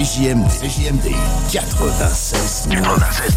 CJMD, CJMD 96 96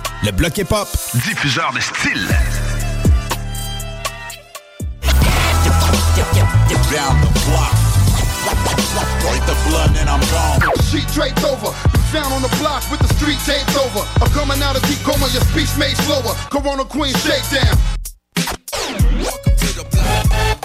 Le bloc hip-hop. Diffuseur de style. Down the block. Break the blood and I'm gone. Sheet draped over. You found on the block with the street taped over. I'm coming out of deep coma, your speech made slower. Corona Queen shakedown. Welcome to the block.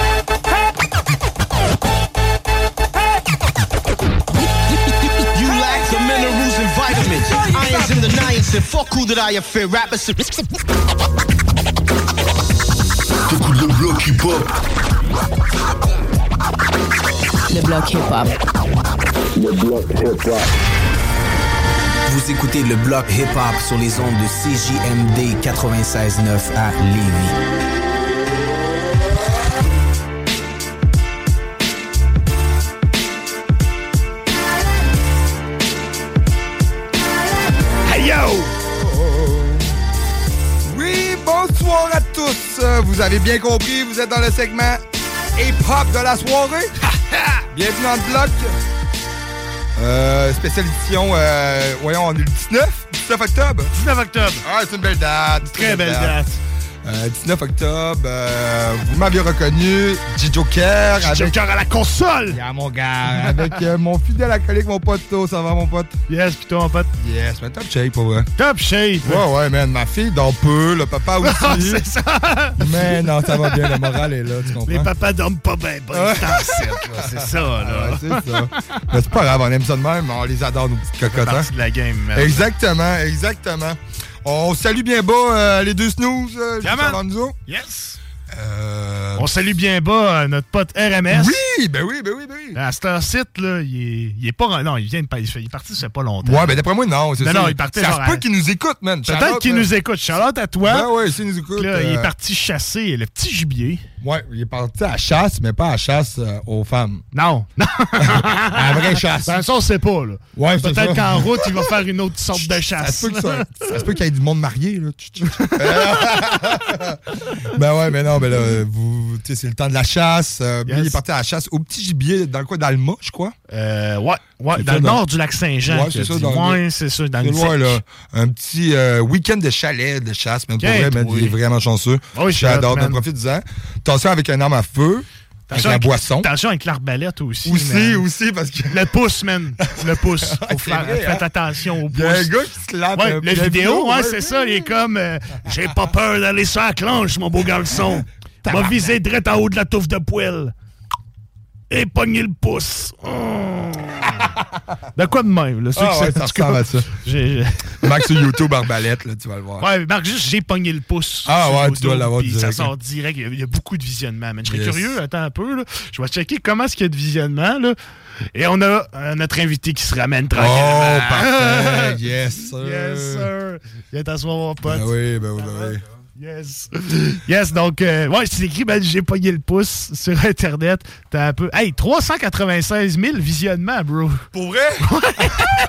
Vitamins. Irons in the niacin. Fuck who that I offend? Rappers. T'écoutes le bloc hip-hop. Le bloc hip-hop. Le bloc hip-hop. Vous écoutez le bloc hip-hop sur les ondes de CJMD 96.9 à Lévis. Bonsoir à tous. Vous avez bien compris, vous êtes dans le segment hip-hop de la soirée. Bienvenue dans le bloc. Euh, spéciale édition, euh, voyons, on est le 19, 19 octobre. 19 octobre. Ah, c'est une belle date. Très belle date. Euh, 19 octobre, euh, vous m'avez reconnu, J-Joker. Joker à la console! Yeah, mon gars, avec euh, mon fidèle acolyte, mon pote, oh, ça va, mon pote? Yes, pis toi, mon pote? Yes, mais top shape, pour vrai. Top shape! Ouais, ouais, man, ma fille dort peu, le papa aussi. Ah, c'est ça! Mais non, ça va bien, le moral est là, tu comprends? Les papas dorment pas bien, ben, c'est ça, là. Ouais, c'est ça. Mais c'est pas grave, on aime ça de même, on les adore, nos petites cocottes. hein? partie de la game, man. Exactement, exactement. On salue bien bas euh, les deux snooze, euh. Yes! Euh, On salue bien bas euh, notre pote RMS. Oui, ben oui, ben oui, ben oui. À cet site, là, il est, il est pas. Non, il vient de. Il, est parti, ça fait pas longtemps. Ouais, ben d'après moi, non, c'est Non, ça. non, il partait Ça se peut qu'il nous écoute, man. Peut-être qu'il nous écoute. Charlotte à toi. Ben ouais, s'il nous écoute. Là, il est parti chasser le petit gibier. Ouais, il est parti à la chasse, mais pas à la chasse euh, aux femmes. Non. Non. à la vraie chasse. Ben, ça, on sait pas, là. Ouais, c'est Peut-être ça. qu'en route, il va faire une autre sorte de Ça chasse. se peut que ça- ça se peut qu'il y ait du monde marié, là. Ben ouais, mais non, ben là, vous, c'est le temps de la chasse. Euh, Yes. il est parti à la chasse au petit gibier, dans le coin d'Alma, je crois. Euh, ouais, ouais, dans le dans- nord du lac Saint-Jean. Ouais, c'est ça, dans le- c'est ça, dans loin, là. Un petit euh, week-end de chalet, de chasse, man. Pour Ok, vrai, oui. il est vraiment chanceux. Ah oui, J'adore, donc man. profite-en. Attention avec un arme à feu, avec Attention la boisson. Attention avec l'arbalète aussi. Aussi, man. aussi, parce que. Le pouce, man. Le pouce. Faut C'est faire- vrai, Faites hein? attention au pouce. Il y a un gars qui se clappe. Ouais, euh, la vidéo, ouais, c'est ça. Il est comme euh, J'ai pas peur d'aller sur la clenche, mon beau garçon. Va viser direct en haut de la touffe de poêle. Et pogner le pouce. Oh. de quoi de même, là? ceux Ah qui ouais, savent- ça ressemble à Max sur YouTube, arbalète, là, tu vas le voir. Ouais, marque juste, j'ai pogné le pouce. Ah ouais, tu dois l'avoir puis Ça direct. sort direct. Il y a- il y, a beaucoup de visionnements, man. Je serais Yes. curieux, attends un peu, là. Je vais checker comment est-ce qu'il y a de visionnements, là. Et on a euh, notre invité qui se ramène tranquillement. Oh, parfait. Yes, sir. Yes, sir. Viens t'asseoir, mon pote. Ben oui, ben oui, ben oui. Yes. Yes, donc, euh, ouais, c'est écrit, ben, j'ai pogné le pouce sur Internet. T'as un peu. Hey, 396 000 visionnements, bro. Pour vrai?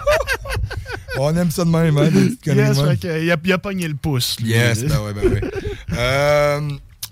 On aime ça de même, hein, des Yes, fait que, il, a, il a pogné le pouce. lui. Yes, ben oui, ben oui. Euh,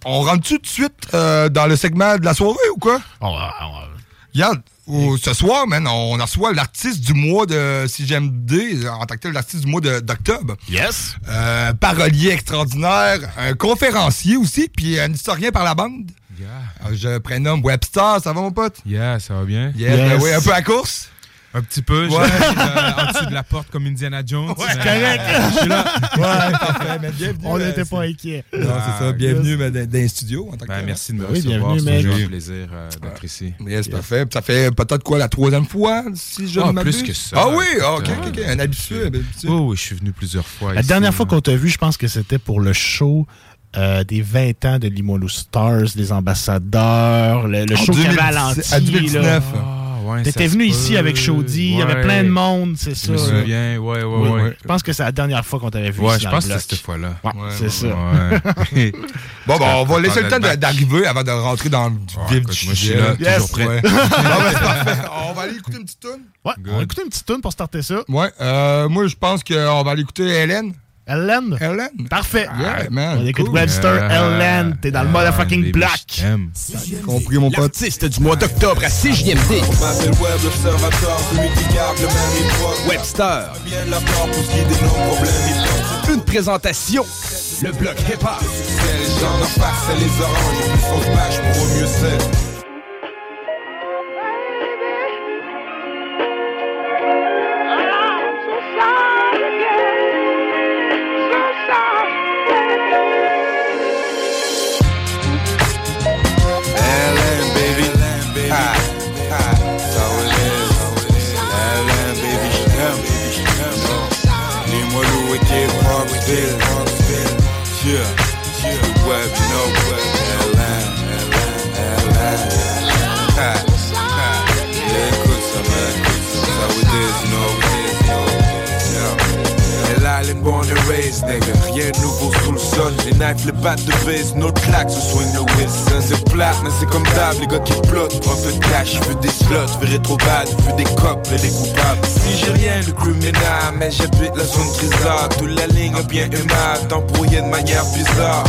on rentre-tu tout de suite euh, dans le segment de la soirée ou quoi? On va- on va- Regarde, Ou ce soir, man, on reçoit l'artiste du mois de CGMD, en tant que tel, l'artiste du mois d'octobre. Yes. Euh, parolier extraordinaire, un conférencier aussi, puis un historien par la bande. Euh, Je prénomme Webster, ça va mon pote? Yeah, ça va bien? Yeah, ben oui, un peu à course. Un petit peu, Ouais. j'arrive, euh, en dessous de la porte comme Indiana Jones. Ouais, mais, correct. euh, je suis là. Ouais, parfait, mais bienvenue. On euh, n'était pas inquiets. Non, c'est ça, bienvenue mais, dans, les studios en tant que Ben, merci de me Oui, recevoir. bienvenue, C'est toujours un plaisir euh, d'être ici. Yes, parfait. Ça fait peut-être quoi, la troisième fois, si je Ah, ne m'abuse? plus que ça. Ah oui, ah, ok, ok, ok, un habitué. Oh, oui, je suis venu plusieurs fois. La ici, dernière fois qu'on t'a vu, je pense que c'était pour le show euh, des 20 ans de Limoilou Stars, des ambassadeurs, le, show qu'il y avait à 2010 l'anti. à 2019. là. Ouais, T'étais venu peut. ici avec Chaudy, il y avait plein de monde, c'est ça. Je me souviens, ouais, ouais, Oui, ouais. Je pense que c'est la dernière fois qu'on t'avait vu Ouais, ici je pense que c'était cette fois-là. Ouais, c'est ça. Ouais. Bon, ben, on va laisser le temps d'arriver avant de rentrer dans le vif du moi, je suis sujet. là, Yes. toujours prêt. Bon, c'est. On va aller écouter une petite tune. Ouais, on va écouter une petite tune pour starter ça. Ouais, euh, moi, je pense qu'on va aller écouter Hélène. Hélène? Hélène? Parfait. Yeah, man. On écoute cool. Webster, Hélène. T'es dans le motherfucking block. Compris, mon pote? L'artiste du mois d'octobre à CJMD. m'appelle Web, l'observateur, celui qui garde le même. Webster. Bien l'accord pour ce qui est nos problèmes. Une présentation. Le bloc hip-hop. C'est les gens d'en face, c'est les oranges. Plus on se bâche, pour au mieux c'est. Le sol. Les battes de base, nos claques, se swing le Wilson. C'est plat, mais c'est comme d'hab, les gars qui plotent. Un peu de cash, vu des slots, vu rétro bad, vu des cops et des coupables. Si j'ai rien de criminel, mais j'habite la zone grisard. Toute la ligne bien aimable, t'embrouillé de manière bizarre.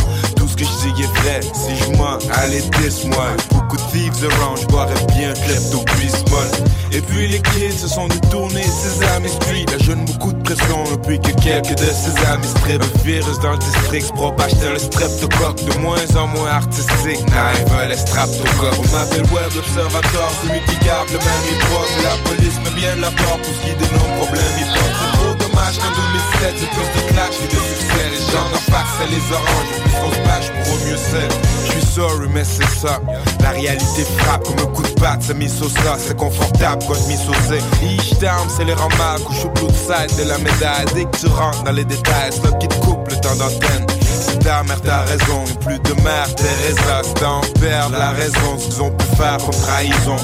Que je dis est vrai, si je mens, allez, dis-moi. Beaucoup de thieves around, je boirais bien klepto small. Et puis les kids se sont détournés, Sesame Street. La jeune beaucoup de pression, depuis que quelques de ses amis strip. Un virus dans le district se propage tel streptocoque. De moins en moins artistique, nah, ils veulent les streptocoques. On m'appelle Web l'observateur, celui qui garde le même hip-hop. Et la police met bien la porte pour ce qui est de nos dommage qu'en 2007, c'est plus de clash que de succès. Les gens d'en face, les oranges. Se bâche, pour au mieux c'est. Je suis sorry, mais c'est ça. La réalité frappe comme un coup de patte, c'est mis au ça. C'est confortable quand je mis au C. Each down, c'est les ramades, couche au blue side de la médaille. Dès que tu rentres dans les détails, c'est qui te coupe le temps d'antenne. C'est ta mère, t'as raison. Et plus de mère, Teresa, c'est d'en perdre la raison. Ce qu'ils ont pu faire comme trahison.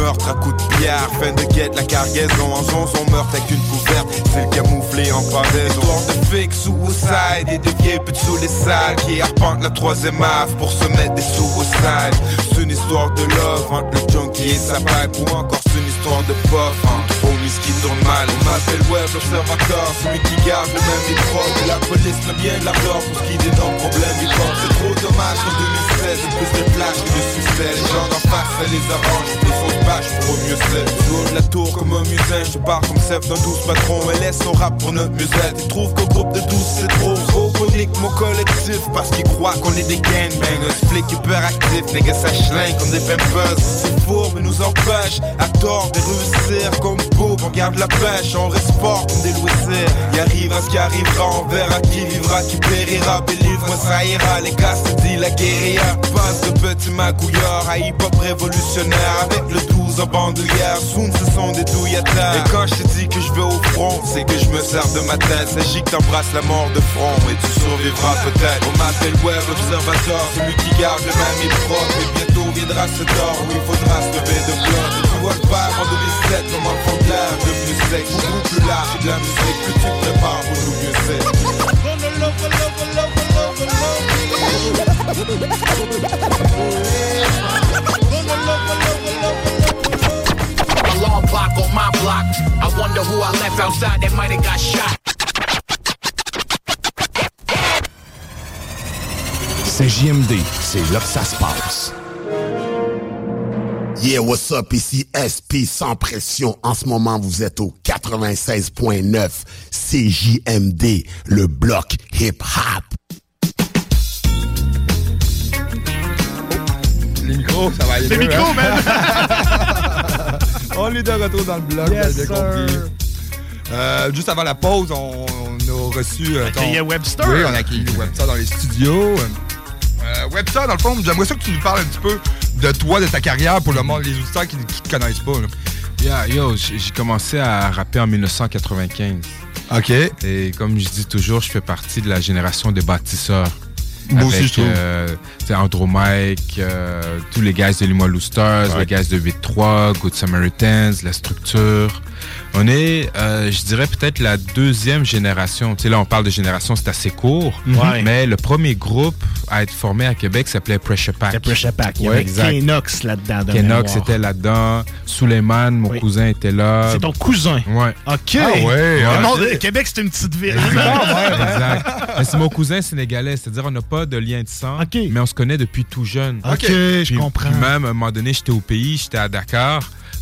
Meurtre à coups de pierre, fin de guette, la cargaison. En zone, son meurtre avec une couverte, c'est le camouflé en pendaison. Histoire de fake suicide et de vieilles sous les salles qui arpentent la troisième ave pour se mettre des suicides. C'est une histoire de love le junkie et sa bague ou encore c'est une histoire de puff entre homies qui. On m'appelle Web l'observateur, celui qui garde le même micro. Et la police met bien de l'ardeur pour ce qui est d'énormes problèmes du corps. C'est trop dommage qu'en 2016, c'est plus de flash que de succès. Les gens d'en face, ça les arrange, on se bâche pour au mieux c'est. Je la tour comme un musin, je pars comme chef d'un douce patron. Et laisse son rap pour notre musette. Ils trouvent qu'au groupe de douze c'est trop. Trop mon collectif, parce qu'ils croient qu'on est des gangbangers. Flics hyperactifs, gars ça schlingue comme des pampers. C'est faux, mais nous empêche à tort de réussir comme beau. On garde la pêche, on reste fort comme des loisirs. Y arrivera ce qui arrivera, on verra qui vivra, qui périra. Bélivre, ça ira, les gars se dit la guérilla. Passe de petits magouillards à hip-hop révolutionnaire. Avec le 12 en bandoulière, soon ce sont des terre. Et quand je dis que je vais au front, c'est que je me sers de ma tête. S'agit que t'embrasses la mort de front et tu survivras peut-être. On m'appelle Web Observateur, celui qui garde le même hip-hop. Et bientôt viendra ce tort où il faudra se lever de bloc. Tu vois vibe en 2007 comme un fond de l'air devenu sec. Beaucoup plus large de la musique, plus tu prépares pour nous mieux c'est. Alarm clock on my block. I wonder who I left outside that might have got shot. CJMD, c'est là que ça se passe. Yeah, what's up? Ici SP sans pression. En ce moment, vous êtes au 96.9 CJMD, le bloc hip-hop. Les micros, ça va aller Les mieux, micros, hein? on est de retour dans le bloc, Yes, j'ai sir. compris. Euh, juste avant la pause, on, on a reçu... euh, ton- accueillait Webster. Oui, on a accueilli Webster dans les studios. Euh, Webster, dans le fond, j'aimerais ça que tu nous parles un petit peu de toi, de ta carrière, pour le monde, les auditeurs qui ne te connaissent pas. là. Yeah, yo, j'ai commencé à rapper en 1995. OK. Et comme je dis toujours, je fais partie de la génération des bâtisseurs. Moi aussi, Avec, je trouve. euh, Andro Mike, euh, tous les guys de Limoilou Stars, Ouais. les guys de 8-3, Good Samaritans, La Structure. On est, euh, je dirais, peut-être la deuxième génération. Tu sais, là, on parle de génération, c'est assez court. Ouais. Mais le premier groupe à être formé à Québec s'appelait Pressure Pack. C'était Pressure Pack. Il y Ouais, avait exact. Kenox là-dedans. de Kenox était là-dedans. Suleiman, mon Oui. cousin, était là. C'est ton cousin. Ouais. OK. Ah ouais, ouais. de Québec, c'est une petite ville. Exact. Mais c'est mon cousin sénégalais, c'est-à-dire on n'a pas de lien de sang, mais on se connaît depuis tout jeune. Ok, je comprends. Puis même, à un moment donné, j'étais au pays, j'étais à Dakar.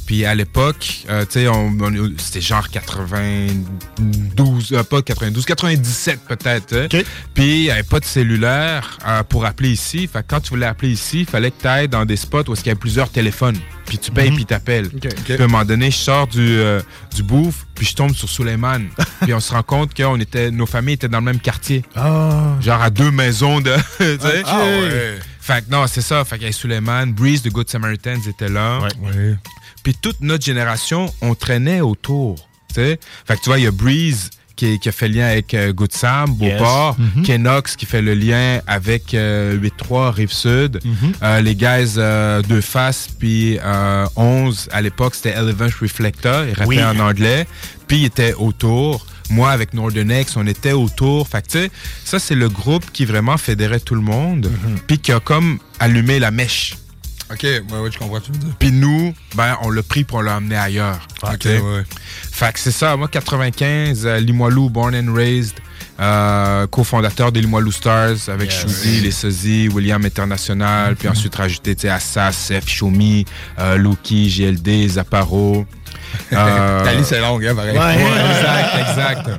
Puis à l'époque, euh, tu sais, on- on- c'était genre 92, euh, pas 92, 97 peut-être. hein. Puis il n'y avait pas de cellulaire euh, pour appeler ici. Fait que quand tu voulais appeler ici, il fallait que tu ailles dans des spots où il y avait plusieurs téléphones. Puis tu payes, Mhm. puis t'appelles. Ok. Puis à un moment donné, je sors du, euh, du bouffe, puis je tombe sur Suleiman. puis on se rend compte que on était, nos familles étaient dans le même quartier. Ah. Genre à deux maisons de. Ah ouais. Fait que non, c'est ça. Fait qu'il y a Suleiman, Breeze de Good Samaritans était là. Puis toute notre génération, on traînait autour. Fait que tu vois, il y a Breeze qui, qui a fait lien avec euh, Good Sam, Beauport. Mhm. Kenox qui fait le lien avec euh, 8-3 Rive-Sud. Mhm. Euh, les guys euh, Deux Faces, puis euh, 11, à l'époque, c'était Eleven Reflector. Rappaient Oui. en anglais. Puis ils étaient autour. Moi, avec Northern X, on était autour. Fait que, tu sais, ça, c'est le groupe qui vraiment fédérait tout le monde. Mhm. Puis qui a comme allumé la mèche. OK, ouais, ouais, je comprends dire. Puis nous, ben, on l'a pris pour l'a amené ailleurs. Ok, Tu sais. ouais. Fait que c'est ça. Moi, 95, euh, Limoilou, born and raised, euh, cofondateur des Limoilou Stars avec Yes. Shuzi, Les Sozzy, William International, puis ensuite rajouté, tu sais, Assas, Sef, Shomi, euh, Loki, GLD, Zapparo. Euh, Ta liste est longue, hein, pareil. Ouais. exact, exact.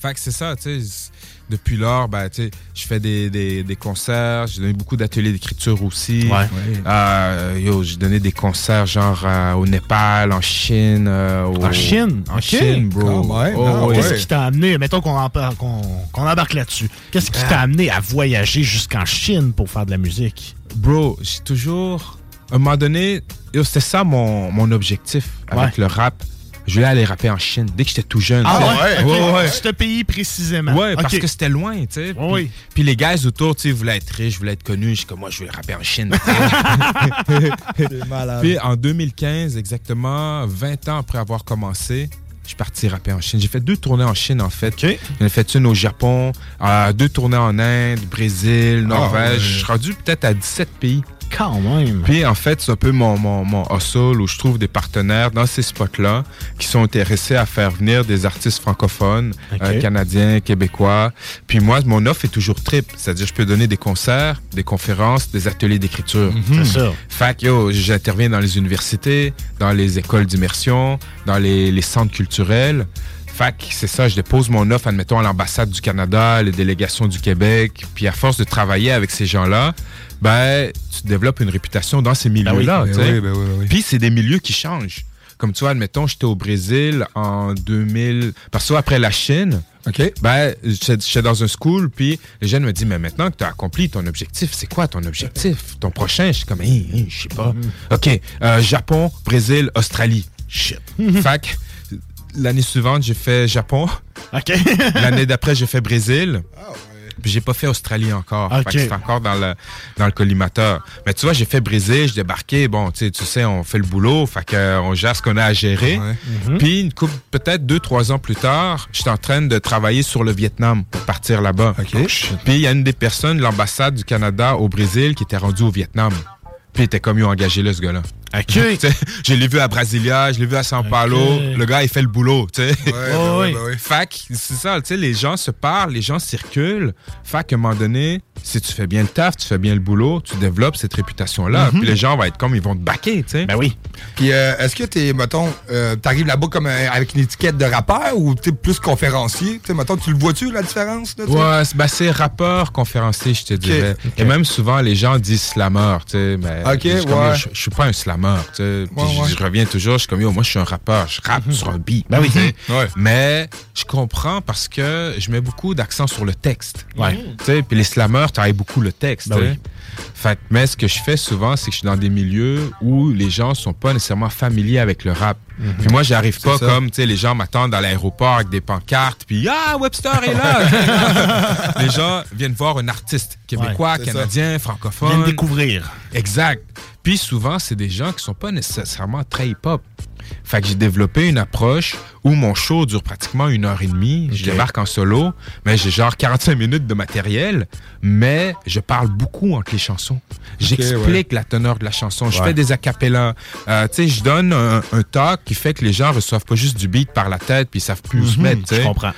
Fait que c'est ça, tu sais. Depuis lors, ben, tu sais, je fais des, des, des concerts, j'ai donné beaucoup d'ateliers d'écriture aussi. Ouais. Euh, yo, j'ai donné des concerts genre euh, au Népal, en Chine. euh, au- En Chine? En. Chine, bro. Ah ouais, Oh, ah ouais. Qu'est-ce qui t'a amené, mettons qu'on en embarque là-dessus, qu'est-ce qui t'a amené à voyager jusqu'en Chine pour faire de la musique? Bro, j'ai toujours. À un moment donné, yo, c'était ça mon, mon objectif avec Ouais. le rap. Je voulais aller rapper en Chine dès que j'étais tout jeune. Ah ouais? Ouais, Ok. ouais. Ce pays précisément. Ouais, parce que c'était loin, tu sais. Puis, Oui. puis les gars autour, tu sais, voulaient être riches, voulaient être connus. Je comme, moi, je veux rapper en Chine. C'est malade. Puis en 2015, exactement 20 ans après avoir commencé, je suis parti rapper en Chine. J'ai fait deux tournées en Chine, en fait. J'en ai fait une au Japon, euh, deux tournées en Inde, Brésil, Norvège. ouais. Je suis rendu peut-être à 17 pays. Quand même. Puis en fait, c'est un peu mon, mon, mon hustle où je trouve des partenaires dans ces spots-là qui sont intéressés à faire venir des artistes francophones, euh, canadiens, québécois. Puis moi, mon offre est toujours triple. C'est-à-dire, je peux donner des concerts, des conférences, des ateliers d'écriture. C'est ça. Fait que, yo, j'interviens dans les universités, dans les écoles d'immersion, dans les, les centres culturels. Que c'est ça, je dépose mon offre, admettons, à l'ambassade du Canada, les délégations du Québec. Puis à force de travailler avec ces gens-là, ben, tu développes une réputation dans ces milieux-là. Ben oui, ben oui, ben oui. Puis c'est des milieux qui changent. Comme tu vois, admettons, j'étais au Brésil en 2000. Parce que après la Chine, ben, j'étais dans un school, puis les jeunes me disent, mais maintenant que tu as accompli ton objectif, c'est quoi ton objectif? Ton prochain? Je suis comme, Hey, hey, je sais pas. OK, euh, Japon, Brésil, Australie. Shit. fait que l'année suivante, j'ai fait Japon. OK. l'année d'après, j'ai fait Brésil. Puis j'ai pas fait Australie encore. Fait Ok. que c'est encore dans le, dans le collimateur. Mais tu vois, j'ai fait Brésil, j'ai débarqué. Bon, tu sais, tu sais, on fait le boulot. Fait que, euh, on gère ce qu'on a à gérer. Mhm. Puis une couple, peut-être deux, trois ans plus tard, j'étais en train de travailler sur le Vietnam pour partir là-bas. Puis il y a une des personnes de l'ambassade du Canada au Brésil qui était rendue au Vietnam. Puis il était comme, ils ont engagé là, ce gars-là. OK. Je l'ai vu à Brasilia, je l'ai vu à São Paulo. Le gars, il fait le boulot, tu sais. Ouais, ouais, ouais, ouais. Fait que c'est ça, tu sais, les gens se parlent, les gens circulent. Fait qu'à un moment donné, si tu fais bien le taf, tu fais bien le boulot, tu développes cette réputation-là. Mhm. Puis les gens vont être comme, ils vont te baquer, tu sais. Ben oui. Puis euh, est-ce que t'es, mettons, euh, t'arrives là-bas comme euh, avec une étiquette de rappeur ou t'es plus conférencier? Tu sais, mettons, tu le vois-tu, la différence? Là, tu sais? Ouais, c'est- ben, c'est rappeur, conférencier, je te dirais. ok. Et même souvent, les gens disent slammer, tu sais. Mais Ok, je, comme, ouais. je, je suis pas un slammer, tu sais. Puis Ouais, je- reviens toujours, je suis comme, yo, moi, je suis un rappeur, je rappe sur un beat. Ben oui. tu sais. Ouais. Mais je comprends parce que je mets beaucoup d'accent sur le texte. Ouais. Tu sais, puis les slammers travaillent beaucoup le texte. Ben oui. Fait mais ce que je fais souvent, c'est que je suis dans des milieux où les gens sont pas nécessairement familiers avec le rap. Puis moi, j'arrive pas ça. comme, tu sais, les gens m'attendent à l'aéroport avec des pancartes, puis ah, Webster est là. les gens viennent voir un artiste québécois, canadien, francophone. de découvrir. Exact. Puis souvent, c'est des gens qui sont pas nécessairement très hip-hop. Fait que j'ai développé une approche où mon show dure pratiquement une heure et demie. Je débarque en solo, mais j'ai genre 45 minutes de matériel, mais je parle beaucoup entre les chansons. J'explique la teneur de la chanson. Je Ouais. fais des acapellas. Euh, tu sais, je donne un, un talk qui fait que les gens reçoivent pas juste du beat par la tête puis ils savent plus où se Mhm, mettre. je comprends.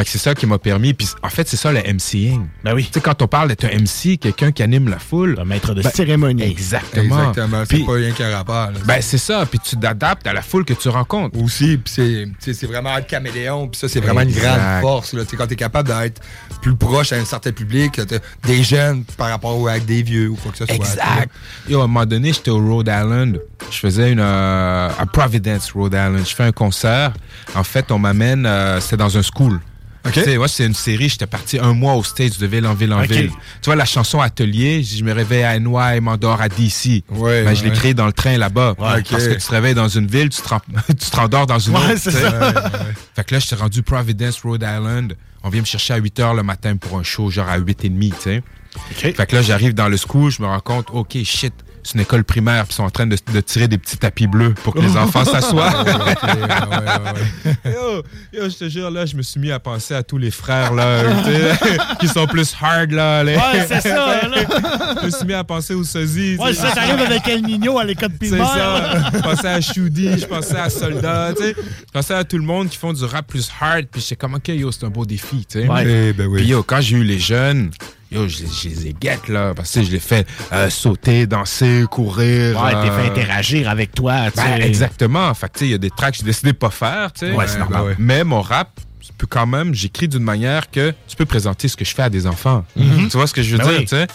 Fait que c'est ça qui m'a permis. Puis en fait, c'est ça le MCing. Ben oui. Tu sais, quand on parle d'être un MC, quelqu'un qui anime la foule. Un maître de Ben, cérémonie. Exactement. Exactement. C'est Puis- pas rien qu'un rappeur. là. ben, c'est ça. Puis tu t'adaptes à la foule que tu rencontres. aussi, puis c'est, c'est vraiment être caméléon, puis ça, c'est vraiment une grande force. Là, Tu sais, quand tu es capable d'être plus proche à un certain public, des jeunes par rapport à des vieux ou quoi que ce soit. Exact. Yo, à un moment donné, j'étais au Rhode Island. Je faisais une. euh, à Providence, Rhode Island. Je fais un concert. En fait, on m'amène. euh, C'était dans un school. OK. Tu sais, moi, c'est une série. J'étais parti un mois aux States, de ville en ville en ville. Tu vois, la chanson Atelier, je me réveille à NY, m'endors à DC. Ouais, Ben, je l'ai ouais. créé dans le train là-bas. Parce que tu te réveilles dans une ville, tu te, rendors dans une autre. ça. Fait que là, j'étais rendu Providence, Rhode Island. On vient me chercher à 8 h le matin pour un show, genre à 8 h 30, tu sais. Fait que là, j'arrive dans le school, je me rends compte, OK, shit, c'est une école primaire, puis ils sont en train de, de tirer des petits tapis bleus pour que les enfants s'assoient. yo, yo, je te jure, là, je me suis mis à penser à tous les frères, là, tu sais, qui sont plus hard, là. les- Ouais, c'est ça, là. je me suis mis à penser aux sosies. Ouais, sais. ça, t'arrives avec El Nino à l'école C'est primaire. ça. Je pensais à Shudi, je pensais à Soldat, tu sais. Je pensais à tout le monde qui font du rap plus hard, puis j'étais comme, OK, yo, c'est un beau défi, tu sais. Ouais. Eh ben oui. Puis yo, quand j'ai eu les jeunes, yo, je, je les ai guettes, là, parce que je les fais euh, sauter, danser, courir. Ouais, t'es euh, fait interagir avec toi, tu ben, sais. exactement. Fait tu sais, il y a des tracks que j'ai décidé de pas faire, tu sais. Ouais, c'est normal. ben ouais. Mais mon rap, tu peux quand même, j'écris d'une manière que tu peux présenter ce que je fais à des enfants. Mhm. Tu vois ce que je veux Ben dire, oui. tu sais?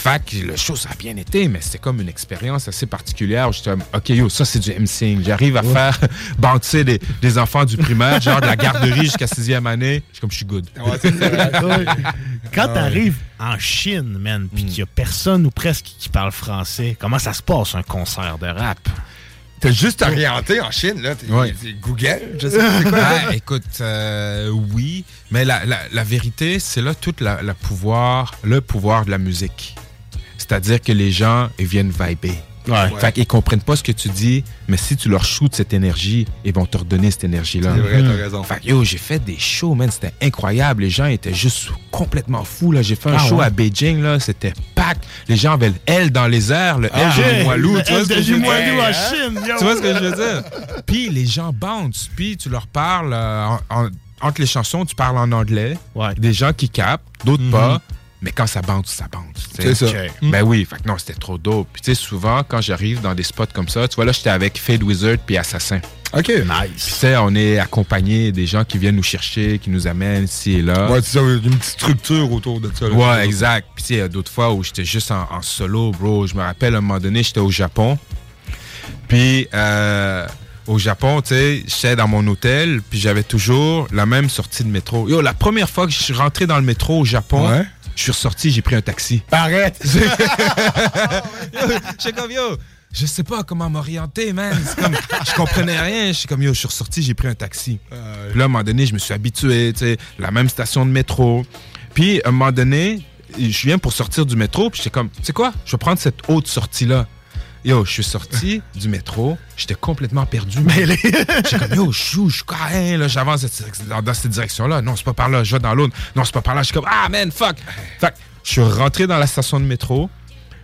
Fait que le show, ça a bien été, mais c'était comme une expérience assez particulière où j'étais comme, OK, yo, ça, c'est du MCing. J'arrive à faire bouncer des, des enfants du primaire, genre de la garderie jusqu'à sixième année. Je suis comme, je suis good. Ouais. Ouais. Quand t'arrives en Chine, man, Mm. pis qu'il y a personne ou presque qui parle français, comment ça se passe un concert de rap? T'as juste orienté en Chine, là. T'es- Ouais. t'es Google, je sais pas quoi. Ah, écoute, euh, oui, mais la, la- la vérité, c'est là tout la, la pouvoir, le pouvoir de la musique. C'est-à-dire que les gens, ils viennent vibrer. Ouais. Fait qu'ils comprennent pas ce que tu dis, mais si tu leur shoots cette énergie, ils vont te redonner cette énergie-là. C'est vrai, t'as raison. Fait que, yo, j'ai fait des shows, man, c'était incroyable. Les gens étaient juste complètement fous, là. J'ai fait un Ah, show ouais? à Beijing, là, c'était pack. Les gens avaient le L dans les airs, le L Ah, de Limoilou. Tu vois L ce de que je veux dire? Limoilou à Chine, yo. Tu vois ce que je veux dire? Puis les gens bounce, puis tu leur parles euh, en- en- entre les chansons, tu parles en anglais. Ouais. Des gens qui capent, d'autres pas. Mais quand ça bounce, ça bounce. tu sais. C'est ça. Ok. Ben oui, fait que non, c'était trop dope. Puis tu sais, souvent, quand j'arrive dans des spots comme ça, tu vois, là, j'étais avec Fade Wizard puis Assassin. OK. Puis tu Nice. sais, on est accompagné des gens qui viennent nous chercher, qui nous amènent ici et là. Ouais, c'est ça, une petite structure autour de ça. là. Ouais, exact. Puis tu sais, il y a d'autres fois où j'étais juste en, en solo, bro. Je me rappelle, à un moment donné, j'étais au Japon. Puis euh, au Japon, tu sais, j'étais dans mon hôtel, puis j'avais toujours la même sortie de métro. Yo, la première fois que je suis rentré dans le métro au Japon, Ouais. Je suis ressorti, j'ai pris un taxi. Arrête! J'étais comme, yo, je sais pas comment m'orienter, man. Comme, je comprenais rien. Je suis comme, yo, je suis ressorti, j'ai pris un taxi. Puis là, à un moment donné, je me suis habitué, tu sais, la même station de métro. Puis, à un moment donné, je viens pour sortir du métro, puis j'étais comme, tu sais quoi, je vais prendre cette autre sortie-là. Yo, je suis sorti du métro, j'étais complètement perdu. J'étais comme, yo, je joue, je suis carré, là, j'avance dans, cette direction-là. Non, c'est pas par là, je vais dans l'autre. Non, c'est pas par là. Je suis comme, ah, man, fuck. Fait je suis rentré dans la station de métro,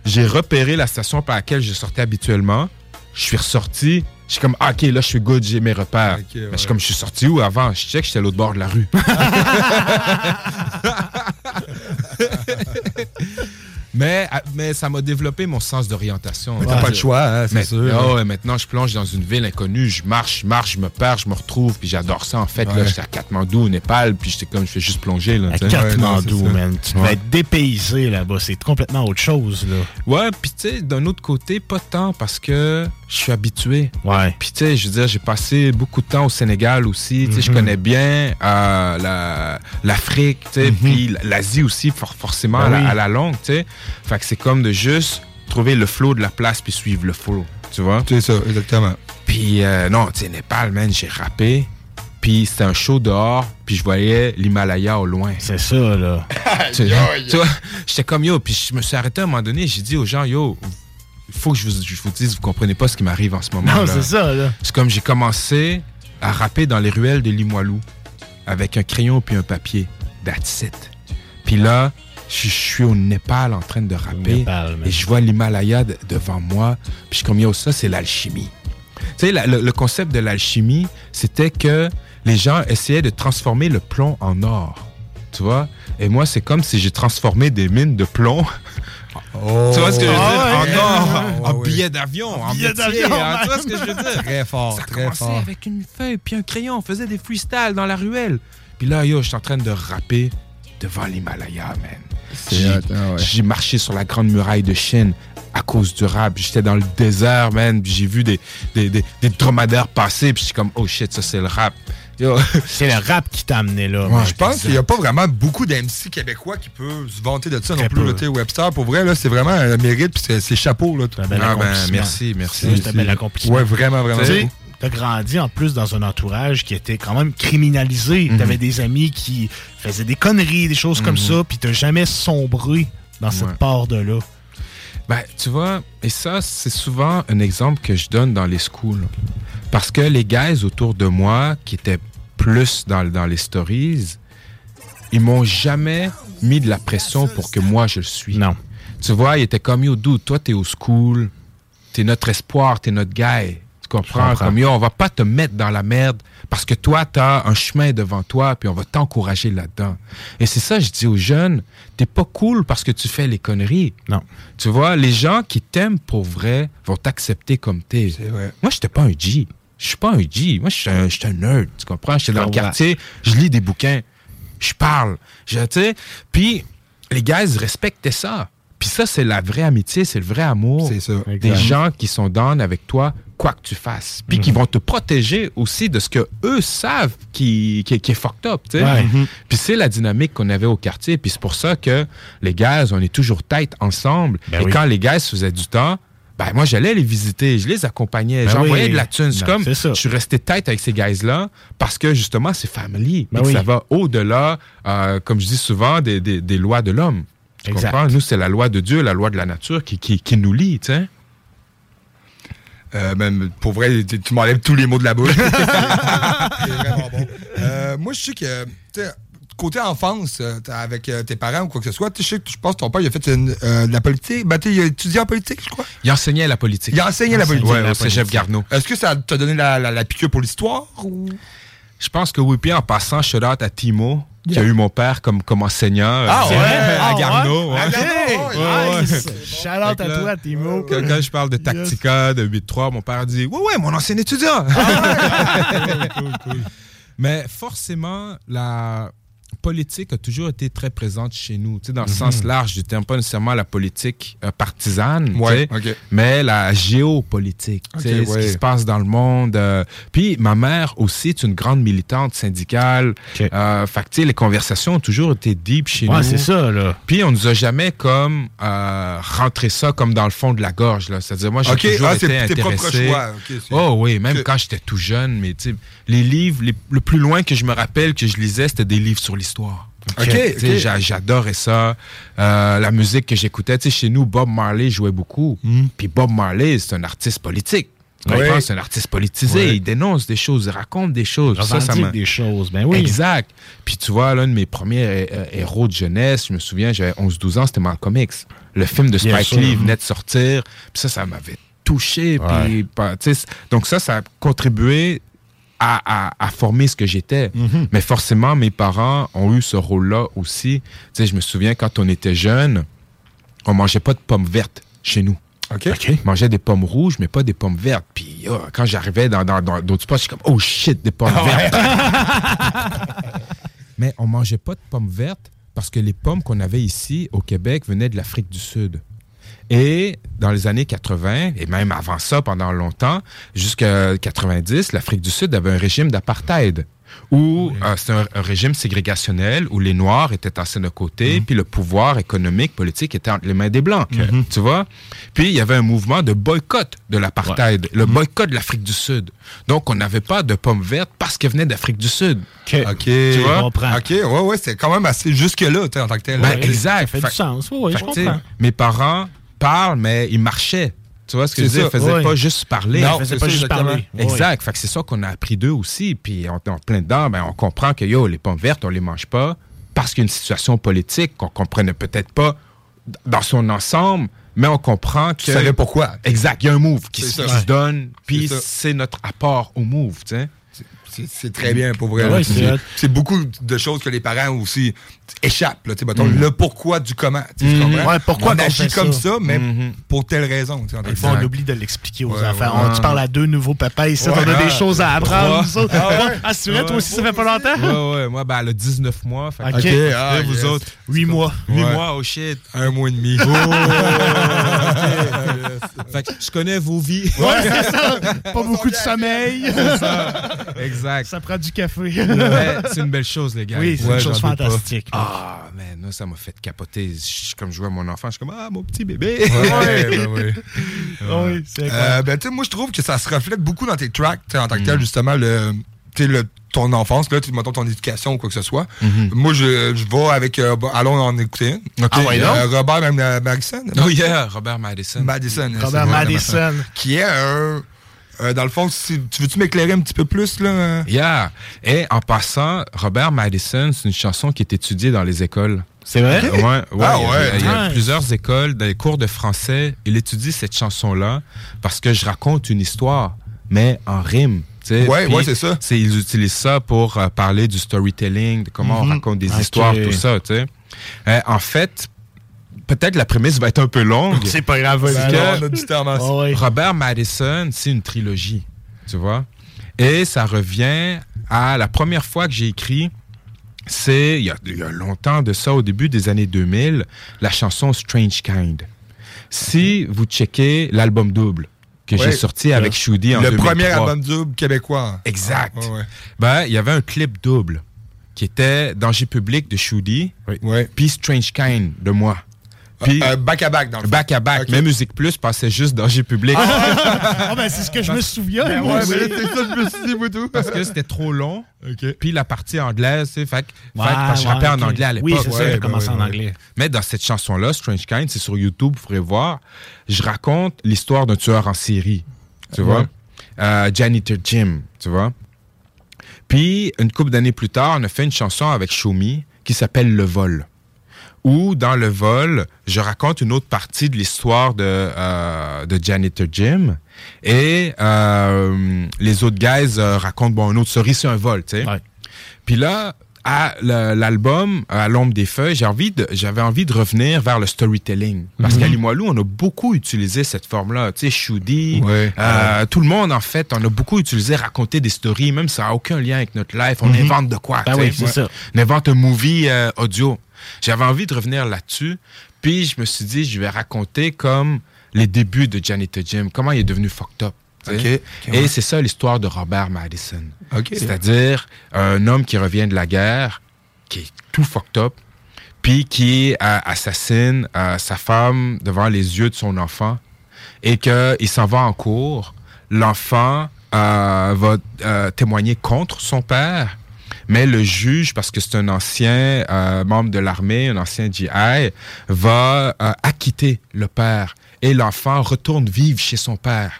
j'ai repéré la station par laquelle je sortais habituellement. je suis ressorti. Je suis comme, ah, OK, là, je suis good, j'ai mes repères. Mais je suis comme, je suis sorti où avant? Je check, j'étais à l'autre bord de la rue. mais, ah, mais ça m'a développé mon sens d'orientation. Mais t'as pas le choix, hein, c'est sûr. ouais, maintenant, je plonge dans une ville inconnue, je marche, je marche, je me perds, je me retrouve, puis j'adore ça. En fait, là, j'étais à Katmandou, au Népal, puis j'étais comme, je fais juste plonger. Là, À. Katmandou, man. Tu Ouais. être dépaysé là-bas. C'est complètement autre chose, là. Ouais, puis tu sais, d'un autre côté, pas tant parce que je suis habitué. Ouais. Puis tu sais, je veux dire, j'ai passé beaucoup de temps au Sénégal aussi. Tu sais, je Mhm. connais bien euh, la- l'Afrique, tu sais, puis l'Asie aussi, for- forcément, Ben à, la, oui. à la longue, tu sais. Fait que c'est comme de juste trouver le flow de la place puis suivre le flow, tu vois. C'est ça, exactement. Puis euh, non, tu sais, Népal, man, j'ai rappé. Puis c'était un show dehors, puis je voyais l'Himalaya au loin. C'est ça, là. tu, tu vois, j'étais comme yo, puis je me suis arrêté à un moment donné, j'ai dit aux gens, yo, il faut que je vous, je vous dise, vous comprenez pas ce qui m'arrive en ce moment. Non, c'est ça, là. C'est comme j'ai commencé à rapper dans les ruelles de Limoilou avec un crayon puis un papier. That's it. Puis là, je je suis au Népal en train de rapper Népal, et je vois l'Himalaya de- devant moi. Puis je suis ça c'est l'alchimie. Tu sais, la- le, le concept de l'alchimie, c'était que les gens essayaient de transformer le plomb en or. Tu vois? Et moi, c'est comme si j'ai transformé des mines de plomb. Tu vois ce que je veux dire? Ah ouais. en or, Ouais, en ouais. billets d'avion, Billets métier, d'avion, hein, Tu vois ce que je veux dire? Très fort, Ça très fort. avec une feuille puis un crayon. On faisait des freestyles dans la ruelle. Puis là, yo, je suis en train de rapper devant l'Himalaya, man. Ah ouais. j'ai marché sur la grande muraille de Chine à cause du rap. J'étais dans le désert, man. puis J'ai vu des, des, des, des dromadaires passer. Puis je suis comme, oh shit, ça c'est le rap. C'est le rap qui t'a amené là. Ouais, je pense qu'il n'y a pas vraiment beaucoup d'MC québécois qui peuvent se vanter de ça non plus. là, Webster, pour vrai, c'est vraiment le mérite, puis c'est- chapeau. Là, tout. un bel Ah, ben, merci, merci. C'est un bel accomplissement. Ouais, vraiment, vraiment. T'as grandi en plus dans un entourage qui était quand même criminalisé. Mhm. T'avais des amis qui faisaient des conneries, des choses comme Mhm. ça, puis t'as jamais sombré dans cette Ouais. part de là. Ben, tu vois, et ça, c'est souvent un exemple que je donne dans les schools. Parce que les guys autour de moi, qui étaient plus dans, dans les stories, ils m'ont jamais mis de la pression pour que moi je le suis. Non. Tu vois, ils étaient comme yo, dude, toi t'es au school, t'es notre espoir, t'es notre guy. Tu comprends? comprends. Comme yo, on va pas te mettre dans la merde parce que toi, t'as un chemin devant toi, puis on va t'encourager là-dedans. Et c'est ça, je dis aux jeunes, t'es pas cool parce que tu fais les conneries. Non. Tu vois, les gens qui t'aiment pour vrai vont t'accepter comme t'es. Moi, j'étais pas un G. Je suis pas un G. Moi, je suis un, un nerd. Tu comprends? J'étais dans le comprends. quartier, je lis des bouquins, je parle. Tu sais, puis les gars, ils respectaient ça. Puis ça, c'est la vraie amitié, c'est le vrai amour. C'est ça. Des gens qui sont down avec toi, quoi que tu fasses. Puis qui vont te protéger aussi de ce que eux savent qui, qui, qui est fucked up. Ouais. Puis c'est la dynamique qu'on avait au quartier. Puis c'est pour ça que les gars, on est toujours tête ensemble. Ben Et oui. quand les gars se faisaient du temps, ben moi, j'allais les visiter, je les accompagnais, Ben j'envoyais oui. de la thune. C'est Non, comme, je suis resté tête avec ces guys-là parce que justement, c'est family. Ben oui. Ça va au-delà, euh, comme je dis souvent, des, des- des lois de l'homme. Tu Exact. comprends? Nous, c'est la loi de Dieu, la loi de la nature qui, qui, qui nous lie, tu sais. Euh, même, pour vrai, tu, tu m'enlèves tous les mots de la bouche. c'est vraiment bon. Euh, moi, je sais que, côté enfance, euh, avec euh, tes parents ou quoi que ce soit, tu sais, que je pense que ton père, il a fait une, euh, de la politique. Ben, il a étudié en politique, je crois. Il enseignait la politique. Il a enseigné la politique. Ouais, au cégep. Garneau. Est-ce que ça t'a donné la, la, la piqûre pour l'histoire? Ou... Je pense que oui. Puis en passant, shout out à Timo, qui a eu mon père comme, comme enseignant euh, Ah ouais? à Ah Garneau. ouais? ouais. À Garneau, Ouais, nice. ouais. Shout out à toi, Timo. Quand, quand je parle de Tactica, de 8-3, mon père dit Ouais, ouais, mon ancien étudiant. Mais forcément, la politique a toujours été très présente chez nous, tu sais, dans le Mhm. sens large du terme, pas nécessairement la politique euh, partisane, Ouais, mais la géopolitique, tu sais, Ok, ce ouais. qui se passe dans le monde. euh. Puis ma mère aussi est une grande militante syndicale. Euh, fait que, tu sais, les conversations ont toujours été deep chez Ouais, nous. c'est ça, là. Puis on nous a jamais comme euh, rentré ça comme dans le fond de la gorge. là. C'est-à-dire, moi, j'ai toujours ah, été intéressé. choix, oh oui, même quand j'étais tout jeune, mais tu sais, les livres, les- le plus loin que je me rappelle que je lisais, c'était des livres sur l'histoire. Ok, Tu sais, ok. j'a- J'adorais ça. Euh, la musique que j'écoutais, tu sais, chez nous, Bob Marley jouait beaucoup. Puis Bob Marley, c'est un artiste politique. Comprends? C'est un artiste politisé. Il dénonce des choses, il raconte des choses. Ça, ça m'a- des choses, ben oui. Exact. Puis tu vois, l'un de mes premiers héros de jeunesse, je me souviens, j'avais 11-12 ans, c'était Malcolm X. Le film de Spike. Lee venait de sortir. Puis ça, ça m'avait touché. Ouais. puis, donc ça, ça a contribué à, à- à former ce que j'étais. Mhm. Mais forcément, mes parents ont eu ce rôle-là aussi. Tu sais, je me souviens quand on était jeunes, on mangeait pas de pommes vertes chez nous. OK. On mangeait des pommes rouges, mais pas des pommes vertes. Puis oh, quand j'arrivais dans dans- dans d'autres spots, je suis comme, oh shit, des pommes vertes. mais on mangeait pas de pommes vertes parce que les pommes qu'on avait ici au Québec venaient de l'Afrique du Sud. Et dans les années 80, et même avant ça, pendant longtemps, jusqu'à 90, l'Afrique du Sud avait un régime d'apartheid. Où euh, c'est un, un régime ségrégationnel où les Noirs étaient assis d'un côté, puis le pouvoir économique, politique était entre les mains des Blancs. Tu vois? Puis il y avait un mouvement de boycott de l'apartheid, le boycott de l'Afrique du Sud. Donc on n'avait pas de pommes vertes parce qu'elles venaient d'Afrique du Sud. OK. Tu vois? OK, ouais, ouais, c'est quand même assez jusque-là, tu sais, en tant que tel. Ben, exact. Ça fait du sens. Oui, Fait je comprends. Mes parents parlent, mais ils marchaient. Tu vois ce que je veux dire? Ils ça. faisaient Oui. pas juste parler. Non, Ils faisaient c'est pas ça, juste exactement. parler. Oui. Exact. Fait que c'est ça qu'on a appris d'eux aussi. Puis on est en plein dedans. Ben, on comprend que, yo, les pommes vertes, on les mange pas parce qu'il y a une situation politique qu'on comprenait peut-être pas dans son ensemble, mais on comprend que... Tu savais pourquoi. Exact. Il y a un move qui, se- ça. qui se donne, puis C'est notre apport au move, tu sais. C'est- très bien pour vrai. Ouais, c'est beaucoup de choses que les parents aussi Là, mettons, Mhm. Le pourquoi du comment. tu comprends? Ouais, pourquoi on agit comme ça? ça, mais Mhm. pour telle raison. Des fois, on oublie de l'expliquer aux Ouais, enfants. ouais. On- tu parles à deux nouveaux papas ici, Ouais, on a des choses à apprendre. Ah ouais? Ah, c'est vrai, toi aussi, ça fait pas longtemps? Ouais, ouais. Moi, ben, elle a 19 mois. Fait Ok. Et ah, vous yes. autres? 8 mois. 8 Ouais. mois, oh shit. Un mois et demi. Fait que je connais vos vies. Ouais, c'est ça. Pas beaucoup de sommeil. C'est ça. Exact. Ça prend du café. C'est une belle chose, les gars. Oui, c'est une chose fantastique. Ah, man, moi, ça m'a fait capoter. Je- Comme je vois mon enfant, je suis comme, ah, mon petit bébé. Ouais, ben oui. Oui, c'est Euh, ben, tu sais, moi, je trouve que ça se reflète beaucoup dans tes tracks, en tant que tel, Mhm. justement, le, le, ton enfance, là, mettons ton éducation ou quoi que ce soit. Mhm. Moi, je, je vais avec. euh, allons en écouter une. Ok. Ah ouais, Euh? Robert Madison. Oh yeah, Robert Madison. Madison. Robert Madison. Qui est un. Euh, dans le fond, si- tu veux-tu m'éclairer un petit peu plus, là? Yeah. Et en passant, Robert Madison, c'est une chanson qui est étudiée dans les écoles. C'est vrai? Ouais, ouais, Ah il y a- ouais, Il y a plusieurs écoles, dans les cours de français, il étudie cette chanson-là parce que je raconte une histoire, mais en rime. tu sais. Ouais, ouais, c'est ça. c'est- Ils utilisent ça pour euh, parler du storytelling, de comment on Mhm. raconte des histoires, tout ça. tu sais. Euh, en fait, peut-être la prémisse va être un peu longue. C'est pas grave. Parce vas-y. que on a du temps. Robert Madison, c'est une trilogie, tu vois? Et ça revient à la première fois que j'ai écrit, c'est il y, a, il y a longtemps de ça, au début des années 2000, la chanson Strange Kind. Si vous checkez l'album double que Ouais. j'ai sorti avec Shoudi en Le 2003, premier album double québécois. Exact. Ouais, ouais. Ben, il y avait un clip double qui était Danger public de Shoudi, Ouais. puis Strange Kind de moi. Puis Euh, back à back, dans le back à back, Ok. mais Musique Plus passait juste Danger public. Ah, ben, c'est ce que je me souviens. Ben moi ouais, mais c'est ça, je me suis dit, parce que c'était trop long. OK. Puis la partie anglaise, tu sais, fait, fait parce que je rappais en anglais à l'époque. Oui, c'est ça, ouais. j'ai commencé ouais, en ouais. anglais. Mais dans cette chanson-là, Strange Kind, c'est sur YouTube, vous pourrez voir, je raconte l'histoire d'un tueur en série, tu Ouais. vois. Euh, Janitor Jim, tu vois. Puis, une couple d'années plus tard, on a fait une chanson avec Shomi qui s'appelle Le Vol. Où, dans Le Vol, je raconte une autre partie de l'histoire de, euh, de Janitor Jim. Et euh, les autres guys euh, racontent, bon, une autre story, c'est un vol, tu sais. Ouais. Puis là, à l'album À l'ombre des feuilles, j'ai envie de- j'avais envie de revenir vers le storytelling. Parce Mhm. qu'à Limoilou, on a beaucoup utilisé cette forme-là. Tu sais, Shoudi, Ouais. euh, tout le monde, en fait, on a beaucoup utilisé raconter des stories, même ça n'a aucun lien avec notre life. On invente de quoi. Ben oui, c'est ça. On invente un movie euh, audio. J'avais envie de revenir là-dessus. Puis je me suis dit, je vais raconter comme les débuts de Janita Jim, comment il est devenu fucked up. Et c'est ça l'histoire de Robert Madison. C'est-à-dire un homme qui revient de la guerre, qui est tout fucked up, puis qui euh, assassine euh, sa femme devant les yeux de son enfant, et qu'il s'en va en cours. L'enfant euh, va euh, témoigner contre son père, mais le juge, parce que c'est un ancien membre de l'armée, un ancien GI, va acquitter le père. Et l'enfant retourne vivre chez son père.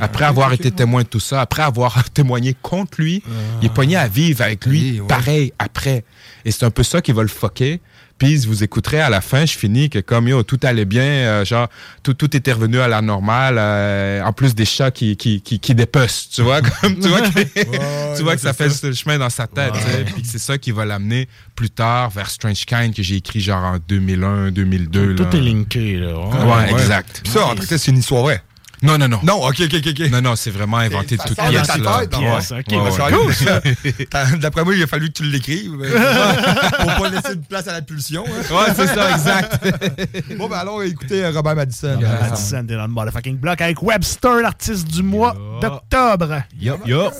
Après avoir été témoin de tout ça, après avoir témoigné contre lui, il est pogné à vivre avec lui, Oui, ouais. pareil, après. Et c'est un peu ça qui va le fucker. Puis vous écouterez à la fin, je finis que comme yo, tout allait bien, euh, genre tout, tout était revenu à la normale, euh, en plus des chats qui, qui, qui, qui dépecent, tu vois, comme tu vois que, tu vois que ça fait le chemin dans sa tête, tu sais, puis que c'est ça qui va l'amener plus tard vers Strange Kind que j'ai écrit genre en 2001, 2002. Tout là. est linké, là. Ouais, exact. Puis ça, en tout cas, c'est une histoire vraie. Non, non, non. Non, ok, ok, ok. ok. Non, non, c'est vraiment inventé de cool, ça. T'as- D'après moi, il a fallu que tu l'écrives. pour pas laisser de place à la pulsion. hein. Ouais, c'est ça, exact. bon, ben allons écouter euh, Robert Madison. Madison, t'es dans le motherfucking block avec Webster, l'artiste du mois d'octobre. Yup, yup.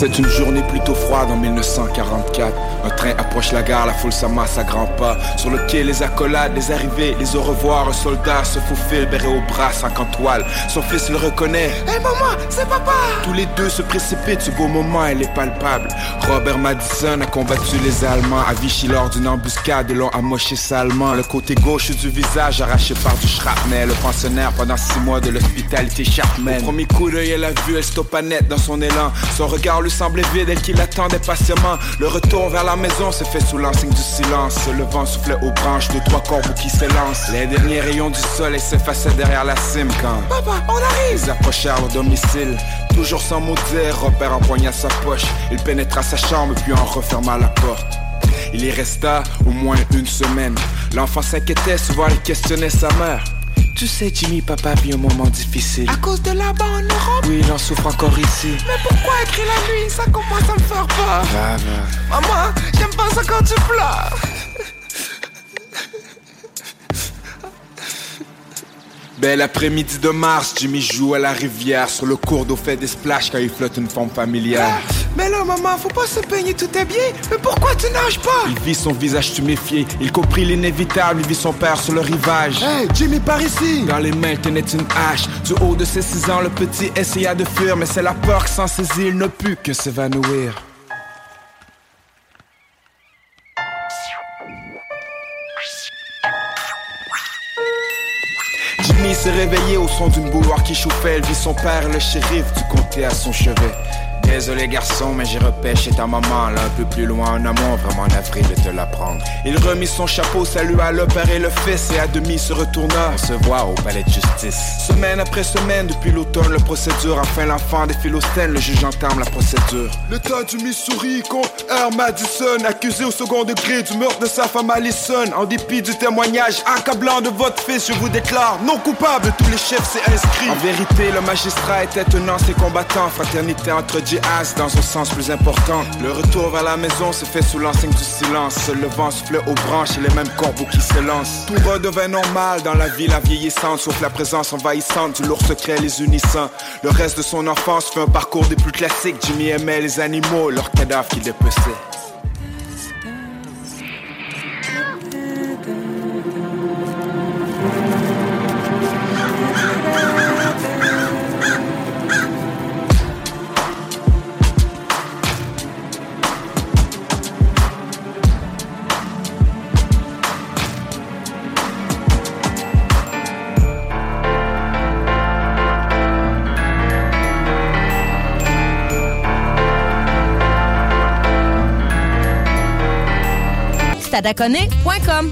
C'est une journée plutôt froide en 1944. Un train approche la gare, la foule s'amasse à grands pas. Sur le quai, les accolades, les arrivées, les au revoir. Un soldat se faufile, béret au bras, cinq en toile. Son fils le reconnaît. Hé maman, c'est papa Tous les deux se précipitent, ce beau moment, elle est palpable. Robert Madison a combattu les Allemands à Vichy lors d'une embuscade et l'ont amoché salement. Le côté gauche du visage arraché par du shrapnel. Le pensionnaire pendant six mois de l'hospitalité Chapman. Au premier coup d'œil, elle a vu, elle stoppa net dans son élan. Son regard lui semblait vide, elle qui l'attendait patiemment. Le retour vers la maison s'est fait sous l'ensigne du silence. Le vent soufflait aux branches, deux, trois corbeaux qui s'élancent. Les derniers rayons du soleil s'effaçaient derrière la cime quand. Papa, on arrive! Ils approchèrent leur domicile. Toujours sans mot dire, Robert empoigna sa poche. Il pénétra sa chambre puis en referma la porte. Il y resta au moins une semaine. L'enfant s'inquiétait, souvent il questionnait sa mère. Tu sais, Jimmy, papa vit un moment difficile. À cause de là-bas en Europe Oui, il en souffre encore ici. Mais pourquoi écrire la nuit? Ça commence à me faire peur. Maman, j'aime pas ça quand tu pleures. Bel après-midi de mars, Jimmy joue à la rivière. Sur le cours d'eau fait des splashs quand il flotte une forme familière. Mais là, maman, faut pas se peigner, tout est bien. Mais pourquoi tu nages pas? Il vit son visage tuméfié. Il comprit l'inévitable. Il vit son père sur le rivage. Hey, Jimmy, par ici Dans les mains, il tenait une hache. Du haut de ses six ans, le petit essaya de fuir. Mais c'est la peur qui s'en saisit. Il ne put que s'évanouir. S'est réveillé au son d'une bouilloire qui chauffait. Elle vit son père, le shérif du comté à son chevet. Désolé garçon, mais j'ai repêché ta maman là un peu plus loin en amont, vraiment navré de te l'apprendre. Il remit son chapeau, salua le père et le fils et à demi se retourna se voir au palais de justice. Semaine après semaine, depuis l'automne, le procédure. Enfin l'enfant des Philistènes, le juge entame la procédure. L'État du Missouri contre R. Madison, accusé au second degré du meurtre de sa femme Allison. En dépit du témoignage accablant de votre fils, je vous déclare non coupable, tous les chefs c'est inscrit. En vérité, le magistrat était un ancien combattant, fraternité entre jihad dans un sens plus important. Le retour vers la maison se fait sous l'enseigne du silence. Le vent soufflait aux branches et les mêmes corbeaux qui s'élancent. Tout redevint normal dans la ville vieillissante, sauf la présence envahissante du lourd secret les unissant. Le reste de son enfance fait un parcours des plus classiques. Jimmy aimait les animaux, leurs cadavres qu'il dépeçait. Stadaconé.com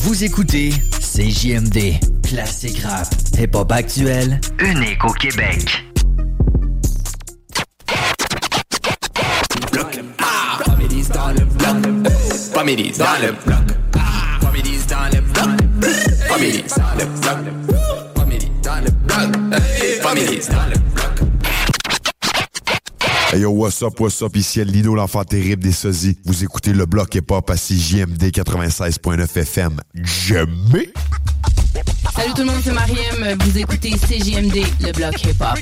Vous écoutez CJMD, classique rap, hip-hop actuel, unique au Québec. Dans le bloc. Comédies dans le bloc. Comédies dans le bloc. Comédies dans le bloc. Comédies dans le bloc. Comédies dans le bloc. Hey yo, what's up, what's up, ici El Lino, l'enfant terrible des sosies. Vous écoutez le bloc hip-hop à CJMD 96.9 FM. Jamais! Salut tout le monde, c'est Mariem. Vous écoutez CJMD, le bloc hip-hop.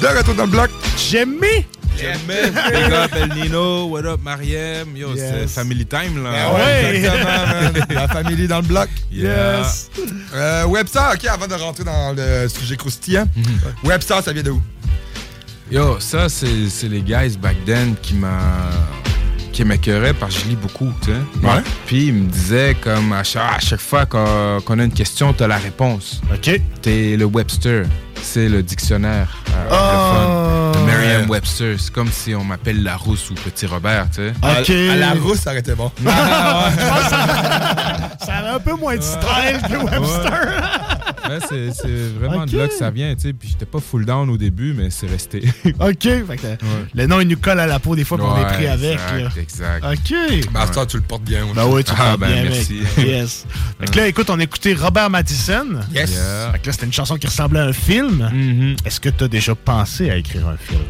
De retour dans le bloc. Jimmy! Jimmy! Big up El Nino, what up Mariem? Yo, Yes. c'est family time là. Ben ouais, exactement, man. La famille dans le bloc. Yeah. Yes. Euh, Webstar, OK, avant de rentrer dans le sujet croustillant. Webstar, ça vient de où? Yo, ça, c'est c'est les guys back then qui m'a qui m'écœuraient parce que je lis beaucoup, tu sais. Ouais. Puis ils me disaient comme à chaque, à chaque fois qu'on qu'on a une question, t'as la réponse. OK. T'es le Webster. C'est le dictionnaire euh, Oh. anglophone. Le Merriam-Webster. C'est comme si on m'appelle Larousse ou Petit Robert, tu sais. OK. À, à la rousse, ça aurait été bon. Ça avait un peu moins de style que Webster. Ouais, c'est c'est vraiment de là que ça vient, tu sais. Puis j'étais pas full down au début, mais c'est resté. OK. Fait que Le nom, il nous colle à la peau des fois qu'on est Ouais, pris avec. exact, là. OK. Master, tu le portes bien. Ben oui, tu Ah, parles ben, bien, merci. Yes. Fait que là, écoute, on a écouté Robert Madison. Yes. Yeah. Fait que là, c'était une chanson qui ressemblait à un film. Mm-hmm. Est-ce que tu as déjà pensé à écrire un film?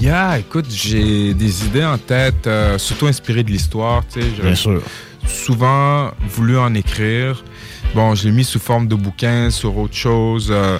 Yeah, écoute, j'ai des idées en tête, euh, surtout inspirées de l'histoire, tu sais. J'aurais Bien sûr. Souvent voulu en écrire. Bon, je l'ai mis sous forme de bouquin, sur autre chose. euh,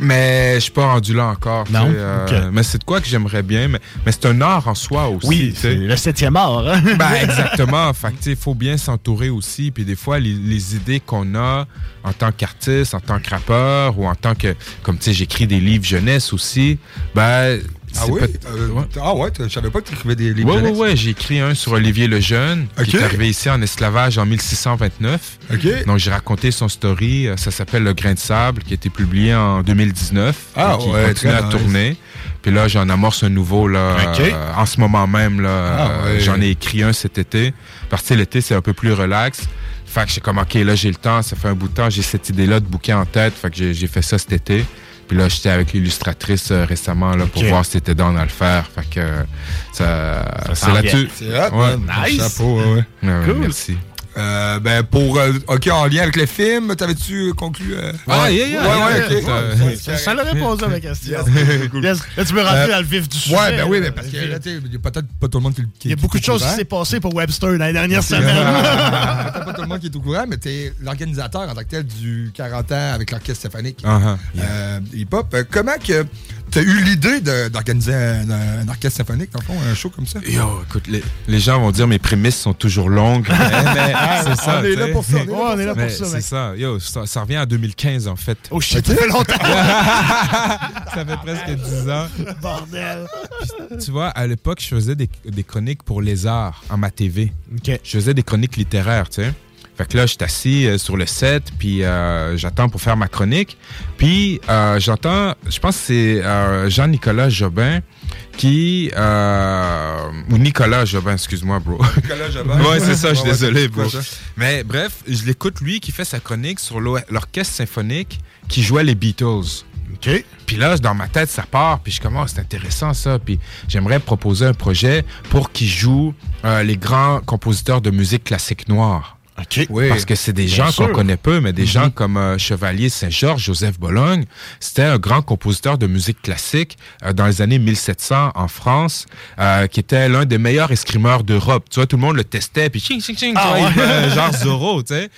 mais je suis pas rendu là encore. Non? euh. Mais c'est de quoi que j'aimerais bien. Mais, mais c'est un art en soi aussi. Oui, c'est le septième art. Hein? Ben, exactement. fait que, tu sais, il faut bien s'entourer aussi. Puis des fois, les, les idées qu'on a en tant qu'artiste, en tant que rappeur ou en tant que. Comme tu sais, j'écris des livres jeunesse aussi. Ben. Ah oui? Euh, Ouais. Ah ouais, je savais pas que tu écrivais des livres Ouais, ouais, jeunesse. ouais, j'ai écrit un sur Olivier le Jeune, qui est arrivé ici en esclavage en 1629. OK. Donc, j'ai raconté son story. euh, Ça s'appelle Le Grain de Sable, qui a été publié en 2019. Ah, qui ouais, continue à nice. tourner. Puis là, j'en amorce un nouveau, là, euh, en ce moment même, là. Ah, euh, ouais. J'en ai écrit un cet été. Parce que l'été, c'est un peu plus relax. Fait que j'ai comme, OK, là, j'ai le temps. Ça fait un bout de temps. J'ai cette idée-là de bouquin en tête. Fait que j'ai fait ça cet été. Puis là, j'étais avec l'illustratrice euh, récemment là, pour voir si c'était dans à le faire. Fait que euh, ça, Ça c'est là-dessus. C'est Ouais. Nice. Chapeau, ouais, ouais. Ouais, ouais, Cool. Merci. Euh, ben, pour. euh, OK, en lien avec le film, t'avais-tu conclu. euh, Ah, ouais. yeah, yeah, ouais, yeah, ouais, yeah. ok. Ça- Ouais, Ça, ça l'aurait posé à ma question. Cool. Yes. Là, tu veux rentrer Euh, dans le vif du sujet. Ouais, ben oui, mais parce que là, tu sais, il y a peut-être pas tout le monde qui Il y a beaucoup de choses qui s'est passé pour Webster dans les dernières semaines. Peut-être pas tout le monde qui est au courant, mais t'es l'organisateur en tant que tel du 40 ans avec l'orchestre symphonique Uh-huh, euh, hip-hop. Euh, comment que t'as eu l'idée d'organiser un, un orchestre symphonique, dans le fond, un show comme ça? Yo, écoute, les, les gens vont dire mes prémices sont toujours longues. mais, mais c'est ça. on est là pour ça, on est là Ouais, pour on est là Mais pour ça, c'est ça. Yo, ça, ça revient à 2015, en fait. Oh shit, ça fait longtemps. ça fait presque 10 ans. Bordel. Tu vois, à l'époque, je faisais des, des chroniques pour les arts en ma TV. OK. Je faisais des chroniques littéraires, tu sais. Fait que là, je suis assis euh, sur le set, puis euh, j'attends pour faire ma chronique. Puis euh, j'entends, je pense que c'est Jean-Nicolas Jobin qui... ou Nicolas Jobin, excuse-moi, bro. Nicolas Jobin. ouais, c'est ça, je suis Ouais, désolé, bro. Mais bref, je l'écoute, lui, qui fait sa chronique sur l'o- l'orchestre symphonique qui jouait les Beatles. OK. Puis là, dans ma tête, ça part. Puis je commence, c'est intéressant ça. Puis j'aimerais proposer un projet pour qu'ils jouent euh, les grands compositeurs de musique classique noire. Oui. Parce que c'est des gens qu'on connaît peu, mais des gens comme euh, Chevalier Saint-Georges, Joseph Bologne. C'était un grand compositeur de musique classique euh, dans les années 1700 en France, euh, qui était l'un des meilleurs escrimeurs d'Europe. Tu vois, tout le monde le testait, puis ching, ching, ching, Ah ouais. genre Zorro, tu sais.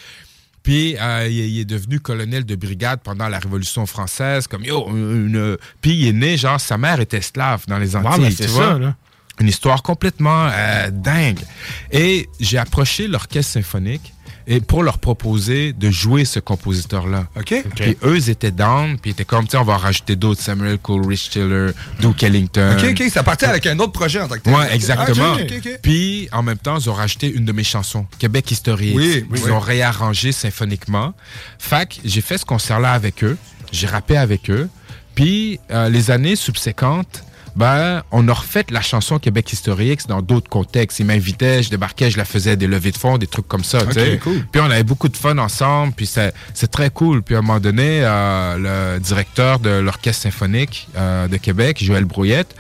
Puis euh, il, est- devenu colonel de brigade pendant la Révolution française, comme yo. Une, une- puis il est né, genre, sa mère était esclave dans les Antilles, mais tu vois. ça, là. Une histoire complètement euh, dingue. Et j'ai approché l'orchestre symphonique et pour leur proposer de jouer ce compositeur-là. OK. Puis eux, ils étaient down, puis ils étaient comme, tu sais, on va en rajouter d'autres, Samuel Coleridge Tiller, Duke Ellington. OK, OK, ça partait avec un autre projet en tant que tel. Ouais, exactement. Ah, OK, OK, OK. Puis, en même temps, ils ont rajouté une de mes chansons, Québec historique. Oui, oui, Ils oui. ont réarrangé symphoniquement. Fait que j'ai fait ce concert-là avec eux. J'ai rappé avec eux. Puis, euh, les années subséquentes, ben, on a refait la chanson Québec historique dans d'autres contextes. Ils m'invitaient, je débarquais, je la faisais des levées de fonds, des trucs comme ça. tu Ok, sais. cool. Puis on avait beaucoup de fun ensemble, puis c'est c'est très cool. Puis à un moment donné, euh, le directeur de l'Orchestre symphonique euh, de Québec, Joël Brouillette,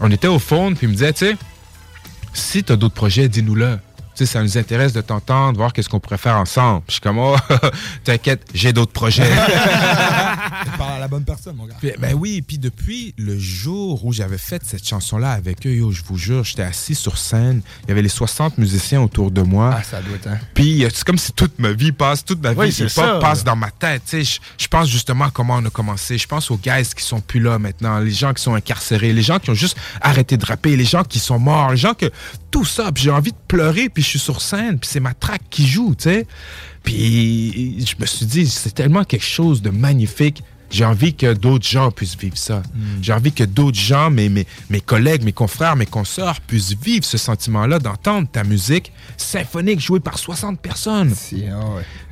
on était au fond, puis il me disait, tu sais, si tu as d'autres projets, dis-nous-le. Tu sais, ça nous intéresse de t'entendre, voir qu'est-ce qu'on pourrait faire ensemble. Puis je suis comme, oh, t'inquiète, j'ai d'autres projets. La bonne personne, mon gars. Puis, ben oui, puis depuis le jour où j'avais fait cette chanson-là avec eux, yo, je vous jure, j'étais assis sur scène, il y avait les 60 musiciens autour de moi. Ah, ça doit être, hein. Puis euh, c'est comme si toute ma vie passe, toute ma Oui, vie c'est hip-hop passe dans ma tête. Tu sais, je, je pense justement à comment on a commencé. Je pense aux guys qui sont plus là maintenant, les gens qui sont incarcérés, les gens qui ont juste arrêté de rapper, les gens qui sont morts, les gens que tout ça. Puis j'ai envie de pleurer, puis je suis sur scène, puis c'est ma track qui joue, tu sais. Puis je me suis dit, c'est tellement quelque chose de magnifique. J'ai envie que d'autres gens puissent vivre ça. J'ai envie que d'autres gens, mes, mes, mes collègues, mes confrères, mes consorts puissent vivre ce sentiment-là d'entendre ta musique symphonique jouée par 60 personnes.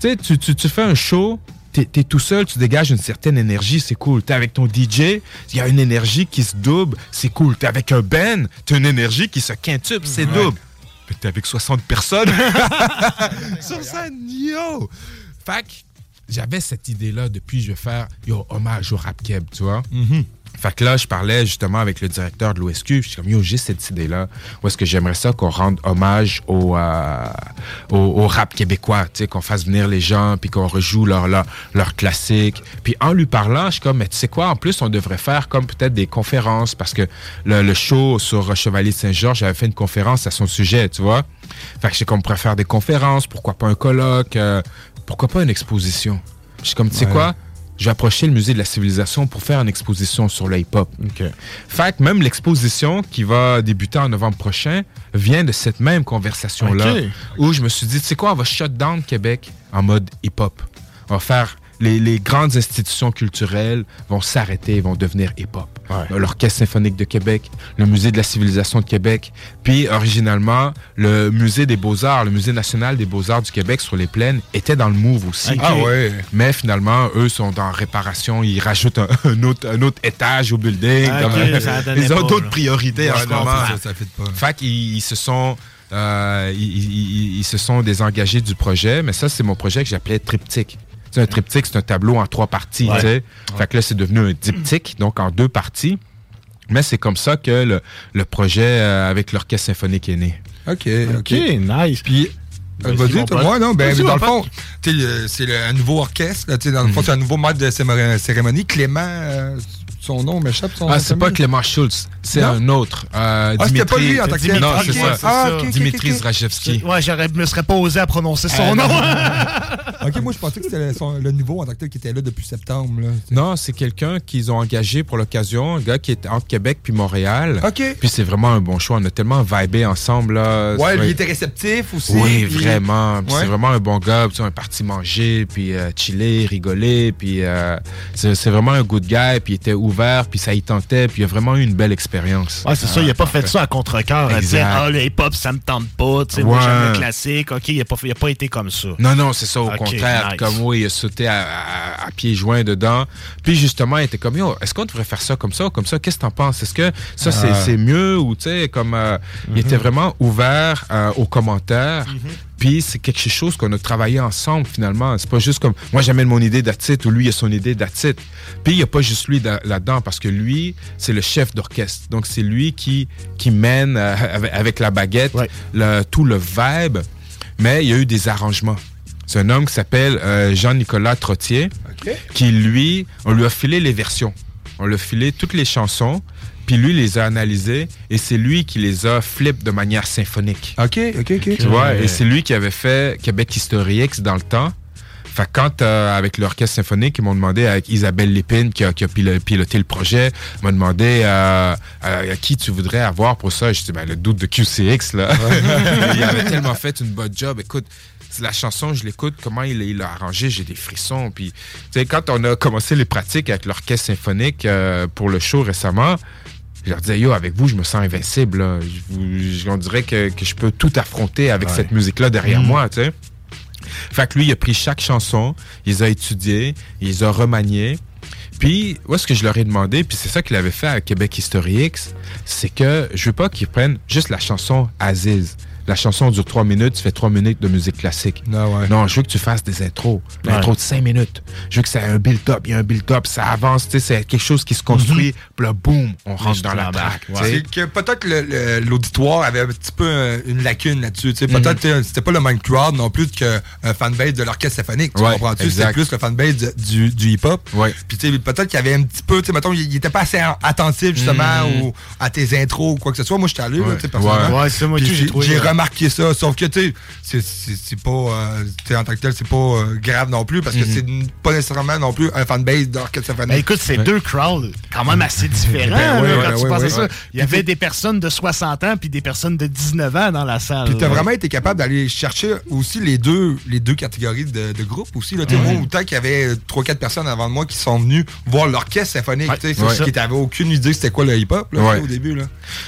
Tu sais, tu, tu, tu fais un show, t'es es tout seul, tu dégages une certaine énergie, c'est cool. T'es avec ton DJ, il y a une énergie qui se double, c'est cool. T'es avec un band, t'as une énergie qui se quintuple, c'est Ouais. double. Mais t'es avec 60 personnes sur scène, yo! Que j'avais cette idée-là depuis je vais faire yo, hommage au rap keb, tu vois? Fait que là, je parlais justement avec le directeur de l'OSQ. Je suis comme, yo, j'ai cette idée-là. Où est-ce que j'aimerais ça qu'on rende hommage au, euh, au, au rap québécois, tu sais, qu'on fasse venir les gens, puis qu'on rejoue leur, leur, leur classique. Puis en lui parlant, je suis comme, mais tu sais quoi, en plus, on devrait faire comme peut-être des conférences, parce que le, le show sur Chevalier de Saint-Georges, j'avais fait une conférence à son sujet, tu vois. Fait que je sais qu'on pourrait faire des conférences, pourquoi pas un colloque, euh, pourquoi pas une exposition? Je suis comme, tu sais Ouais. quoi, j'ai approché le musée de la civilisation pour faire une exposition sur le hip-hop. Fait que même l'exposition qui va débuter en novembre prochain vient de cette même conversation-là. Où je me suis dit, tu sais quoi, on va shut down Québec en mode hip-hop. On va faire. Les, les grandes institutions culturelles vont s'arrêter, vont devenir hip-hop. L'Orchestre symphonique de Québec, le Musée de la civilisation de Québec, puis originalement, le Musée des beaux-arts, le Musée national des beaux-arts du Québec sur les plaines était dans le move aussi. Ah ouais. Mais finalement, eux sont en réparation. Ils rajoutent un, un autre, un autre étage au building. Ah, Comme- ils ont d'autres priorités en Ouais, ce non, moment. c'est ça, ça fit pas. Fait qu'ils ils se sont... euh, ils- ils se sont désengagés du projet, mais ça, c'est mon projet que j'appelais triptyque. Tu sais, un triptyque, c'est un tableau en trois parties. Ouais. tu sais. Fait que là, c'est devenu un diptyque, donc en deux parties. Mais c'est comme ça que le, le projet euh, avec l'orchestre symphonique est né. OK, OK. nice. Puis, euh, Vas-y, pote. moi, non, ben, dans le fond, le- c'est un nouveau orchestre, là, dans le fond, c'est un nouveau maître de cérémonie. Clément, euh, son nom m'échappe, son Ah, c'est pas. Clément Schultz, c'est un autre. Euh, Ah, c'était pas Dimitri- lui en tant que tel. Non, c'est ça. c'est ça. ok, ok, Dimitri. Ouais, j'aurais, me serais pas osé à prononcer son Euh, nom. OK, moi, je pensais que c'était le, nouveau en tant que tel qui était là depuis septembre. Là. Non, c'est quelqu'un qu'ils ont engagé pour l'occasion, un gars qui est entre Québec puis Montréal. OK. Puis c'est vraiment un bon choix. On a tellement vibé ensemble. Là. Ouais, il était réceptif aussi. Oui, puis- vraiment. Puis Ouais. C'est vraiment un bon gars. Puis on est parti manger, puis euh, chiller, rigoler. Puis euh, c'est c'est vraiment un good guy. Puis il était ouvert, puis ça y tentait. Puis il a vraiment eu une belle expérience. Ouais, c'est ça, il a pas fait ça à contre-cœur, à dire. Ah, le hip-hop, ça me tente pas, tu sais, moi j'aime le classique. OK, il a pas, il a pas été comme ça. Non, non, c'est ça, au contraire. nice. Comme oui, il a sauté à, à- à pieds joints dedans. Puis justement, il était comme, yo, est-ce qu'on devrait faire ça comme ça ou comme ça? Qu'est-ce que t'en penses? Est-ce que ça, c'est Ah. c'est mieux ou, tu sais, comme, euh, il Mhm. était vraiment ouvert euh, aux commentaires. Puis c'est quelque chose qu'on a travaillé ensemble finalement. C'est pas juste comme moi j'amène mon idée d'attitude ou lui il a son idée d'attitude. Puis il n'y a pas juste lui da- là-dedans parce que lui c'est le chef d'orchestre. Donc c'est lui qui qui mène euh, avec, avec la baguette le, tout le vibe. Mais il y a eu des arrangements. C'est un homme qui s'appelle euh, Jean-Nicolas Trottier qui lui on lui a filé les versions. On lui a filé toutes les chansons. Puis lui les a analysées et c'est lui qui les a flip de manière symphonique. OK, OK, OK. Tu vois, et c'est lui qui avait fait Québec History X dans le temps. Fait quand, euh, avec l'orchestre symphonique, ils m'ont demandé, avec Isabelle Lépine, qui a, qui a pilo- piloté le projet, m'ont demandé euh, euh, qui tu voudrais avoir pour ça. Je dis, ben, le doute de QCX, là. il avait tellement fait une bonne job. Écoute, la chanson, je l'écoute, comment il l'a arrangé, j'ai des frissons. Puis, tu sais, quand on a commencé les pratiques avec l'orchestre symphonique euh, pour le show récemment, je leur disais, yo, avec vous, je me sens invincible. là. Je vous- je- on dirait que, que je peux tout affronter avec Ouais. cette musique-là derrière Mm. moi, tu sais. Fait que lui, il a pris chaque chanson, il les a étudiées, il les a remaniées. Puis, où est-ce que je leur ai demandé, puis c'est ça qu'il avait fait à Québec History X, c'est que je veux pas qu'ils prennent juste la chanson Aziz. La chanson dure trois minutes, tu fais trois minutes de musique classique. Non, je veux que tu fasses des intros. L'intro Ouais. de cinq minutes. Je veux que ait un build-up, il y a un build-up, ça avance, tu sais, c'est quelque chose qui se construit, puis là, boum, on rentre je dans la track. tu. C'est que peut-être le- l'auditoire avait un petit peu euh, une lacune là-dessus. tu sais. Mhm. Peut-être que c'était pas le même crowd non plus qu'un fanbase de l'orchestre symphonique. Tu Ouais, comprends-tu? exact. C'était plus le fanbase du, du hip-hop. Puis tu sais, peut-être qu'il y avait un petit peu, tu sais, mettons, il était pas assez attentif justement Mhm. au- à tes intros ou quoi que ce soit. Moi, allé, Ouais. tu sais, personnellement. C'est j'ai j'ai trouvé, j'ai euh, marqué ça. Sauf que, tu sais, c'est- pas. euh, en tant que tel, c'est pas euh, grave non plus parce que Mhm. c'est n- pas nécessairement non plus un fanbase d'orchestre symphonique. Ben, écoute, c'est deux crowds quand même assez différents. Ben là, ouais, quand tu penses à ça. Il y avait des personnes de 60 ans puis des personnes de 19 ans dans la salle. Puis t'as vraiment été capable d'aller chercher aussi les deux, les deux catégories de, de groupes aussi. Là. Mhm. Moi, autant qu'il y avait 3-4 personnes avant de moi qui sont venues voir l'orchestre symphonique, tu sais, qui n'avaient aucune idée c'était quoi le hip-hop au début. Là.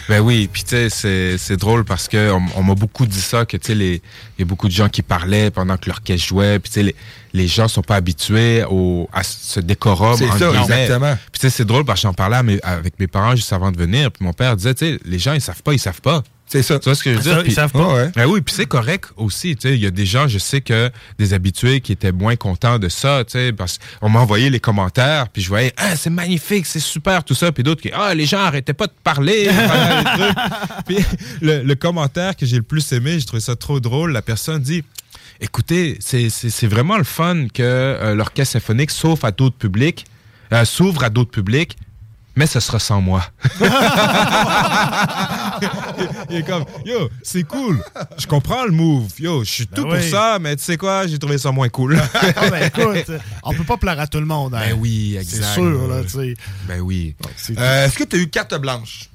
Ben oui, puis tu sais, c'est, drôle parce que on, on m'a beaucoup dit ça, que tu sais, il y a beaucoup de gens qui parlaient pendant que l'orchestre jouait, puis tu sais, les, les gens sont pas habitués au, à ce décorum. C'est ça, exactement. Puis tu sais, c'est drôle parce que j'en parlais mes- avec mes parents juste avant de venir, puis mon père disait, tu sais, les gens, ils savent pas, ils savent pas. C'est ça. Tu vois ce que je veux C'est dire? ça, ils savent pas. Ben oui, puis c'est correct aussi. Tu sais, il y a des gens, je sais que des habitués qui étaient moins contents de ça, tu sais, parce qu'on m'a envoyé les commentaires, puis je voyais, ah, c'est magnifique, c'est super, tout ça, puis d'autres qui, ah, les gens arrêtaient pas de parler. pendant les trucs. puis le, le commentaire que j'ai le plus aimé, j'ai trouvé ça trop drôle. La personne dit. Écoutez, c'est- c'est c'est vraiment le fun que euh, l'orchestre symphonique s'ouvre à d'autres publics, euh, s'ouvre à d'autres publics, mais ce sera sans moi. Il est comme, yo, c'est cool. Je comprends le move. Yo, je suis tout pour ça, mais tu sais quoi, j'ai trouvé ça moins cool. Ah, ben, écoute, on peut pas plaire à tout le monde. hein. Ben oui, C'est exact. sûr, là, tu sais. Ben oui. Euh, Est-ce que tu as eu carte blanche?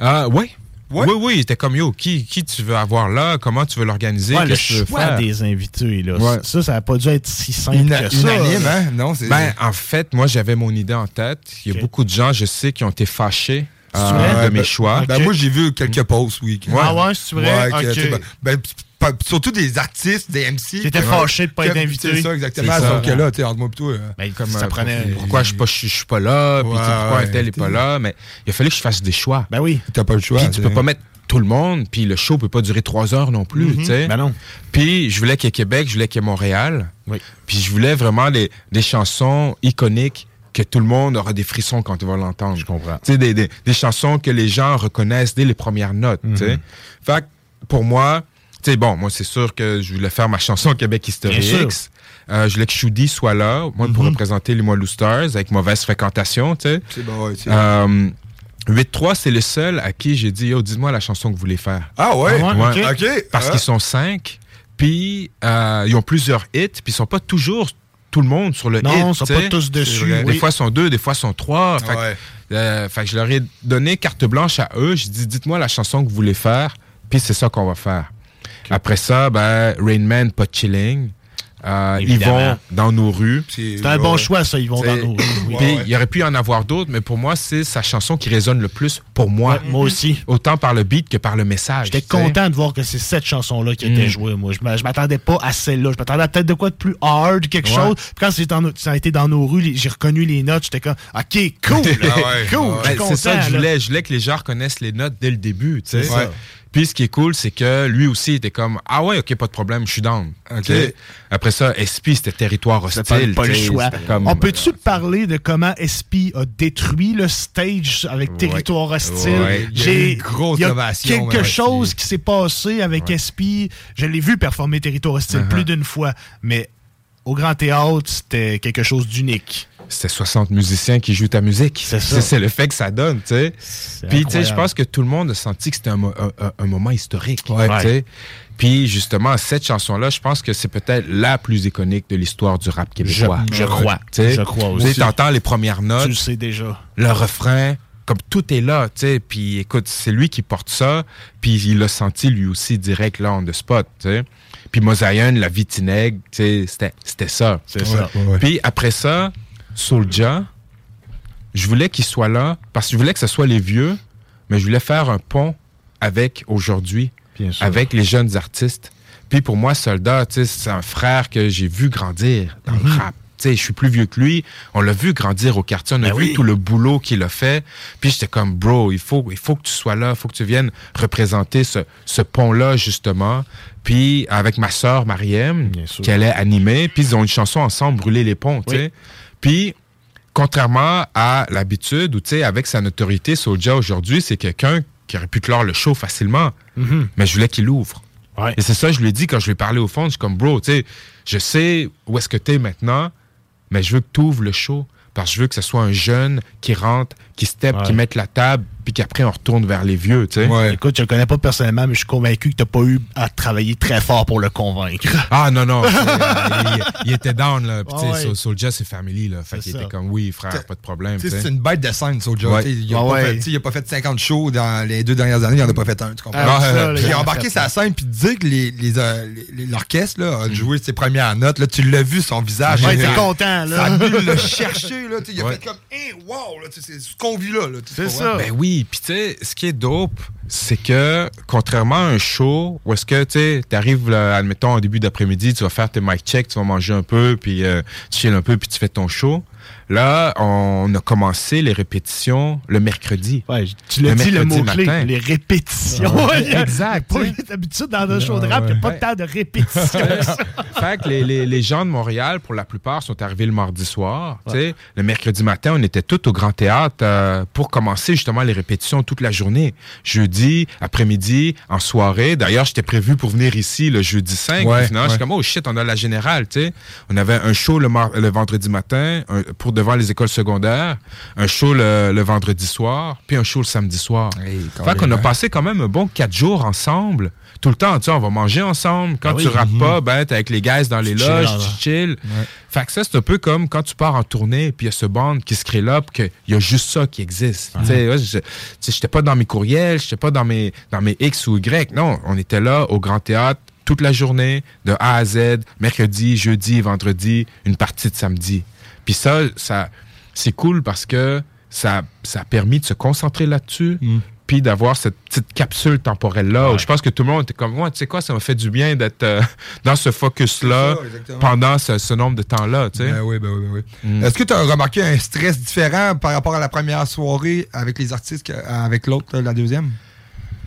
Ah, ouais. Ouais. Oui, oui, c'était comme, yo, qui, qui tu veux avoir là? Comment tu veux l'organiser? Ouais, le que tu veux choix faire? des invités, là, Ouais. ça, ça n'a pas dû être si simple Ina- que ça. unanime, hein? Non. Ben, en fait, moi, j'avais mon idée en tête. Il y a beaucoup de gens, je sais, qui ont été fâchés Vrai? de mes ben- choix. Ben, moi, j'ai vu quelques posts, oui. que- Ah ouais, c'est vrai? Ouais, que, ben, ben, surtout des artistes, des MC. Qui étaient que- fâchés de pas être invités. C'est ça, exactement. C'est ça. Sauf que là, tu entre moi et toi. euh, Ben, Comme, ça euh, prenait. Pourquoi je suis pas, là, puis Ouais, pourquoi un ouais. tel est pas là, mais il a fallu que je fasse des choix. Ben oui. T'as pas le choix. Puis tu peux pas mettre tout le monde, puis le show peut pas durer trois heures non plus, tu sais. Ben non. Puis je voulais qu'il y ait Québec, je voulais qu'il y ait Montréal. Oui. Puis je voulais vraiment des, des chansons iconiques que tout le monde aura des frissons quand il va l'entendre. Je comprends. Tu sais, des, des, des chansons que les gens reconnaissent dès les premières notes, tu sais. Fait que pour moi, tu sais, bon, moi c'est sûr que je voulais faire ma chanson Québec History Bien sûr. X. Euh, je voulais que Choudi soit là, moi, pour représenter les Moilou Stars avec mauvaise fréquentation, tu sais. C'est bon, ouais, tu sais. Euh, 8-3, c'est le seul à qui j'ai dit, yo, dis-moi la chanson que vous voulez faire. Ah ouais? Ah ouais, ok. Parce Ah. qu'ils sont cinq, puis euh, ils ont plusieurs hits, puis ils sont pas toujours tout le monde sur le Non, hit. tu pas tous dessus, oui. Des fois, ils sont deux, des fois, ils sont trois. Fait, que- euh, fait que je leur ai donné carte blanche à eux. J'ai dit, dites-moi la chanson que vous voulez faire, puis c'est ça qu'on va faire. Après ça, ben, Rain Man, pas de chilling. Euh, ils vont dans nos rues. C'est un bon choix, ça, ils vont dans nos rues. oui. Il y aurait pu y en avoir d'autres, mais pour moi, c'est sa chanson qui résonne le plus pour moi. Ouais, moi aussi. Autant par le beat que par le message. J'étais content de voir que c'est cette chanson-là qui était Mm. jouée. Moi, je m'a- je m'attendais pas à celle-là. Je m'attendais à peut-être de quoi de plus hard, quelque Ouais. chose. Puis quand dans ça a été dans nos rues, j'ai reconnu les notes. J'étais comme, OK, cool, Ah ouais, cool. ouais. je suis Ben, c'est ça que je voulais. Je voulais que les gens reconnaissent les notes dès le début. tu sais. C'est ça. Puis ce qui est cool, c'est que lui aussi était comme Ah ouais, ok, pas de problème, je suis down. Après ça, SP, c'était territoire hostile. C'était pas, pas le choix. comme- On peut-tu parler de comment SP a détruit le stage avec Territoire Hostile? Ouais. Il y a eu J'ai une grosse il y a ovation, quelque ouais, chose qui s'est passé avec SP. Je l'ai vu performer Territoire Hostile Uh-huh. plus d'une fois, mais au Grand Théâtre, c'était quelque chose d'unique. C'était 60 musiciens qui jouent ta musique. C'est ça. C'est le fait que ça donne, tu sais. Puis, tu sais, je pense que tout le monde a senti que c'était un, mo- un- un- un moment historique. Ouais. tu sais. Puis, justement, cette chanson-là, je pense que c'est peut-être la plus iconique de l'histoire du rap québécois. Je- je crois. Tu sais. Je crois Tu aussi. t'entends les premières Tu notes. le sais déjà. le refrain, comme tout est là, tu sais. Puis écoute, c'est lui qui porte ça, puis il l'a senti lui aussi direct là on the spot, tu sais. Puis Mosaïen, la Vitinègre, tu sais, c'était, ça. C'est ça. Ouais. Puis après ça, Soulja, je voulais qu'il soit là parce que je voulais que ce soit les vieux, mais je voulais faire un pont avec aujourd'hui, avec les jeunes artistes. Puis pour moi, Soldat, c'est un frère que j'ai vu grandir dans Mhm. le rap. Tu sais, je suis plus vieux que lui. On l'a vu grandir au quartier. On a Ben vu oui. tout le boulot qu'il a fait. Puis j'étais comme, bro, il faut, il faut que tu sois là. Il faut que tu viennes représenter ce, ce pont-là, justement. Puis avec ma sœur, Mariem, qui allait animer. Puis ils ont une chanson ensemble, Brûler les ponts, Oui. Puis contrairement à l'habitude, ou tu sais, avec sa notoriété, Soulja aujourd'hui, c'est quelqu'un qui aurait pu clore le show facilement. Mhm. Mais je voulais qu'il ouvre. Ouais. Et c'est ça, je lui ai dit quand je lui ai parlé au fond, je suis comme, bro, tu sais, je sais où est-ce que tu es maintenant, mais je veux que tu ouvres le show. Parce que je veux que ce soit un jeune qui rentre, qui step, Ouais. qui mettent la table, puis qu'après on retourne vers les vieux, tu sais. Écoute, je le connais pas personnellement, mais je suis convaincu que t'as pas eu à travailler très fort pour le convaincre. Ah non, non, euh, il, il était down, là. Puis, tu sais, Ah ouais. Soul- Soulja, c'est family, là. Fait qu'il était comme, oui, frère, pas de problème. C'est une bête de scène, Soulja. Sais, Il n'a Ah pas, ouais. fait- il a pas fait 50 shows dans les deux dernières années, il n'en a pas fait un. Tu comprends? Ah, Puis il en a a embarqué sa scène, puis dire que les- les, euh, les- les- l'orchestre là, a joué ses premières notes. Là, tu l'as vu, son visage. Ouais, il était content, là. Ça a dû le chercher. Là, tu sais, il a fait comme, hey, wow, là, tu sais, c'est ce qu'on vit là. là, tu sais, C'est vrai? Ben oui, puis tu sais, ce qui est dope, c'est que contrairement à un show où est-ce que tu sais, t'arrives, là, admettons, au début d'après-midi, tu vas faire tes mic checks, tu vas manger un peu, puis euh, tu chilles un peu, puis tu fais ton show. Là, on a commencé les répétitions le mercredi. Tu l'as dit le mot-clé, les répétitions. Ouais, Il y a- exact, d'habitude dans un show de rap, il n'y a pas de temps de répétition. fait que les, les- les gens de Montréal, pour la plupart, sont arrivés le mardi soir. tu sais. Le mercredi matin, on était tous au Grand Théâtre euh, pour commencer justement les répétitions toute la journée. Jeudi, après-midi, en soirée. D'ailleurs, j'étais prévu pour venir ici le jeudi 5. Ouais, finalement, je suis ouais. comme, oh shit, on a la générale. tu sais. On avait un show le, le vendredi matin un- pour devant les écoles secondaires, un show le, le vendredi soir, puis un show le samedi soir. fait qu'on a hein. passé quand même un bon quatre jours ensemble. Tout le temps, tu sais, on va manger ensemble. Quand Ah tu rappes pas, ben, t'es avec les guys dans les Tu loges, chill, tu chill. Fait que ça, c'est un peu comme quand tu pars en tournée, puis il y a ce band qui se crée là, puis qu'il y a juste ça qui existe. Tu sais, ouais, j'étais pas dans mes courriels, j'étais pas dans mes, dans mes X ou Y. Non, on était là au Grand Théâtre toute la journée, de A à Z, mercredi, jeudi, vendredi, une partie de samedi. Puis ça, ça c'est cool parce que ça, ça a permis de se concentrer là-dessus. Puis d'avoir cette petite capsule temporelle-là, où je pense que tout le monde était comme, ouais, tu sais quoi, ça m'a fait du bien d'être euh, dans ce focus-là pendant ce, ce nombre de temps-là, tu sais. Ben oui, ben oui, ben oui. Mm. Est-ce que tu as remarqué un stress différent par rapport à la première soirée avec les artistes qu'avec l'autre, la deuxième?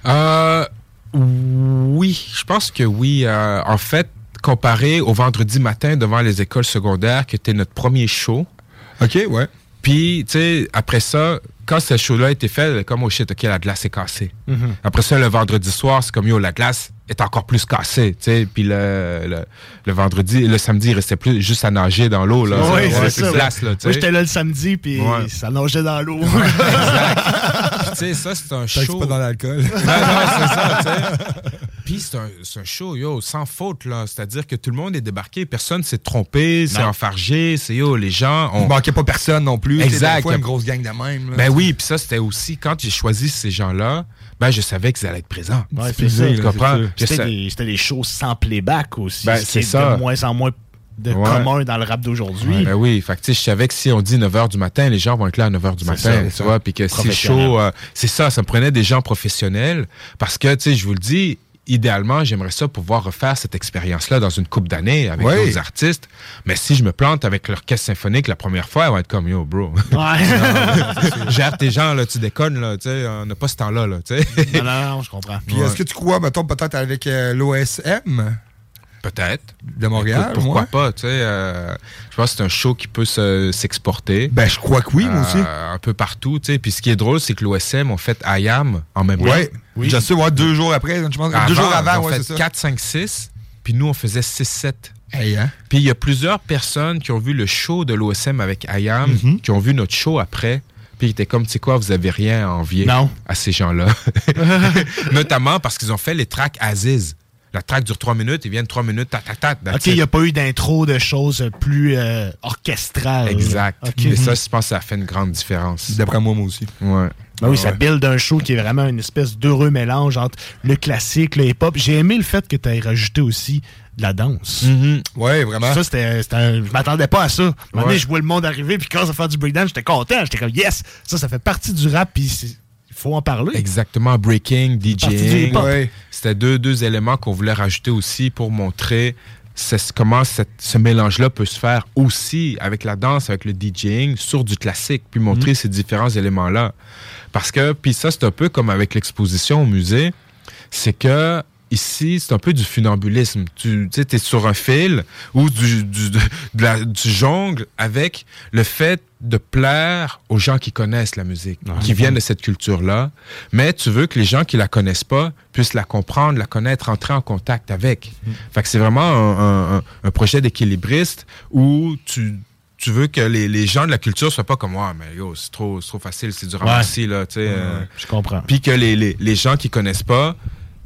Euh, oui, je pense que oui. Euh, en fait, comparé au vendredi matin devant les écoles secondaires, qui était notre premier show. OK, ouais. Puis, tu sais, après ça, quand ce show-là a été fait, comme, oh shit, OK, la glace est cassée. Mhm. Après ça, le vendredi soir, c'est comme, yo, la glace est encore plus cassée, tu sais. Puis le, le, le vendredi, le samedi, il restait plus juste à nager dans l'eau, là. Oui, Ouais, c'est glace, là, tu Moi, j'étais là le samedi, puis Ouais. ça nageait dans l'eau. Tu sais, ça, c'est un show. pas dans l'alcool. Non, non, c'est ça, tu sais. Puis c'est un, c'est un show, yo, sans faute, là. C'est-à-dire que tout le monde est débarqué, personne s'est trompé, s'est Non. enfargé, c'est yo, les gens ont. Il manquait pas personne non plus. Exact. Des fois, une grosse gang de même. là. Ben oui, puis ça, c'était aussi, quand j'ai choisi ces gens-là, ben je savais qu'ils allaient être présents. Ouais, c'est ça. Tu comprends? C'était des, des shows sans playback aussi. Ben, c'est est ça. de moins en moins de Ouais. commun dans le rap d'aujourd'hui. Ben oui, fait que, tu sais, je savais que si on dit 9h du matin, les gens vont être là à 9h du C'est matin, ça, tu ça. vois, puis que c'est chaud, euh, c'est ça, ça me prenait des gens professionnels, parce que, tu sais, je vous le dis, idéalement, j'aimerais ça pouvoir refaire cette expérience-là dans une coupe d'années avec Oui. d'autres artistes, mais si je me plante avec l'orchestre symphonique la première fois, ils vont être comme, yo, bro. Gère tes gens, là, tu déconnes, là, tu sais, on n'a pas ce temps-là, là, tu sais. Non, non, non, je comprends. Puis est-ce que tu crois, mettons, peut-être avec euh, l'OSM Peut-être. de Montréal? Écoute, pourquoi pas, tu sais. euh, je pense que c'est un show qui peut se- s'exporter. Ben, je crois que oui, moi aussi. Euh, un peu partout, tu sais. Puis ce qui est drôle, c'est que l'OSM ont fait IAM en même temps. Ouais. Je sais, ouais, deux jours après, je pense. deux jours avant, ont ouais, c'est ça. 4, 5, 6. Puis nous, on faisait 6, 7. Hey, hein? Puis il y a plusieurs personnes qui ont vu le show de l'OSM avec IAM, Mhm. qui ont vu notre show après. Puis ils étaient comme, tu sais quoi, vous avez rien à envier Non. à ces gens-là. Notamment parce qu'ils ont fait les tracks Aziz. La track dure 3 minutes, ils viennent 3 minutes, ta ta ta. that's OK, il n'y a pas eu d'intro de choses plus euh, orchestrales. Exact. Et ça, je pense que ça fait une grande différence. D'après moi, moi aussi. Ouais. Ben oui, Ouais. ça build un show qui est vraiment une espèce d'heureux mélange entre le classique, le hip-hop. J'ai aimé le fait que tu aies rajouté aussi de la danse. Mhm. Ouais, vraiment. Ça, c'était. Je m'attendais pas à ça. À un moment donné, Ouais. je vois le monde arriver, puis quand ça fait du breakdown, j'étais content. J'étais comme, yes! Ça, ça fait partie du rap, puis c'est- il faut en parler. Exactement, breaking, DJing. Ouais. C'était deux, deux éléments qu'on voulait rajouter aussi pour montrer comment cette- ce mélange-là peut se faire aussi avec la danse, avec le DJing, sur du classique, puis montrer ces différents éléments-là. Parce que, puis ça, c'est un peu comme avec l'exposition au musée, c'est que ici, c'est un peu du funambulisme. Tu es sur un fil ou du, du, de la- du jongle avec le fait de plaire aux gens qui connaissent la musique, qui viennent de cette culture-là, mais tu veux que les gens qui la connaissent pas puissent la comprendre, la connaître, entrer en contact avec. Fait que c'est vraiment un, un- projet d'équilibriste où tu tu veux que les, les gens de la culture soient pas comme moi, mais yo, c'est trop, trop facile, c'est du ramassis, là, tu sais. Ouais, euh, ouais, je comprends. Puis que les, les, les gens qui connaissent pas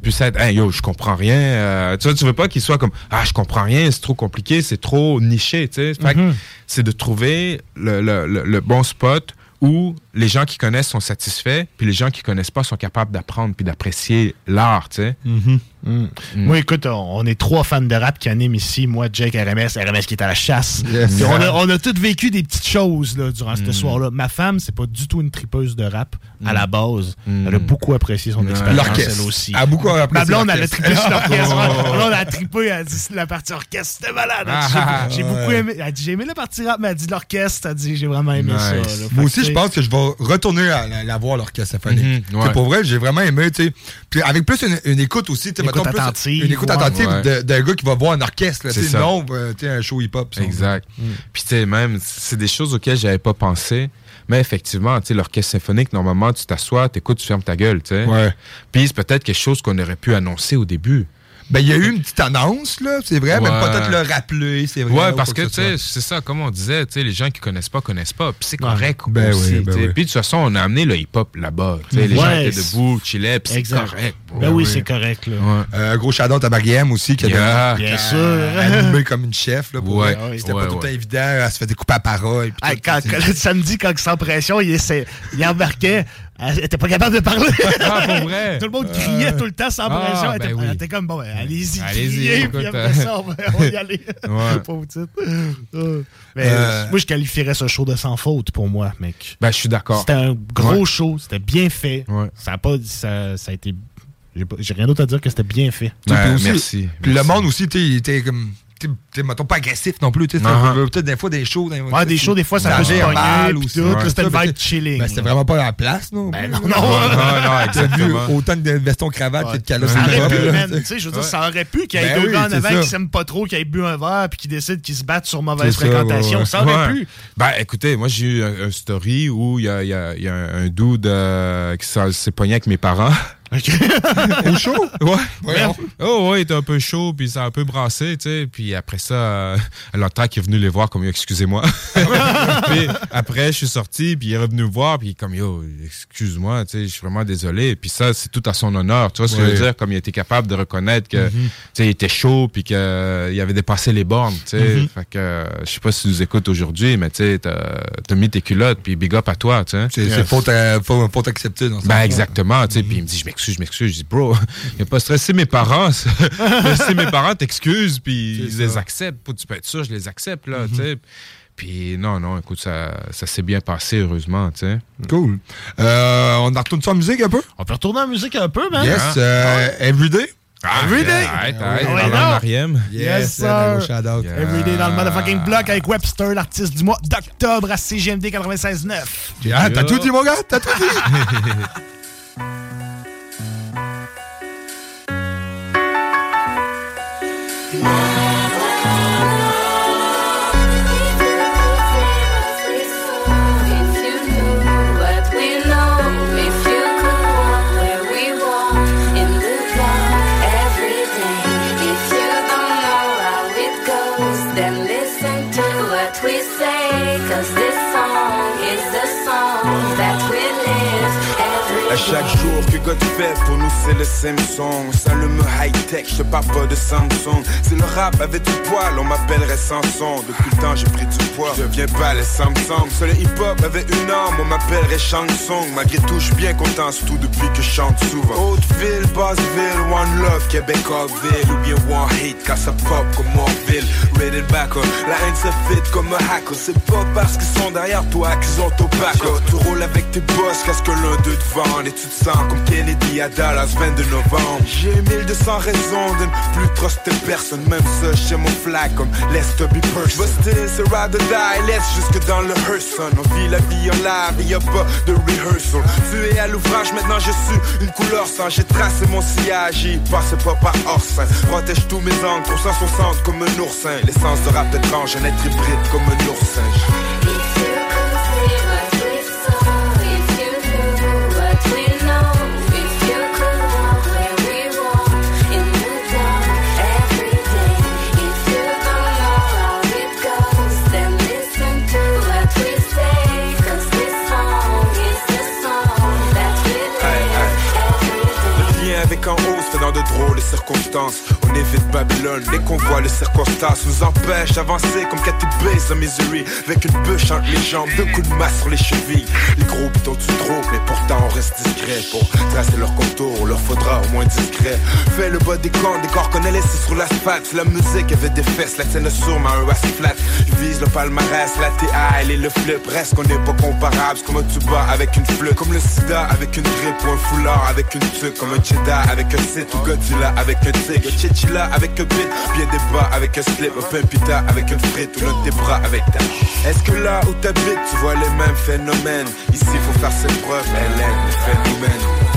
puissent être, hey, yo, je comprends rien. euh, tu vois, tu veux pas qu'ils soient comme, ah, je comprends rien, c'est trop compliqué, c'est trop niché, tu sais. Mhm. c'est de trouver le, le, le, le bon spot où les gens qui connaissent sont satisfaits, puis les gens qui connaissent pas sont capables d'apprendre puis d'apprécier l'art, tu sais. Mm. Moi, écoute, on, on est trois fans de rap qui animent ici. Moi, Jake, RMS, RMS qui est à la chasse. Yes. On, a, on a tous vécu des petites choses là, durant ce Mm. soir-là. Ma femme, c'est pas du tout une tripeuse de rap à la base. Elle a beaucoup apprécié son expérience, L'orchestre. elle aussi. Elle a beaucoup apprécié Ma blonde, elle a trippé sur l'orchestre. Oh. Ma blonde, elle a trippé, elle a dit la partie orchestre, c'était malade. Ah, J'ai beaucoup aimé. Elle a dit, j'ai aimé la partie rap, mais elle a dit l'orchestre. Elle a dit, j'ai vraiment aimé ça. là. Moi aussi, je pense que je vais retourner à la, la voir, l'orchestre symphonique. Mhm, sais, ouais. Pour vrai, j'ai vraiment aimé, tu sais. Puis avec plus une, une écoute aussi, tu sais, Une écoute attentive, Une écoute attentive d'un gars qui va voir un orchestre, C'est non, euh, un show hip-hop. Exact. Puis tu sais, même, c'est des choses auxquelles j'avais pas pensé. Mais effectivement, tu sais, l'orchestre symphonique, normalement, tu t'assois, t'écoutes, tu fermes ta gueule, tu sais. Ouais. Puis c'est peut-être quelque chose qu'on aurait pu annoncer au début. Ben, il y a eu une petite annonce, là, c'est vrai, mais peut-être le rappeler, c'est vrai. Ouais, ou parce que, tu sais, c'est ça, comme on disait, tu sais, les gens qui connaissent pas, connaissent pas. Puis c'est correct Ben aussi. oui, ben oui. Puis de toute façon, on a amené le hip-hop là-bas. tu sais, Les gens Ouais, étaient debout, chillaient, puis c'est correct. Ben oui, c'est correct. Là. Ouais. Euh, gros shout-out à Mariam aussi, qui a Yeah. Bien sûr. animé comme une chef, là, pour Ouais, vrai. C'était ouais, pas tout le temps ouais. évident, elle se fait découper à parole. quand, samedi, quand sans pression, il, il embarquait, elle était pas capable de parler. Ah, pour vrai? tout le monde criait tout le temps sans Ah, pression. Elle, ben était, oui. elle était comme, bon, ben, allez-y, Allez-y, criez, écoute, puis après euh, ça, on va, on va y aller. Ouais. Pauvre petite. Euh, Mais Euh, moi, je qualifierais ce show de sans faute pour moi, mec. Ben, je suis d'accord. C'était un gros Ouais. show, c'était bien fait. Ouais. Ça a pas, ça, ça a été. J'ai rien d'autre à dire que c'était bien fait. Ben, aussi- merci, Puis merci. le monde aussi, tu sais, il était comme. Sais, mettons, pas agressif non plus. tu sais, c'était Uh-huh. Peut-être des fois des shows. des- Ouais, des shows, des fois, ça peut se mal Ouais. là, c'était mais vibe chilling, Ben, c'était vraiment pas la place, non? Ben non, non. non, non, T'as vu autant de veston cravate que de calottes. Ça aurait pu, man. tu sais. Je veux dire, Ouais. ça aurait pu qu'il y ait Ben deux oui, gars en avant qui s'aiment pas trop, qui aient bu un verre, puis qui décident qu'ils se battent sur mauvaise fréquentation. ouais, ouais. Ça aurait Ouais. pu. Ben, écoutez, moi, j'ai eu un, story où il y a, un, dude euh, qui s'est pogné avec mes parents. Au show? Ouais. Voyons. Oh, ouais, il était un peu chaud, puis ça a un peu brassé, tu sais. Puis après ça, euh, l'autre qui est venu les voir, comme, excusez-moi. puis après, je suis sorti, puis il est revenu me voir, puis comme, yo, excuse-moi, tu sais, je suis vraiment désolé. Puis ça, c'est tout à son honneur, tu vois ce que je veux dire? Comme il était capable de reconnaître que, Mhm. tu sais, il était chaud, puis qu'il avait dépassé les bornes, tu sais. Mhm. Fait que, euh, je sais pas si tu nous écoutes aujourd'hui, mais tu sais, t'as mis tes culottes, puis big up à toi, tu sais. C'est faute, à- faut, faut t'accepter dans ce Ben exactement, tu sais, puis il me dit je m'excuse, je m'excuse, je dis bro, il a pas stressé mes parents, stressé mes parents t'excuses puis C'est je les ça. accepte, Faut- tu peux être sûr je les accepte là, tu sais. Puis non non, écoute ça ça s'est bien passé heureusement, tu sais. Cool. Euh, on en retourne sur la musique un peu? On peut retourner en musique un peu, man. Yes. euh, Everyday? Everyday. Arrête, Ah arrête. Mariem. Yes, sir. Yeah. Everyday dans le motherfucking block avec Webster, l'artiste du mois d'octobre à CGMD 96.9. Ah, t'as tout dit, mon gars? T'as tout dit? À chaque jour que God fait, pour nous c'est le Samsung S'allume high-tech, je parle pas de Samsung. Si le rap avait du poil, on m'appellerait Samson. Depuis le temps j'ai pris du poids, je deviens pas les Samsung. Si le hip-hop avait une arme, on m'appellerait Shansung Malgré tout, je bien content, surtout depuis que je chante souvent. Hauteville, Basseville, One Love, Québec, Orville Ou bien One Hate, car ça pop comme Orville Rated back, la haine se fit comme un hacker. C'est pas parce qu'ils sont derrière toi qu'ils ont ton back Tu roules avec tes boss, qu'est-ce que l'un d'eux te vend? Et tu te sens comme Kennedy à Dallas, 22 novembre. J'ai 1200 raisons de ne plus truster personne Même ça, chez mon flag comme Let's to be person Busted, c'est ride or die, laisse jusque dans le Hearson On vit la vie en live, y a pas de rehearsal. Tu es à l'ouvrage, maintenant je suis une couleur sans. J'ai tracé mon sillage, y passez pas par orsin Protège tous mes angles, 360 comme un oursin. L'essence de rap étrange, un être hybride comme un oursin Come on dans de drôles circonstances. On évite Babylone dès qu'on voit les circonstances nous empêchent d'avancer comme Cathy Bates dans Missouri. Avec une bûche entre les jambes, deux coups de masse sur les chevilles. Les groupes dont tu trop, mais pourtant on reste discret. Pour tracer leur contour, leur faudra au moins discret. Fais le bas des camps, des corps qu'on a laissés sur l'asphalte. La musique avait des fesses, la scène sûrement un ass flat. Je vise le palmarès, la TAL et le flip. Reste qu'on n'est pas comparable, comme un tuba avec une flûte. Comme le sida avec une grippe ou un foulard avec une tuque. Comme un cheddar avec un site Godzilla avec un tigre. Chichilla avec un bit, bien des bas avec un slip. Un pita avec une frite ou l'un de tes bras avec ta. Est-ce que là où t'habites, tu vois les mêmes phénomènes? Ici, faut faire ses preuves, Hélène, le phénomène.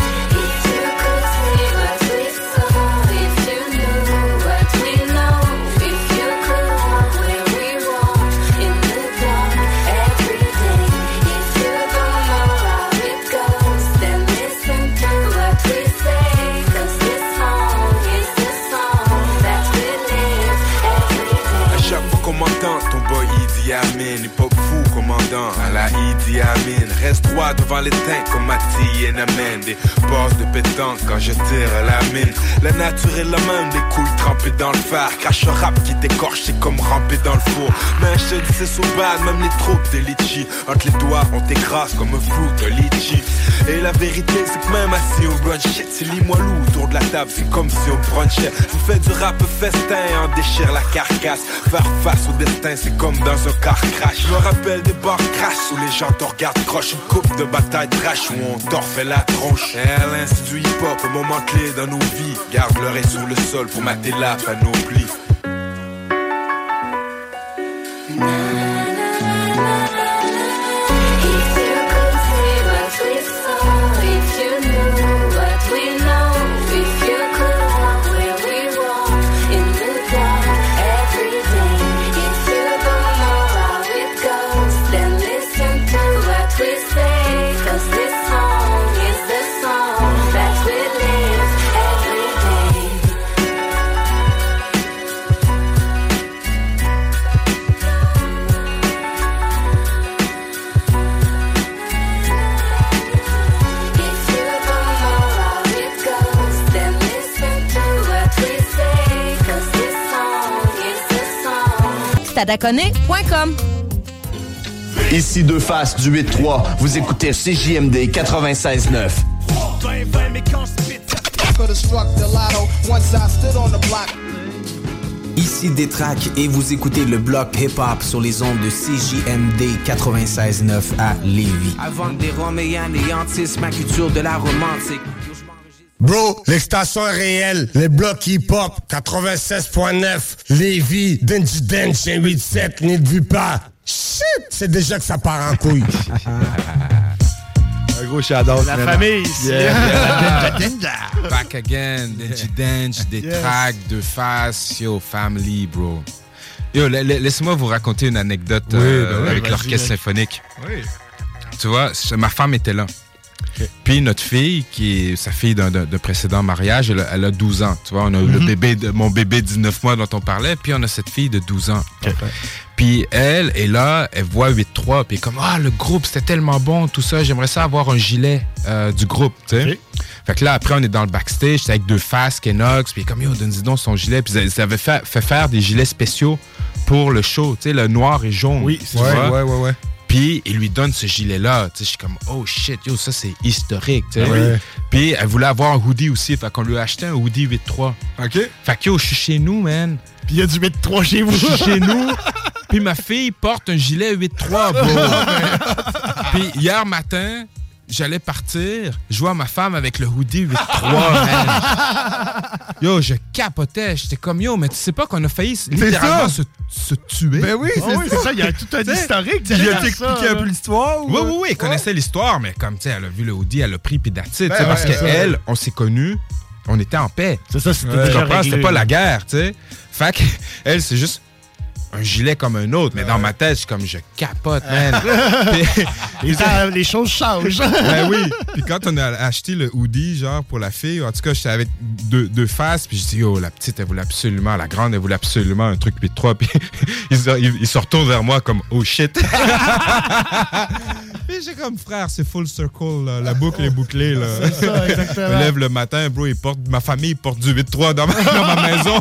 see I mean Reste droit devant les teintes comme Mati et Namen. Des de pétanque quand je tire la mine. La nature est la même, des couilles trempées dans le phare. Crache un rap qui t'écorche, c'est comme ramper dans le four. Mais je te dis, c'est so bad, même les troupes des litchis. Entre les doigts, on t'écrase comme un de litchi. Et la vérité, c'est que même assis au brunch, c'est lis-moi loup autour de la table, c'est comme si on brunchait. Je fais du rap festin, en déchire la carcasse. Faire face au destin, c'est comme dans un car crash. Je me rappelle des bars crash où les gens te regardent croche. Coupe de bataille trash où on t'en fait la tronche. C'est du hip-hop, moment clé dans nos vies. Garde l'oreille sur le sol pour mater la panoplie. Ici deux faces du 8-3. Vous écoutez CJMD 96.9. Ici Détrac et vous écoutez le bloc hip-hop sur les ondes de CJMD 96.9 à Lévis. Avant des Roméens ma culture de la romantique. Bro, l'extension est réelle. Les blocs hip-hop, 96.9, Lévis, Denji Dench, 187, n'y vu pas. Shit, c'est déjà que ça part en couille. Un gros shout-out. La famille, ici. Yeah. Back again, Denji Dench, des Yes. tracks, de face, yo, family, bro. Yo, la- la- laissez-moi vous raconter une anecdote Oui, euh, ben oui, avec l'orchestre symphonique. Oui. Tu vois, ma femme était là. Puis notre fille, qui est sa fille d'un précédent mariage, elle a, elle a 12 ans. Tu vois, on a le Mhm. bébé, de, mon bébé de 19 mois dont on parlait, puis on a cette fille de 12 ans. Puis elle est là, elle voit 8-3, puis comme Ah, le groupe, c'était tellement bon, tout ça, j'aimerais ça avoir un gilet euh, du groupe, tu sais. Fait que là, après, on est dans le backstage, c'est avec deux faces, Kenox, puis comme Yo, donne-y donc son gilet. Puis ils avaient fait, fait faire des gilets spéciaux pour le show, tu sais, le noir et jaune. Oui, c'est ça. Ouais, ouais, ouais. Puis il lui donne ce gilet-là. Je suis comme, oh shit, yo, ça c'est historique. Ouais. Puis elle voulait avoir un hoodie aussi. Fait qu'on lui a acheté un hoodie 8-3. OK. Fait que yo, je suis chez nous, man. Puis il y a du 8-3 chez vous. Je suis chez nous. Puis ma fille porte un gilet 8-3, bro. Puis hier matin, j'allais partir. Je vois ma femme avec le hoodie 8-3, man. Yo, je capotais. J'étais comme, yo, mais tu sais pas qu'on a failli littéralement se, se tuer? Ben oui, c'est Ah oui, c'est ça, il y a tout un historique t'ai ça, expliqué un peu l'histoire. ou- Oui, oui, oui, elle connaissait l'histoire, mais comme, tu sais, elle a vu le hoodie, elle a pris, puis it, Ben parce ouais, qu'elle, on s'est connus, on était en paix. C'est ça, c'était C'était pas la guerre, tu sais. Fait que, elle, c'est juste un gilet comme un autre, mais dans ma tête, je suis comme, je capote, man. Puis- Les, choses changent. ben oui. Puis quand on a acheté le hoodie, genre, pour la fille, en tout cas, j'étais avec deux, deux faces, puis je dis, oh, la petite, elle voulait absolument, la grande, elle voulait absolument un truc 8-3, puis ils, se- ils, ils se retournent vers moi comme, oh shit. Mais j'ai comme frère, c'est full circle, là. la boucle est bouclée. Là. C'est ça, exactement. Je me lève le matin, bro, il porte, ma famille porte du 8-3 dans ma, dans ma maison.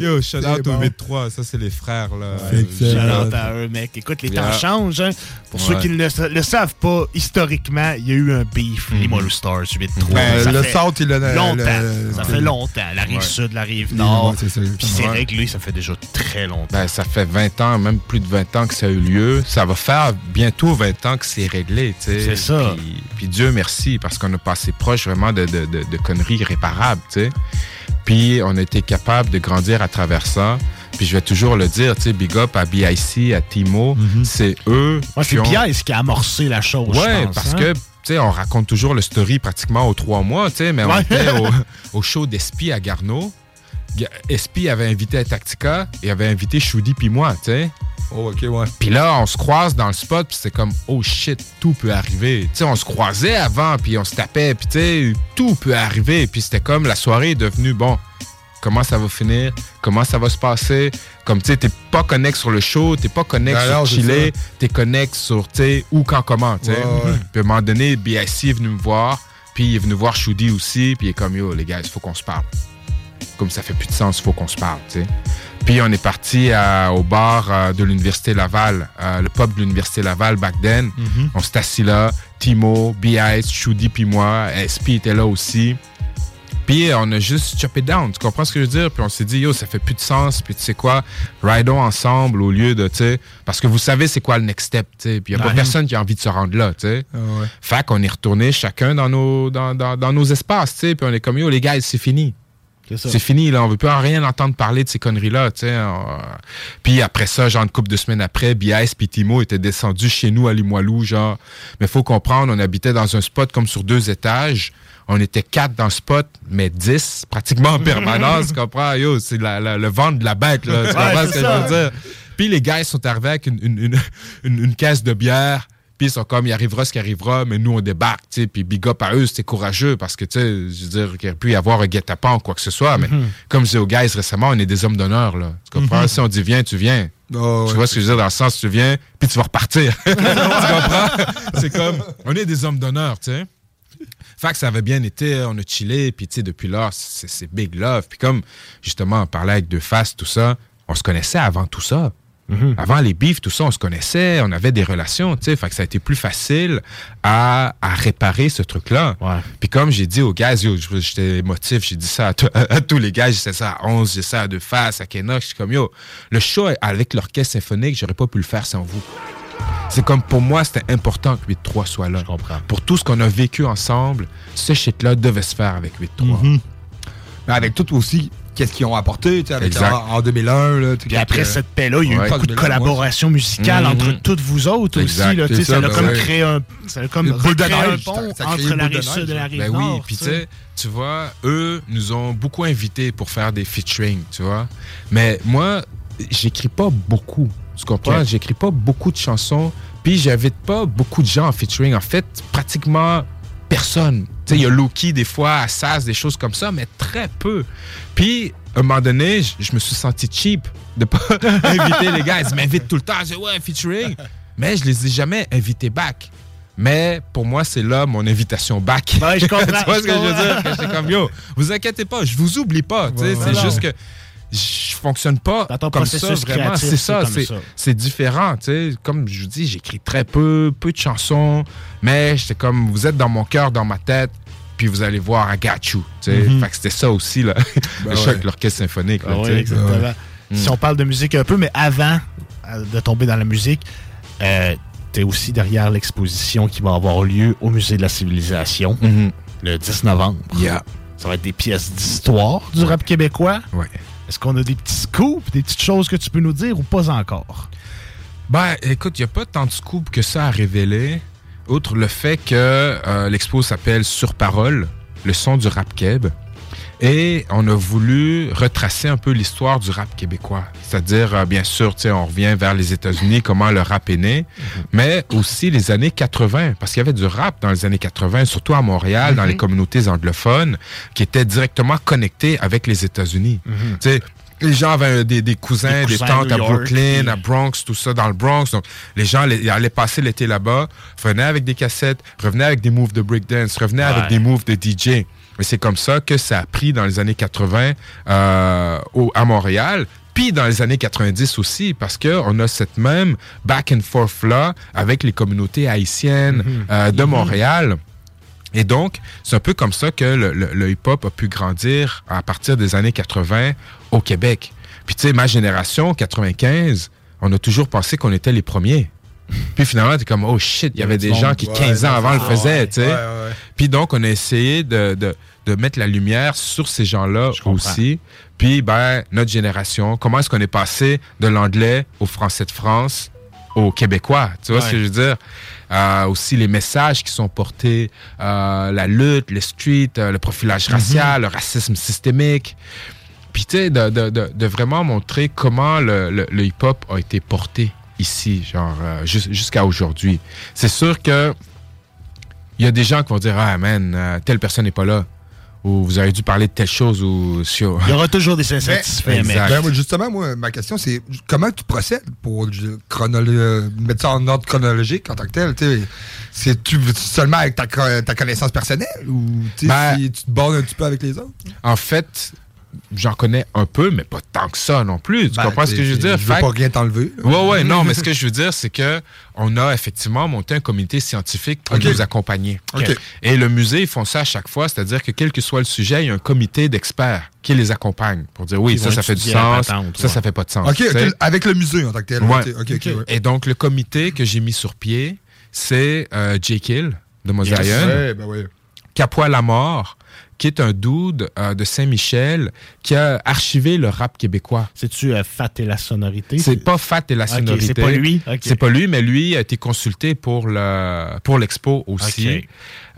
Yo, shout out bon. au 8-3, ça c'est les frères. là. Shout-out à eux, mec. Écoute, les temps changent. hein. Pour ceux qui ne le, sa- le savent pas, historiquement, il y a eu un beef, les Molo Stars 8-3. Ben, Ça le fait South, il le- Longtemps. le- ça fait longtemps. La rive Ouais. sud, la rive nord. Puis c'est réglé, ça fait déjà très longtemps. Ben, ça fait 20 ans, même plus de 20 ans que ça a eu lieu. Ça va faire bientôt 20 ans que c'est réglé. tu sais. C'est ça. Puis, puis Dieu merci, parce qu'on a passé proche vraiment de, de- de- de conneries irréparables. tu sais. Puis on a été capable de grandir à travers ça. Puis je vais toujours le dire, tu sais, big up à BIC, à Timo, c'est eux Moi, c'est ont... Pièce qui a amorcé la chose. Ouais, pense, parce hein? que, tu sais, on raconte toujours le story pratiquement aux trois mois, tu sais, mais on Ouais. était au, au show d'Espi à Garneau. Ga- Espi avait invité Tactica et avait invité Shudi puis moi, tu sais. Oh, ok, ouais. Puis là, on se croise dans le spot, puis c'est comme, oh shit, tout peut arriver. Tu sais, on se croisait avant, puis on se tapait, puis tu sais, tout peut arriver. Puis c'était comme, la soirée est devenue, bon, comment ça va finir? Comment ça va se passer? Comme, tu sais, t'es pas connecté sur le show, t'es pas connecté Ben sur c'est chiller, ça. t'es connecté sur, tu sais, où, quand, comment, tu sais. Ouais. Puis à un moment donné, BIC est venu me voir, puis il est venu voir Shudi aussi, puis il est comme, yo, les gars, il faut qu'on se parle. Comme ça fait plus de sens, il faut qu'on se parle, tu sais. Puis on est parti au bar euh, de l'Université Laval, euh, le pub de l'Université Laval back then. Mhm. On s'est assis là, Timo, B.I.S., Shudi puis moi, SP était là aussi. Puis on a juste chopé down, tu comprends ce que je veux dire? Puis on s'est dit, yo, ça fait plus de sens, puis tu sais quoi, ridons ensemble au lieu de, tu sais, parce que vous savez c'est quoi le next step, tu sais. Puis il n'y a pas personne qui a envie de se rendre là, tu sais. Ah ouais. Fait qu'on est retourné chacun dans nos, dans, dans- dans nos espaces, tu sais. Puis on est comme, yo, les gars, c'est fini. C'est fini, là. On veut plus en rien entendre parler de ces conneries-là, tu sais. On- Puis après ça, genre, une couple de semaines après, BIS puis Timo étaient descendus chez nous à Limoilou, genre. Mais faut comprendre, on habitait dans un spot comme sur deux étages. On était quatre dans le spot, mais dix, pratiquement en permanence, tu comprends? Yo, c'est la- la- le ventre de la bête, là. Tu comprends ce que ça. je veux dire? Puis les gars, ils sont arrivés avec une, une- une- une- une caisse de bière. Puis ils sont comme, il arrivera ce qui arrivera, mais nous, on débarque, tu sais. Puis big up à eux, c'était courageux parce que, tu sais, je veux dire, qu'il aurait pu y avoir un guet-apens ou quoi que ce soit. Mais Mhm. comme je dis aux guys récemment, on est des hommes d'honneur, là. Tu comprends? Mhm. Si on dit viens, tu viens. Oh, tu ouais. vois ce que je veux dire? Dans le sens, tu viens, puis tu vas repartir. tu comprends? C'est comme, on est des hommes d'honneur, tu sais. Fait que ça avait bien été, on a chillé, puis tu sais, depuis là, c'est big love. Puis comme, justement, on parlait avec Deux Faces, tout ça, on se connaissait avant tout ça. Avant les bifs, tout ça, on se connaissait, on avait des relations, tu sais. Fait que ça a été plus facile à, à réparer ce truc-là. Puis comme j'ai dit aux gars, yo, j'étais émotif, j'ai dit ça à, à tous les gars, j'ai dit ça à 11, j'ai dit ça à Deux Faces, à Kenox, je suis comme, yo, le show avec l'orchestre symphonique, j'aurais pas pu le faire sans vous. C'est comme pour moi, c'était important que 8-3 soit là. Pour tout ce qu'on a vécu ensemble, ce shit-là devait se faire avec 8-3. Mais avec tout aussi, qu'est-ce qu'ils ont apporté, tu sais, avec en, en 2001. Là, Puis après cette paix-là, il y a eu Ouais. beaucoup de collaboration musicale Mhm. entre toutes vous autres Exact, aussi. Là, tu sais, c'est ça, ça, a ben comme ouais. créé un, ça a comme de un pont ça- ça a créé entre la rive sud et la rive Ben nord. oui, puis tu ça. sais, tu vois, eux nous ont beaucoup invités pour faire des featuring, tu vois. Mais moi, j'écris pas beaucoup. Tu comprends? Ok. J'écris pas beaucoup de chansons, puis j'invite pas beaucoup de gens en featuring. En fait, pratiquement personne. Tu sais, il y a Loki des fois, Assas, des choses comme ça, mais très peu. Puis, à un moment donné, je- je me suis senti cheap de pas inviter les gars. Ils m'invitent tout le temps. Je dis, ouais, featuring. Mais je les ai jamais invités back. Mais pour moi, c'est là mon invitation back. Ouais, je comprends, tu vois ce que je veux dire? Que comme, yo, vous inquiétez pas, je vous oublie pas. tu sais, Ouais, c'est juste que je fonctionne pas ton comme ça, vraiment. C'est c'est ça, c'est c'est différent. tu sais. Comme je vous dis, j'écris très peu, peu de chansons, mais j'étais comme, vous êtes dans mon cœur, dans ma tête, puis vous allez voir I got you. tu sais. Mhm. Fait que c'était ça aussi, là, Ben le choc ouais. l'orchestre symphonique. là, Ah exactement. Mm. Si on parle de musique un peu, mais avant euh, de tomber dans la musique, euh, t'es aussi derrière l'exposition qui va avoir lieu au Musée de la Civilisation Mhm. le 10 novembre. Yeah. Ça va être des pièces d'histoire du rap québécois. Ouais. Est-ce qu'on a des petits scoops, des petites choses que tu peux nous dire ou pas encore? Ben, écoute, il n'y a pas tant de scoop que ça à révéler, outre le fait que euh, l'expo s'appelle Sur Parole, le son du rap keb. Et on a voulu retracer un peu l'histoire du rap québécois. C'est-à-dire, euh, bien sûr, tu sais, on revient vers les États-Unis, comment le rap est né, mais aussi les années 80, parce qu'il y avait du rap dans les années 80, surtout à Montréal, dans les communautés anglophones, qui étaient directement connectées avec les États-Unis. Tu sais, Les gens avaient des, des cousins, Des cousins tantes à Brooklyn, à Bronx, tout ça, dans le Bronx. Donc, les gens les- allaient passer l'été là-bas, revenaient avec des cassettes, revenaient avec des moves de breakdance, revenaient Ouais. avec des moves de DJ. Et c'est comme ça que ça a pris dans les années 80 euh, au- à Montréal. Puis dans les années 90 aussi, parce qu'on a cette même back and forth-là avec les communautés haïtiennes euh, de Montréal. Et donc, c'est un peu comme ça que le, le- le hip-hop a pu grandir à partir des années 80 au Québec. Puis tu sais, ma génération, 95, on a toujours pensé qu'on était les premiers. Puis finalement, t'es comme, oh shit, il y avait des gens qui, Ouais, 15 ans avant, le faisaient, tu sais. Puis donc, on a essayé de, de- de mettre la lumière sur ces gens-là aussi. Puis, ben, notre génération, comment est-ce qu'on est passé de l'anglais au français de France au québécois? Tu vois ce que je veux dire? Euh, aussi les messages qui sont portés, euh, la lutte, le street, euh, le profilage racial, le racisme systémique. Puis, tu sais, de, de- de- de vraiment montrer comment le, le- le hip-hop a été porté ici, genre, euh, jus- jusqu'à aujourd'hui. C'est sûr que il y a des gens qui vont dire Ah, man, euh, telle personne n'est pas là. Ou vous avez dû parler de telle chose. Ou sur... Il y aura toujours des insatisfaits, mais. Exact. Ben, justement, moi, ma question, c'est comment tu procèdes pour chronolo- mettre ça en ordre chronologique en tant que tel? tu sais? C'est-tu seulement avec ta, ta connaissance personnelle ou tu Ben- si tu te bornes un petit peu avec les autres? En fait, j'en connais un peu, mais pas tant que ça non plus. Tu Ben, comprends ce que je veux dire? Je veux Fait pas rien t'enlever. là. Ouais, ouais, non, mais ce que je veux dire, c'est que on a effectivement monté un comité scientifique pour nous accompagner. Et le musée, ils font ça à chaque fois, c'est-à-dire que quel que soit le sujet, il y a un comité d'experts qui les accompagne pour dire oui, ça, ça fait du sens, patente, ça, ouais. ça fait pas de sens. OK, avec le musée en tant que tel. Ouais. Ouais. Et donc, le comité que j'ai mis sur pied, c'est euh, de Mosaïen, Ouais, ben. Capois la mort, qui est un dude euh, de Saint-Michel qui a archivé le rap québécois. C'est-tu euh, Fat et la sonorité? C'est pas Fat et la sonorité. c'est pas lui? C'est pas lui, mais lui a été consulté pour le pour l'expo aussi. Ok.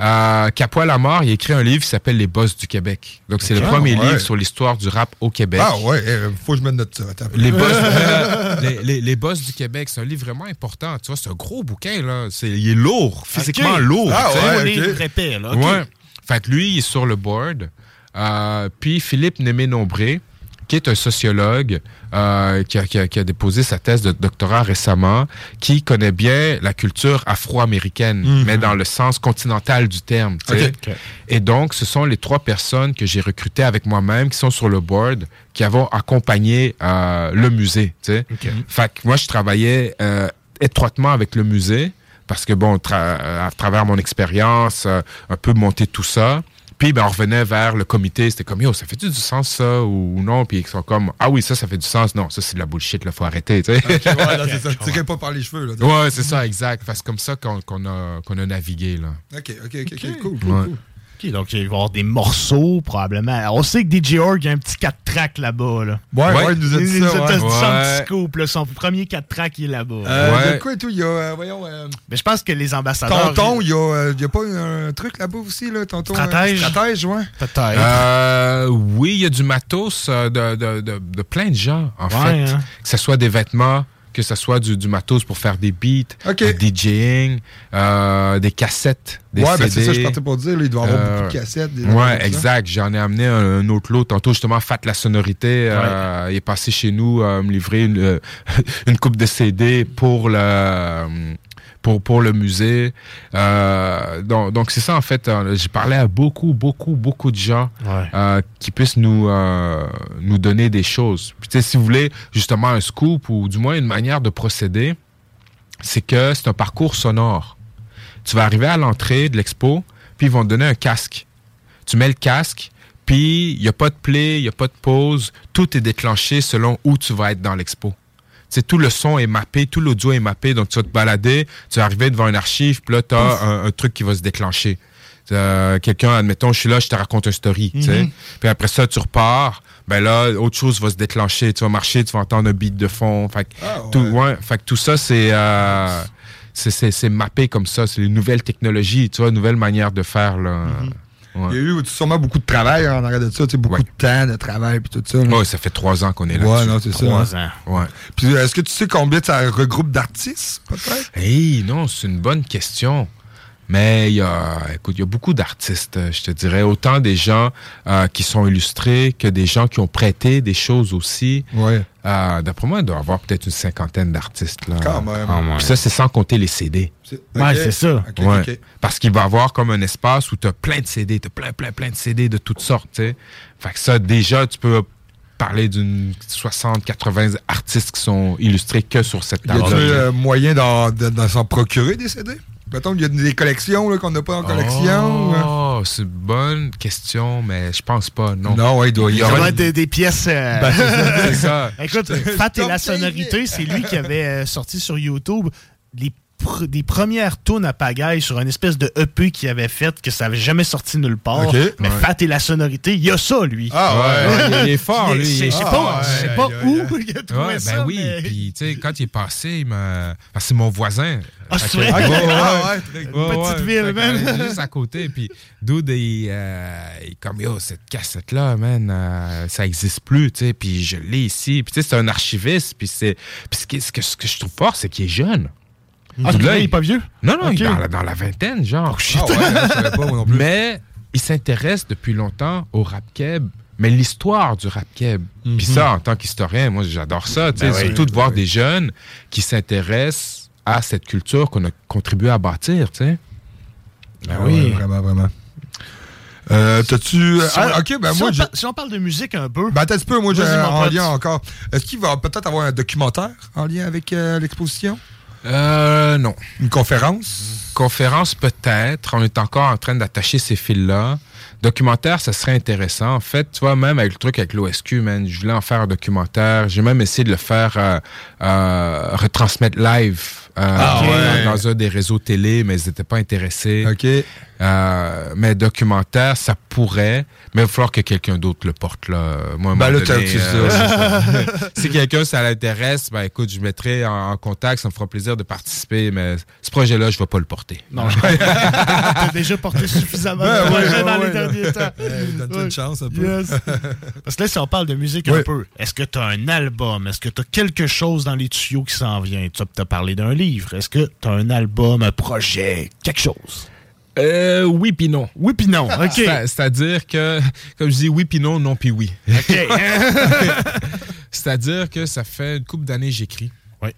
Euh, Capois la mort, il a écrit un livre qui s'appelle Les Boss du Québec. Donc c'est le Ah, premier ouais. livre sur l'histoire du rap au Québec. Ah ouais, eh, faut que je mette note ça. Les boss, euh, les, les- les boss du Québec, c'est un livre vraiment important. Tu vois, c'est un gros bouquin, là. C'est, il est lourd, physiquement lourd. Ah ouais, épais, là. Ouais. Fait que lui, il est sur le board. Euh, puis Philippe Némé-Nombré, qui est un sociologue euh, qui, a, qui a- qui a déposé sa thèse de doctorat récemment, qui connaît bien la culture afro-américaine, Mhm. mais dans le sens continental du terme. Et donc, ce sont les trois personnes que j'ai recrutées avec moi-même qui sont sur le board, qui vont accompagner euh, le musée. sais. Fait que moi, je travaillais étroitement avec le musée parce que, bon, tra- à travers mon expérience, euh, un peu monter tout ça. Puis, ben, on revenait vers le comité. C'était comme, yo, ça fait-tu du sens, ça, ou non? Puis, ils sont comme, ah oui, ça, ça fait du sens. Non, ça, c'est de la bullshit, là, faut arrêter, tu sais. Ok, ouais, c'est pas par les cheveux. Là, Ouais, c'est ça, exact. Fait que c'est comme ça qu'on qu'on a, qu'on a navigué, là. OK, OK, OK, ok, cool. cool, Ouais. cool. Ok, donc il va y avoir des morceaux, probablement. On sait que DJ Org a un petit 4 tracks là-bas. Là. Ouais, ouais, Ouais. il nous a dit Il nous ça. a ouais. dit ça, un petit scoop. là. Son premier 4 tracks, il est là-bas. Euh, Ouais. il y a quoi et tout? Il y a, euh, voyons, euh, Mais je pense que les ambassadeurs. Tonton, il y, a, euh, il y a pas un truc là-bas aussi, là, Tonton? euh, Stratège. Stratège, ouais. Peut-être. Euh, oui, il y a du matos euh, de, de, de, de plein de gens, en Ouais, fait. hein. Que ce soit des vêtements, que ce soit du, du matos pour faire des beats, du DJing, euh, des cassettes, des ouais, CD. ben c'est ça, je partais pour dire. là, il doit y avoir Euh, beaucoup de cassettes. des affaires Ouais, exact. J'en ai amené un, un autre lot. Tantôt, justement, Fat la sonorité. euh, il est passé chez nous euh, me livrer une, euh, une coupe de CD pour le pour, pour le musée. Euh, donc, donc c'est ça, en fait. euh, J'ai parlé à beaucoup, beaucoup, beaucoup de gens Ouais. euh, qui puissent nous, euh, nous donner des choses. Puis, si vous voulez justement un scoop ou du moins une manière de procéder, c'est que c'est un parcours sonore. Tu vas arriver à l'entrée de l'expo, puis ils vont te donner un casque. Tu mets le casque, puis il n'y a pas de play, il n'y a pas de pause. Tout est déclenché selon où tu vas être dans l'expo. Sais, tout le son est mappé, tout l'audio est mappé, donc tu vas te balader, tu vas arriver devant une archive, puis là, tu as un, un truc qui va se déclencher. Euh, Quelqu'un, admettons, je suis là, je te raconte une story. Mhm. Puis après ça, tu repars, ben là, autre chose va se déclencher. Tu vas marcher, tu vas entendre un beat de fond. Fait que, Ah, ouais. tout, ouais, fait que tout ça, c'est euh, c'est- c'est c'est mappé comme ça. C'est les nouvelles technologies, tu vois, nouvelles manières de faire. Là. Ouais. Il y a eu sûrement beaucoup de travail en arrière de ça, tu sais, beaucoup Ouais. de temps de travail puis tout ça. là. Ouais, ça fait trois ans qu'on est là. Ouais, non, c'est ça. Trois ans. Ouais. Puis est-ce que tu sais combien ça regroupe d'artistes, peut-être? Hey, non, c'est une bonne question. Mais il y a, écoute, il y a beaucoup d'artistes, je te dirais. Autant des gens euh, qui sont illustrés que des gens qui ont prêté des choses aussi. Ouais. Euh, D'après moi, il doit y avoir peut-être une cinquantaine d'artistes. là. Quand même. Puis ça, c'est sans compter les CD. Ouais, c'est ça. Ouais. Parce qu'il va y avoir comme un espace où tu as plein de CD, tu as plein, plein, plein de CD de toutes sortes. tu sais. Fait que ça, déjà, tu peux parler d'une 60, 80 artistes qui sont illustrés que sur cette Y a-t-il table. euh, moyen d'en de- d'en s'en procurer des CD? Mettons qu'il y a des collections là, qu'on n'a pas en collection. hein. Oh, c'est une bonne question, mais je pense pas, non. Non, ouais, il doit y être des, des pièces. euh, Ben, c'est ça. Écoute, Fat et la sonorité, c'est lui qui avait euh, sorti sur YouTube les pr- des premières tunes à pagaille sur une espèce de EP qu'il avait fait que ça avait jamais sorti nulle part. Mais Ouais. Fat et la sonorité, il y a ça, lui. Ah ouais, il est- il est fort, lui. Je sais Ah pas, ouais, je sais pas où il a trouvé Ouais, ça. ben oui, mais- puis tu sais, quand il est passé, parce que c'est mon voisin. Ah, c'est vrai? Ouais, ouais, Ah, ouais. ouais, une Ouais, petite ouais. ville, man. euh, Juste à côté, puis Dude, il, euh, il est comme, yo, cette cassette-là, man, euh, ça existe plus, tu sais, puis je l'ai ici. Puis tu sais, c'est un archiviste, puis c'est... Puis ce que, ce que je trouve fort, c'est qu'il est jeune. Ah, là, il est pas vieux? Non, non, il est dans la, dans la vingtaine, genre. Ah ouais, je savais pas, moi non plus. Mais il s'intéresse depuis longtemps au rap keb, mais l'histoire du rap keb. Puis Mhm. ça, en tant qu'historien, moi, j'adore ça. tu sais, Ben oui. surtout de voir des jeunes qui s'intéressent à cette culture qu'on a contribué à bâtir, tu sais. Ben oui. vraiment, vraiment. Euh, T'as-tu. Si ah, ok, ben si moi, on par- si on parle de musique un peu. Ben, attends un petit peu, moi, j'ai en lien encore. Est-ce qu'il va peut-être avoir un documentaire en lien avec euh, l'exposition? Euh, non. Une conférence? Conférence, peut-être. On est encore en train d'attacher ces fils-là. Documentaire, ça serait intéressant. En fait, tu vois, même avec le truc avec l'OSQ, man, je voulais en faire un documentaire. J'ai même essayé de le faire euh, euh, retransmettre live Ah ouais. dans, un des réseaux télé, mais ils n'étaient pas intéressés. OK. Euh, mais documentaire, ça pourrait, mais il va falloir que quelqu'un d'autre le porte. Là. Moi, Ben là, euh, si quelqu'un, ça l'intéresse, ben écoute, je mettrai en, en contact, ça me fera plaisir de participer, mais ce projet-là, je ne vais pas le porter. Non, je T'as déjà porté suffisamment Ben de ouais, ouais, dans ouais, les derniers temps. Donne-toi une chance un peu. Yes. Parce que là, si on parle de musique Oui. un peu, est-ce que tu as un album? Est-ce que tu as quelque chose dans les tuyaux qui s'en vient? Tu as parlé d'un livre. Est-ce que tu as un album, un projet, quelque chose? Euh, oui puis non. Oui puis non, OK. C'est- C'est-à-dire que, comme je dis, oui puis non, non puis oui. OK. C'est-à-dire que ça fait une couple d'années que j'écris. Oui.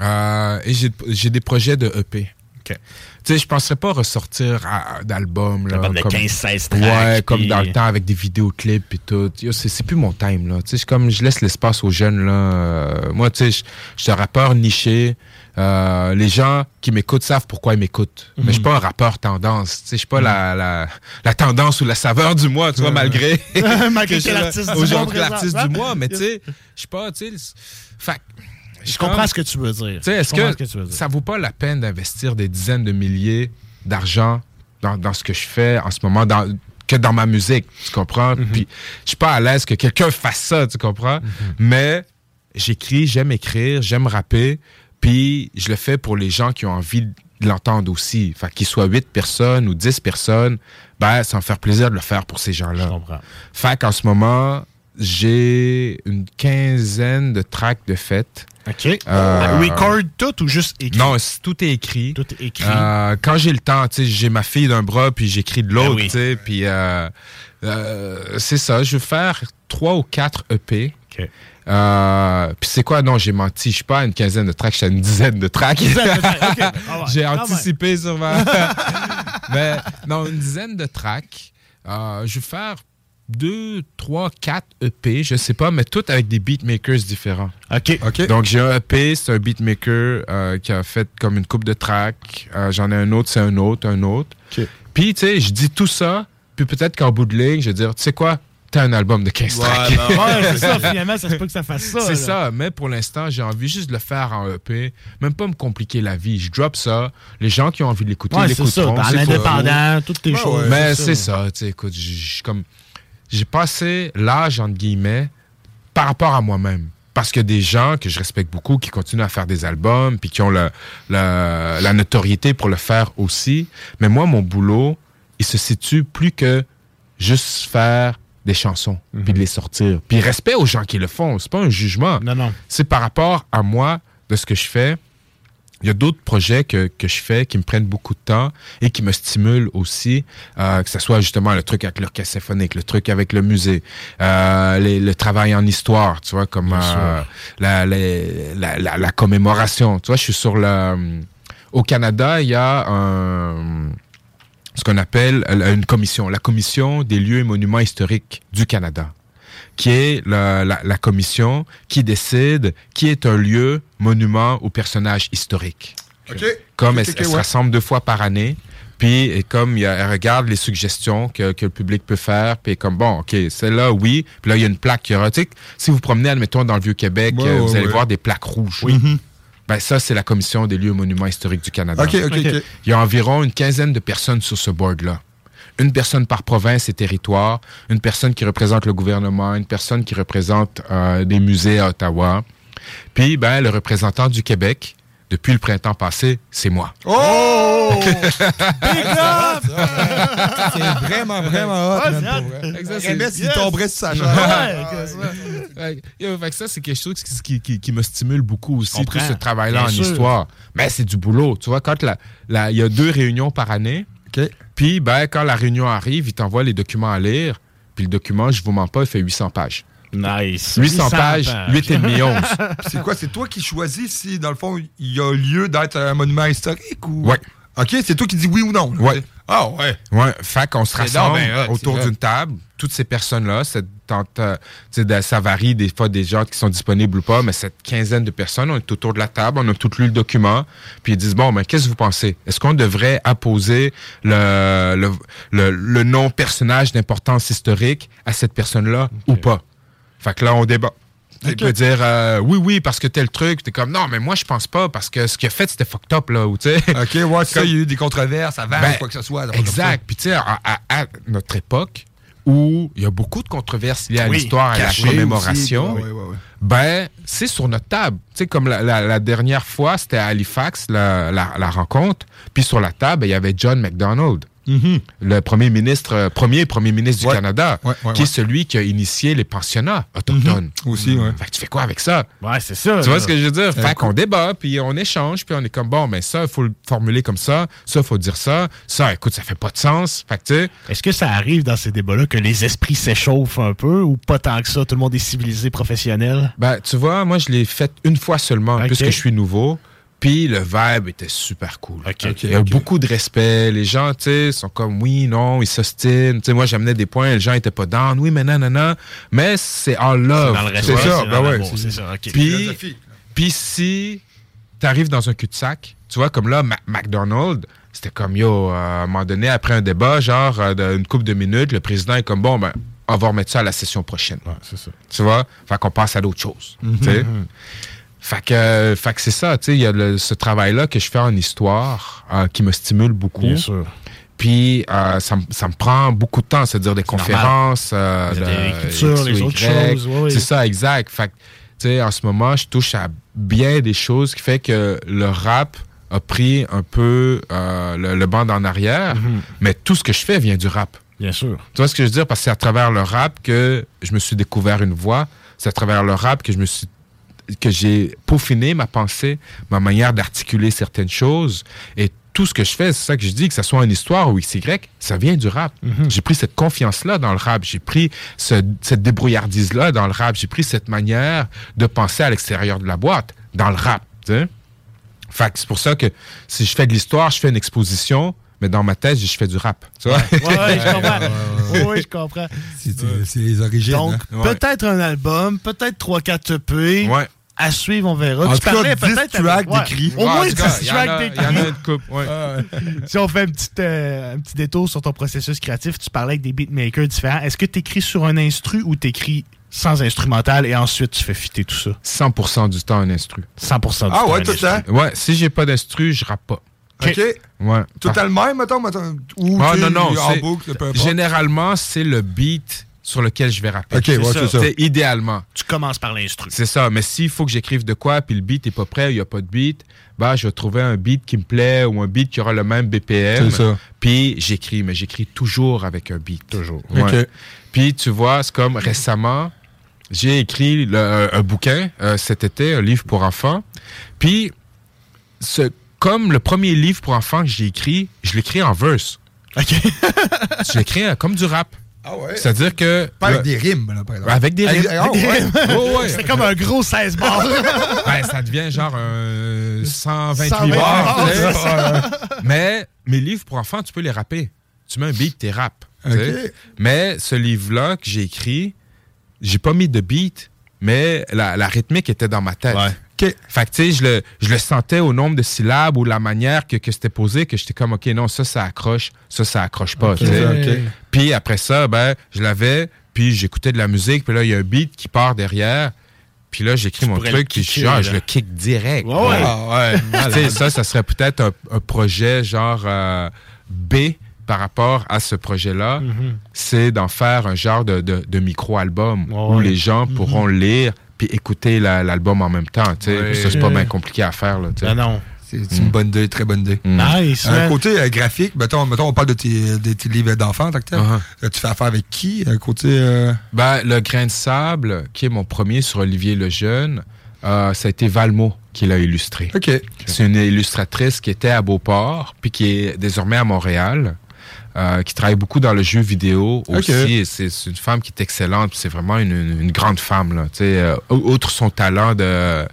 Euh, et j'ai- des projets de EP. OK. Tu sais, je penserais pas ressortir D'album de comme- 15-16 tracks, Ouais, comme dans le temps avec des vidéoclips et tout. C'est plus mon time, là. Tu sais, je- comme je laisse l'espace aux jeunes, là. Euh, moi, tu sais, je je suis un rappeur niché. Euh, les gens qui m'écoutent savent pourquoi ils m'écoutent. Mais je suis pas un rappeur tendance. Je suis pas la, la, la tendance ou la saveur du mois, tu vois, malgré. Malgré l'artiste du aujourd'hui l'artiste du mois. Mais tu sais, je suis pas, tu sais. Fait Je comprends ce que tu veux dire. est-ce que, que tu veux dire. ça vaut pas la peine d'investir des dizaines de milliers d'argent dans, dans ce que je fais en ce moment, dans, que dans ma musique, tu comprends? Mhm. Puis je suis pas à l'aise que quelqu'un fasse ça, tu comprends? Mais j'écris, j'aime écrire, j'aime rapper, puis je le fais pour les gens qui ont envie de l'entendre aussi. Fait qu'ils soient 8 personnes ou 10 personnes, ben, ça va me faire plaisir de le faire pour ces gens-là. Je comprends. Fait qu'en ce moment, j'ai une quinzaine de tracks de fête. OK. Euh, Record tout ou juste écrit? Non, tout est écrit. Tout est écrit. Euh, quand j'ai le temps, tu sais, j'ai ma fille d'un bras, puis j'écris de l'autre, Ben oui. tu sais, puis euh, c'est ça. Je vais faire trois ou quatre EP. OK. Euh, puis c'est quoi? Non, j'ai menti. Je suis pas à une quinzaine de tracks, je suis à une dizaine de tracks. Ah j'ai anticipé sur ma... Mais non, une dizaine de tracks. Euh, je vais faire deux, trois, quatre EP, je sais pas, mais toutes avec des beatmakers différents. OK. OK. Donc, j'ai un EP, c'est un beatmaker euh, qui a fait comme une coupe de tracks. Euh, J'en ai un autre, c'est un autre, un autre. Puis, tu sais, je dis tout ça, puis peut-être qu'en bout de ligne, je vais dire, tu sais quoi, t'as un album de 15 tracks. Ouais, c'est ça, finalement, ça se peut que ça fasse ça. C'est ça, mais pour l'instant, j'ai envie juste de le faire en EP, même pas me compliquer la vie. Je drop ça, les gens qui ont envie de l'écouter Ouais, c'est ça. l'écouteront. C'est l'indépendant, tout. toutes tes Ouais, choses. ouais. Mais c'est ça, tu sais, écoute, j'ai passé l'âge entre guillemets par rapport à moi-même. Parce que des gens que je respecte beaucoup, qui continuent à faire des albums, puis qui ont le, le- la notoriété pour le faire aussi. Mais moi, mon boulot, il se situe plus que juste faire des chansons, puis de les sortir. Puis respect aux gens qui le font, c'est pas un jugement. Non, non. C'est par rapport à moi, de ce que je fais, il y a d'autres projets que, que je fais qui me prennent beaucoup de temps et qui me stimulent aussi, euh, que ce soit justement le truc avec l'orchestre symphonique, le truc avec le musée, euh, les- le travail en histoire, tu vois, comme euh, la, les- la, la, la commémoration. Tu vois, je suis sur le... Au Canada, il y a un ce qu'on appelle euh, une commission, la commission des lieux et monuments historiques du Canada, qui est la, la- la commission qui décide qui est un lieu, monument ou personnage historique. Comme elle, se rassemble deux fois par année. Puis, et comme il elle regarde les suggestions que, que le public peut faire, puis comme, bon, OK, celle-là, oui. Puis là, il y a une plaque qui aura. Tu sais, si vous promenez, admettons, dans le Vieux-Québec, Ouais, euh, vous ouais, allez voir des plaques rouges. Oui. Mhm. Ben, ça, c'est la commission des lieux et monuments historiques du Canada. Il y a environ une quinzaine de personnes sur ce board-là. Une personne par province et territoire, une personne qui représente le gouvernement, une personne qui représente euh, des musées à Ottawa. Puis, ben, le représentant du Québec, depuis le printemps passé, c'est moi. Oh! Big up! C'est vraiment, vraiment hot, hot. vrai. Exact, Remets c'est- s'il yes. tomberait sur sa. Fait fait que ça, c'est quelque chose qui, qui- qui- qui me stimule beaucoup aussi, tout ce travail-là en sûr. histoire. Mais c'est du boulot. Tu vois, quand la- la- il y a deux réunions par année, puis ben, quand la réunion arrive, ils t'envoient les documents à lire, puis le document, je vous mens pas, il fait 800 pages. Nice. 800 pages, 8 et demi 11. C'est quoi? C'est toi qui choisis si, dans le fond, il y a lieu d'être un monument historique ou? Ouais. OK, c'est toi qui dis oui ou non. là. Ouais. Ah, ouais. Ouais, fait qu'on se rassemble ben hot, autour d'une table, toutes ces personnes-là, cette tente, euh, ça varie des fois des gens qui sont disponibles ou pas, mais cette quinzaine de personnes, on est autour de la table, on a tout lu le document, puis ils disent, bon, ben, qu'est-ce que vous pensez? Est-ce qu'on devrait apposer le, le, le, le nom personnage d'importance historique à cette personne-là ou pas? Fait que là, on débat. Tu peux dire euh, oui, oui, parce que tel truc. T'es comme non, mais moi, je pense pas, parce que ce qu'il a fait, c'était fucked up, là. Ou, tu sais. OK, ouais, ça, il y a eu des controverses avant Ben, ou quoi que ce soit. Exact. Puis, tu sais, à, à- à notre époque, où il y a beaucoup de controverses liées à Oui, l'histoire et à la commémoration, aussi, ouais, ben, c'est sur notre table. Tu sais, comme la, la- la dernière fois, c'était à Halifax, la, la- rencontre. Puis sur la table, il y avait John MacDonald. Le premier ministre, euh, premier premier ministre du Canada, ouais, qui ouais. est celui qui a initié les pensionnats autochtones. Aussi, ouais. Fait que tu fais quoi avec ça? Ouais, c'est ça. Tu vois là. ce que je veux dire? Euh, Fait qu'on débat, puis on échange, puis on est comme, bon, mais ça, il faut le formuler comme ça, ça, il faut dire ça, ça, écoute, ça fait pas de sens. Fait que, tu sais, Est-ce que ça arrive dans ces débats-là que les esprits s'échauffent un peu ou pas tant que ça? Tout le monde est civilisé, professionnel? Ben, tu vois, moi, je l'ai fait une fois seulement, puisque je suis nouveau. Puis le vibe était super cool. Il y a beaucoup de respect. Les gens, tu sais, sont comme oui, non, ils s'ostinent. Tu sais, moi, j'amenais des points, les gens étaient pas down. Oui, mais non, non, non. Mais c'est en love. C'est le C'est respect, ça, c'est ben ouais. c'est ça, ok. Puis, puis si t'arrives dans un cul-de-sac, tu vois, comme là, Ma- McDonald's, c'était comme, yo, euh, à un moment donné, après un débat, genre, euh, d'une couple de minutes, le président est comme, bon, ben, on va remettre ça à la session prochaine. c'est ça. Tu vois? Fait qu'on passe à d'autres choses. Mhm. tu sais? Fait que, fait que c'est ça, tu sais, il y a le- ce travail-là que je fais en histoire euh, qui me stimule beaucoup. Bien sûr. Puis euh, ça, me- ça me prend beaucoup de temps, c'est-à-dire des conférences, euh, les autres choses, ouais, ouais. C'est ça, exact. Fait que, tu sais, en ce moment, je touche à bien des choses qui fait que le rap a pris un peu euh, le, le banc en arrière, Mhm. mais tout ce que je fais vient du rap. Bien sûr. Tu vois ce que je veux dire? Parce que c'est à travers le rap que je me suis découvert une voix. C'est à travers le rap que je me suis que j'ai peaufiné ma pensée, ma manière d'articuler certaines choses. Et tout ce que je fais, c'est ça que je dis, que ce soit une histoire ou XY, ça vient du rap. J'ai pris cette confiance-là dans le rap. J'ai pris ce- cette débrouillardise-là dans le rap. J'ai pris cette manière de penser à l'extérieur de la boîte dans le rap. Fait c'est pour ça que si je fais de l'histoire, je fais une exposition, mais dans ma tête, je fais du rap. Tu vois? Ouais, ouais, je comprends. Oui, oui, je comprends. C'est les origines. Donc, hein. peut-être un album, peut-être 3-4 EP. Ouais. À suivre, on verra. En tu tout parlais 10 peut-être. tracks d'écrits. Au Ouais, moins en 10 tout cas, il y en a- tracks il y en a d'écrits. une couple, ouais. si on fait un petit, euh, un petit détour sur ton processus créatif, tu parlais avec des beatmakers différents. Est-ce que tu écris sur un instru ou tu écris sans instrumental et ensuite tu fais fitter tout ça? 100% du temps un instru. 100% du Ah temps. ouais, un tout temps? Ouais, si j'ai pas d'instru, je rappe pas. OK. Ouais. Tout à le même, mettons, mettons, ou Ah, non, non, en boucle, peu importe. Généralement, c'est le beat sur lequel je vais rapper. Ouais, c'est ça. idéalement. Tu commences par l'instru. C'est ça. Mais s'il faut que j'écrive de quoi, puis le beat est pas prêt, il n'y a pas de beat, bah, je vais trouver un beat qui me plaît ou un beat qui aura le même BPM. C'est ça. Puis j'écris, mais j'écris toujours avec un beat. Toujours. Ouais. Ok. Puis tu vois, c'est comme récemment, j'ai écrit le- un bouquin euh, cet été, un livre pour enfants. Puis ce, comme le premier livre pour enfants que j'ai écrit, je l'écris en verse. OK. je l'écris euh, comme du rap. Ah ouais? C'est-à-dire que. Pas avec le- des rimes, là, par exemple. Avec des rimes. Ah, ouais. Oh, ouais. C'est comme un gros 16 bars. Ben, ça devient genre un 128 128 bars. bars. Mais mes livres pour enfants, tu peux les rapper. Tu mets un beat, t'es rap. tu sais. Ok. Mais ce livre-là que j'ai écrit, j'ai pas mis de beat, mais la, la rythmique était dans ma tête. OK. Fait que, tu sais, je le, je le sentais au nombre de syllabes ou la manière que, que c'était posé, que j'étais comme, OK, non, ça, ça accroche, ça, ça accroche pas. Puis après ça, ben, je l'avais, puis j'écoutais de la musique, puis là, il y a un beat qui part derrière. Puis là, j'écris mon truc, puis genre, je le kick direct. Ouais, ouais. Ah, Puis, tu sais, ça, ça serait peut-être un, un projet genre euh, B par rapport à ce projet-là. Mhm. C'est d'en faire un genre de, de- de micro-album où ouais. les gens pourront lire puis écouter la- l'album en même temps. Ça, c'est pas bien compliqué à faire. Là. Ben non. C'est une bonne idée, très bonne idée. Mm. Nice, Un côté euh, graphique, mettons, mettons, on parle de tes, de tes livres d'enfants, en tant que tel. Uh-huh. Euh, Tu fais affaire avec qui? Un côté. euh, Ben, le grain de sable, qui est mon premier sur Olivier Lejeune, euh, ça a été Valmo qui l'a illustré. OK. C'est une illustratrice qui était à Beauport, puis qui est désormais à Montréal, euh, qui travaille beaucoup dans le jeu vidéo aussi. C'est une femme qui est excellente, c'est vraiment une, une- une grande femme. Là, euh, outre son talent euh,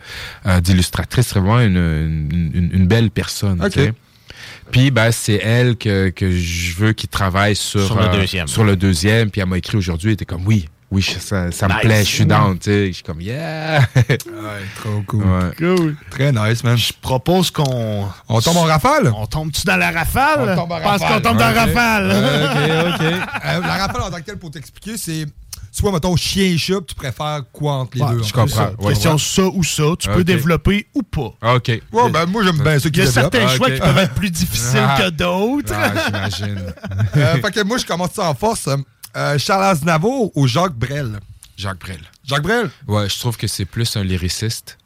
d'illustratrice, c'est vraiment une, une, une- une belle personne. Ok. tu sais. Puis ben, c'est elle que, que je veux qu'il travaille sur, Sur le euh, deuxième. sur le deuxième. Puis elle m'a écrit aujourd'hui, elle était comme oui. Oui, je- ça, ça me plaît, je suis down, tu sais. Je suis comme, yeah! Ouais, trop cool. Ouais. Cool. Très nice, man. Je propose qu'on. On tombe en rafale? On tombe-tu dans la rafale? On tombe en rafale. qu'on tombe dans la rafale. OK, OK. Euh, la rafale en tant que telle, pour t'expliquer, c'est soit, mettons, chien et chat, puis tu préfères quoi entre les Ouais, deux? je comprends. Ça. Ouais. Question ça ou ça. Tu peux développer ou pas. OK. Ouais, ben moi, j'aime bien ceux Il qui y a certains Ah, choix qui peuvent être plus difficiles Ah. que d'autres. Ah, j'imagine. Euh, fait que moi, je commence ça en force. Euh, Charles Aznavour ou Jacques Brel? Jacques Brel. Jacques Brel? Ouais, je trouve que c'est plus un lyriciste.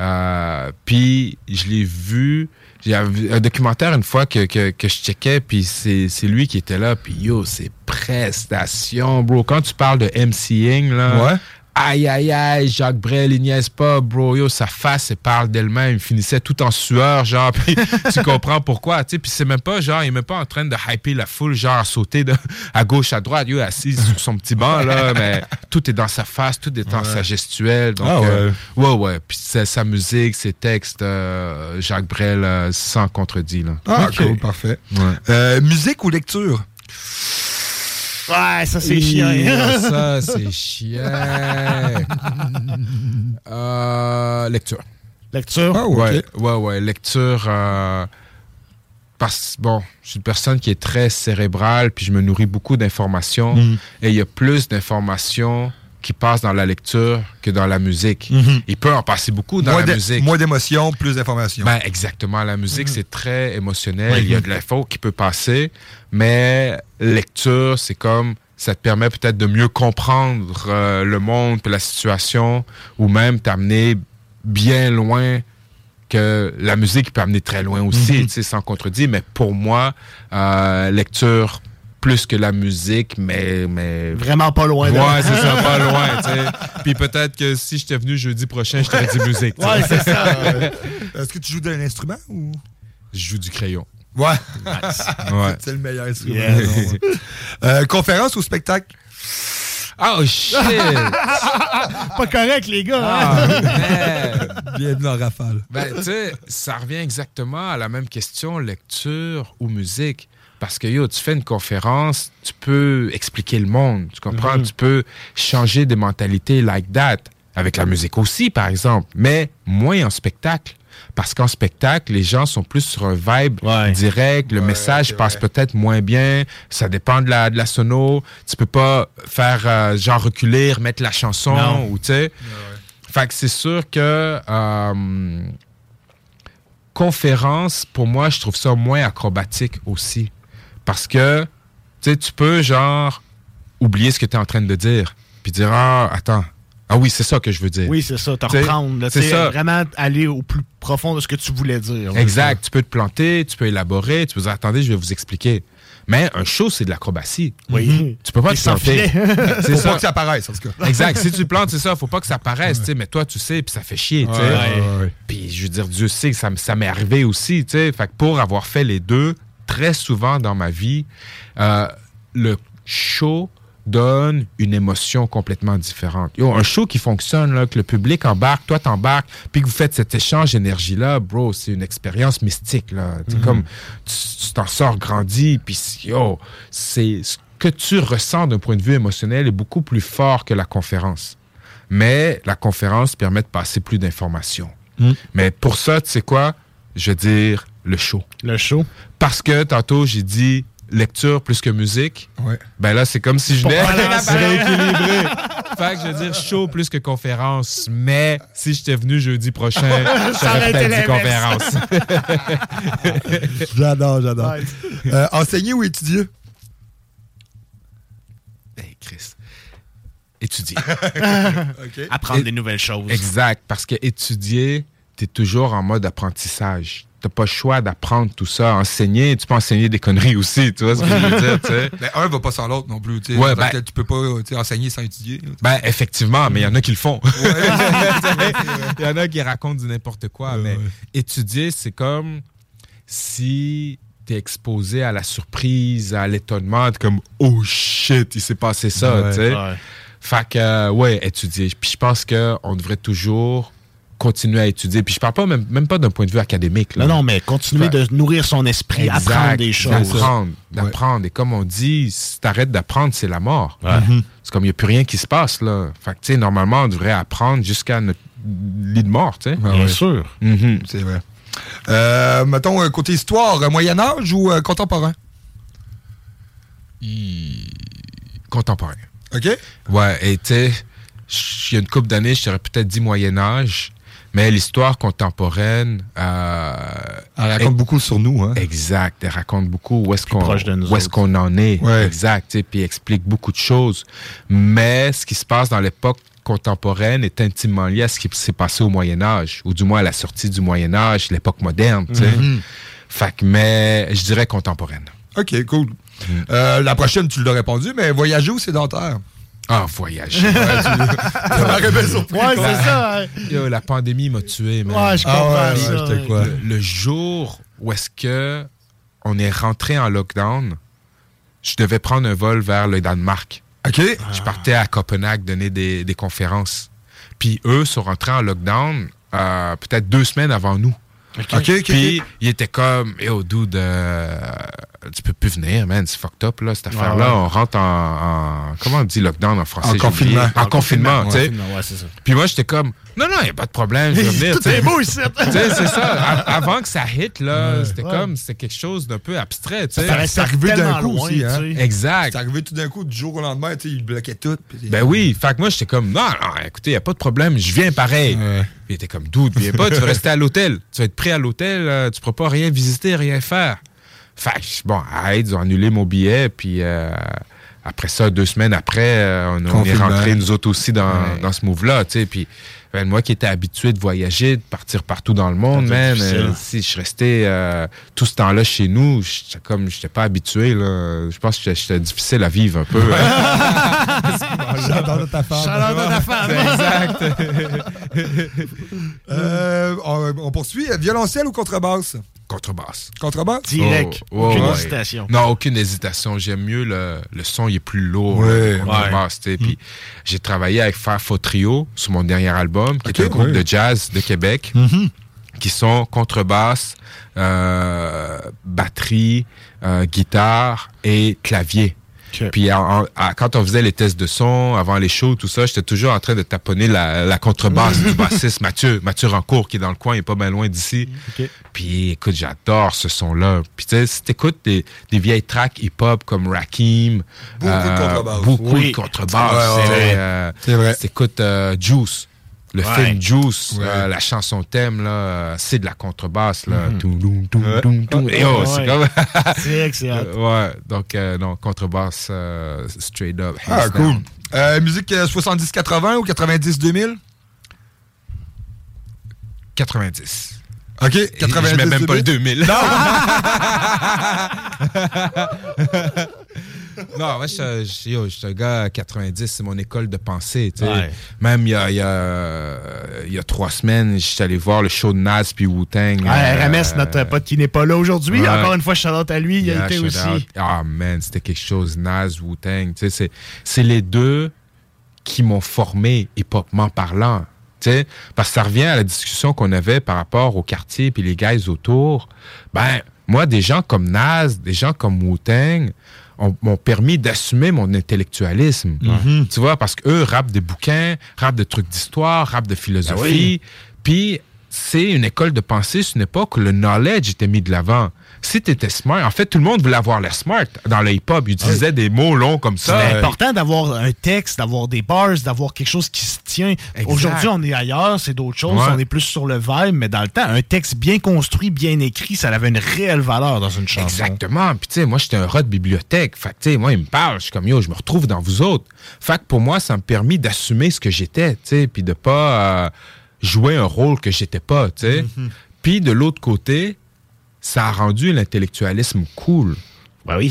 Euh, puis je l'ai vu. Il y a un documentaire une fois que, que, que je checkais, puis c'est c'est lui qui était là, puis yo, ses prestations, bro. Quand tu parles de MCing, là, Ouais. Aïe, aïe, aïe, Jacques Brel, il niaise pas, bro. Yo, sa face, elle parle d'elle-même. Il finissait tout en sueur, genre, puis tu comprends pourquoi, tu sais. Puis c'est même pas, genre, il est même pas en train de hyper la foule, genre, à sauter de, à gauche, à droite. Yo, assis sur son petit banc, là, mais tout est dans sa face, tout est dans sa gestuelle. Donc, Ah ouais. euh, ouais, ouais. Puis sa, sa musique, ses textes, euh, Jacques Brel, euh, sans contredit, là. Ah, cool, parfait. Ouais. Musique ou lecture? Ouais, ça c'est Hi, chiant. Ça, c'est chiant. Euh, lecture. Lecture? Ah, ouais. Ouais, ouais, ouais. Lecture. euh, parce bon, je suis une personne qui est très cérébrale, puis je me nourris beaucoup d'informations. Mhm. Et il y a plus d'informations qui passent dans la lecture que dans la musique. Mhm. Il peut en passer beaucoup dans Moins la musique. Moins d'émotions, plus d'informations. Ben, exactement. La musique, c'est très émotionnel. Il y a de l'info qui peut passer. Mais lecture, c'est comme ça te permet peut-être de mieux comprendre euh, le monde la situation ou même t'amener bien loin que la musique peut amener très loin aussi, Mhm. sais, sans contredit. Mais pour moi, euh, lecture plus que la musique, mais... mais... Vraiment pas loin. de- Ouais, c'est ça, pas loin, tu sais. Puis peut-être que si j'étais venu jeudi prochain, je t'aurais dit musique. Ouais, c'est ça. Est-ce que tu joues d'un instrument ou? Je joue du crayon. Ouais. Ouais. C'est le meilleur instrument. Yeah. non, ouais. Euh, conférence ou spectacle? Oh shit! pas correct, les gars. Ah, hein? man. Bienvenue en rafale. Ben, tu sais, ça revient exactement à la même question, lecture ou musique. Parce que, yo, tu fais une conférence, tu peux expliquer le monde, tu comprends? Mhm. Tu peux changer des mentalités like that. Avec la musique aussi, par exemple, mais moins en spectacle. Parce qu'en spectacle, les gens sont plus sur un vibe Ouais. direct, le message passe peut-être moins bien, ça dépend de la, de la sono. Tu peux pas faire euh, genre reculer, remettre la chanson, Non. ou tu sais. Fait que c'est sûr que euh, conférence, pour moi, je trouve ça moins acrobatique aussi. Parce que, tu sais, tu peux, genre, oublier ce que tu es en train de dire. Puis dire, ah, attends. Ah oui, c'est ça que je veux dire. Oui, c'est ça. Te reprendre. c'est ça. Vraiment aller au plus profond de ce que tu voulais dire. Exact. Tu peux te planter, tu peux élaborer, tu peux dire, attendez, je vais vous expliquer. Mais un show, c'est de l'acrobatie. Oui. Mhm. Tu peux pas Et te planter. C'est Faut pas que ça apparaisse, en tout cas. Exact. Si tu plantes, c'est ça. Faut pas que ça sais. Mais toi, tu sais, puis ça fait chier, tu sais. Ouais, ouais, ouais. Puis je veux dire, Dieu sait que ça, m- ça m'est arrivé aussi, tu sais. Fait que pour avoir fait les deux, très souvent dans ma vie, euh, le show donne une émotion complètement différente. Yo, un show qui fonctionne, là, que le public embarque, toi t'embarques, puis que vous faites cet échange d'énergie-là, bro, c'est une expérience mystique, là. C'est Mhm. comme, tu tu t'en sors grandi, puis yo, c'est ce que tu ressens d'un point de vue émotionnel est beaucoup plus fort que la conférence. Mais la conférence permet de passer plus d'informations. Mhm. Mais pour ça, tu sais quoi? Je veux dire le show. Le show. Parce que tantôt, j'ai dit lecture plus que musique. Ouais. Ben là, c'est comme si je venais balancer. rééquilibrer. fait que je veux dire show plus que conférence. Mais si j'étais venu jeudi prochain, j'aurais peut-être dit conférence. j'adore, j'adore. Euh, enseigner ou étudier? Hey, Chris. Étudier. Apprendre Et- des nouvelles choses. Exact. Parce que étudier, tu es toujours en mode apprentissage. Tu pas le choix d'apprendre tout ça. Enseigner, tu peux enseigner des conneries aussi. Tu vois ce que je veux dire? tu sais? Ben, un va pas sans l'autre non plus. tu sais. Ouais, ben- tu peux pas sais, enseigner sans étudier. Ben, effectivement, mais il y en a qui le font. Il y en a qui racontent du n'importe quoi. mais étudier, c'est comme si tu es exposé à la surprise, à l'étonnement, t'es comme oh shit, il s'est passé ça, tu sais. Fait que, euh, ouais, étudier. Puis je pense qu'on devrait toujours continuer à étudier. Puis je parle pas même, même pas d'un point de vue académique. Là. Non, non, mais continuer de nourrir son esprit, Exact, apprendre des choses. D'apprendre, d'apprendre. Et comme on dit, si t'arrêtes d'apprendre, c'est la mort. Ouais. Mhm. C'est comme il n'y a plus rien qui se passe, là. Fait que, tu sais, normalement, on devrait apprendre jusqu'à notre lit de mort, tu sais. Bien ouais. sûr. Mhm. C'est vrai. Euh, mettons, euh, côté histoire, euh, Moyen-Âge ou euh, contemporain? Contemporain. OK. Ouais, et tu sais, il y a une couple d'années, je t'aurais peut-être dit Moyen-Âge, mais l'histoire contemporaine. euh, Elle raconte est- beaucoup sur nous. Hein? Exact. Elle raconte beaucoup où est-ce qu'on autres. qu'on en est. Ouais. Exact. Puis elle explique beaucoup de choses. Mais ce qui se passe dans l'époque contemporaine est intimement lié à ce qui s'est passé au Moyen Âge, ou du moins à la sortie du Moyen Âge, l'époque moderne. Mhm. Fait que, mais je dirais contemporaine. OK, cool. Euh, la prochaine, tu l'as répondu, mais voyager ou sédentaire? Ah, voyager. Ça m'aurait bien surpris. Ouais, c'est ça. hein. Yo, la pandémie m'a tué, man. Ouais, je comprends Ah ouais, ça. ouais, ouais. quoi? Le, le jour où est-ce que on est rentré en lockdown, je devais prendre un vol vers le Danemark. OK. Je partais à Copenhague donner des, des conférences. Puis eux sont rentrés en lockdown euh, peut-être deux semaines avant nous. OK, OK, Puis ils étaient comme, yo, dude, euh, tu peux plus venir, man, c'est fucked up, là, cette affaire-là. ouais. On rentre en, en- Comment on dit lockdown en français? En confinement. En, confinement, tu sais. Ouais, c'est ça. Puis moi, j'étais comme, non, non, il n'y a pas de problème, je vais venir. Tout tu sais. est beau ici. Tu sais, c'est ça. A- avant que ça hit, là, c'était ouais. comme, c'était quelque chose d'un peu abstrait, tu sais. C'est arrivé d'un coup loin, aussi, hein? Exact. C'est arrivé tout d'un coup, du jour au lendemain, tu sais, il bloquait tout. Ben oui, fait que moi, j'étais comme, non, non, écoutez, il n'y a pas de problème, je viens pareil. Puis il était comme, doute, viens pas, tu vas rester à l'hôtel. Tu vas être pris à l'hôtel, euh, tu pourras pas rien visiter, rien faire. Fait que, bon, arrête, ils ont annulé mon billet, puis euh, après ça, deux semaines après, euh, on, on est rentrés, nous autres aussi, dans, Ouais. dans ce move-là, tu sais, puis ben, moi qui étais habitué de voyager, de partir partout dans le monde, man, difficile. euh, si je restais euh, tout ce temps-là chez nous, j'étais comme, j'étais pas habitué, là. Je pense que j'étais- difficile à vivre un peu. hein. J'adore ta femme. Shout-out à ta femme. Euh, on, on poursuit. Violoncelle ou contrebasse? Contrebasse. Contrebasse? Direct. Oh, oh, Aucune ouais. hésitation. Non, aucune hésitation. J'aime mieux le, le son, il est plus lourd. Ouais, sais. Puis j'ai travaillé avec Faux Trio sur mon dernier album, qui est un groupe ouais. de jazz de Québec, qui sont contrebasse, euh, batterie, euh, guitare et clavier. Puis en- en- à- quand on faisait les tests de son, avant les shows, tout ça, j'étais toujours en train de taponner la, la contrebasse du bassiste Mathieu, Mathieu Rancourt, qui est dans le coin, il est pas bien loin d'ici. Puis écoute, j'adore ce son-là. Puis tu sais, si t'écoutes des, des vieilles tracks hip-hop comme Rakim, Beaucoup de contrebasse. Beaucoup Oui. de contrebasse. Ouais, ouais, C'est, euh, vrai. si t'écoutes euh, Juice, le Ouais. film Juice, Ouais. euh, la chanson thème, là, euh, c'est de la contrebasse. Là. Mhm. Toum. Et oh, c'est Ouais. comme... C'est hot. Euh, ouais, donc euh, non, contrebasse euh, straight up. Ah, cool. Euh, musique euh, 70-80 ou 90-2000? 90. OK, Je 90 mets même pas le 2000. 2000. non, moi, je, je, yo, je suis un gars à 90, c'est mon école de pensée. tu sais. Ouais. Même il y a, il y, a, il y a trois semaines, je suis allé voir le show de Nas puis Wu-Tang. Ouais, euh, RMS, notre pote qui n'est pas là aujourd'hui. ouais. Encore une fois, shout à lui, il a été aussi. Ah, man, c'était quelque chose. Nas, Wu-Tang. tu sais, C'est les deux qui m'ont formé hip-hopment parlant. Parce que ça revient à la discussion qu'on avait par rapport au quartier puis les guys autour. Ben, moi, des gens comme Nas, des gens comme Wu-Tang m'ont permis d'assumer mon intellectualisme. Mhm. Tu vois, parce qu'eux rappent des bouquins, rappent des trucs d'histoire, rappent de philosophie. Puis, c'est une école de pensée, c'est une époque où le knowledge était mis de l'avant. Si tu étais smart, en fait, tout le monde voulait avoir l'air smart dans le hip-hop. Ils utilisaient des mots longs comme ça. C'est important d'avoir un texte, d'avoir des bars, d'avoir quelque chose qui se tient. Aujourd'hui, on est ailleurs, c'est d'autres choses. Ouais. On est plus sur le vibe, mais dans le temps, un texte bien construit, bien écrit, ça avait une réelle valeur dans une chanson. Exactement. Puis, tu sais, moi, j'étais un rat de bibliothèque. Fait que, tu sais, moi, il me parle. Je suis comme, yo, je me retrouve dans vous autres. Fait que pour moi, ça m'a permis d'assumer ce que j'étais, tu sais, puis de pas euh, jouer un rôle que j'étais pas, tu sais. Mhm. Puis, de l'autre côté, ça a rendu l'intellectualisme cool.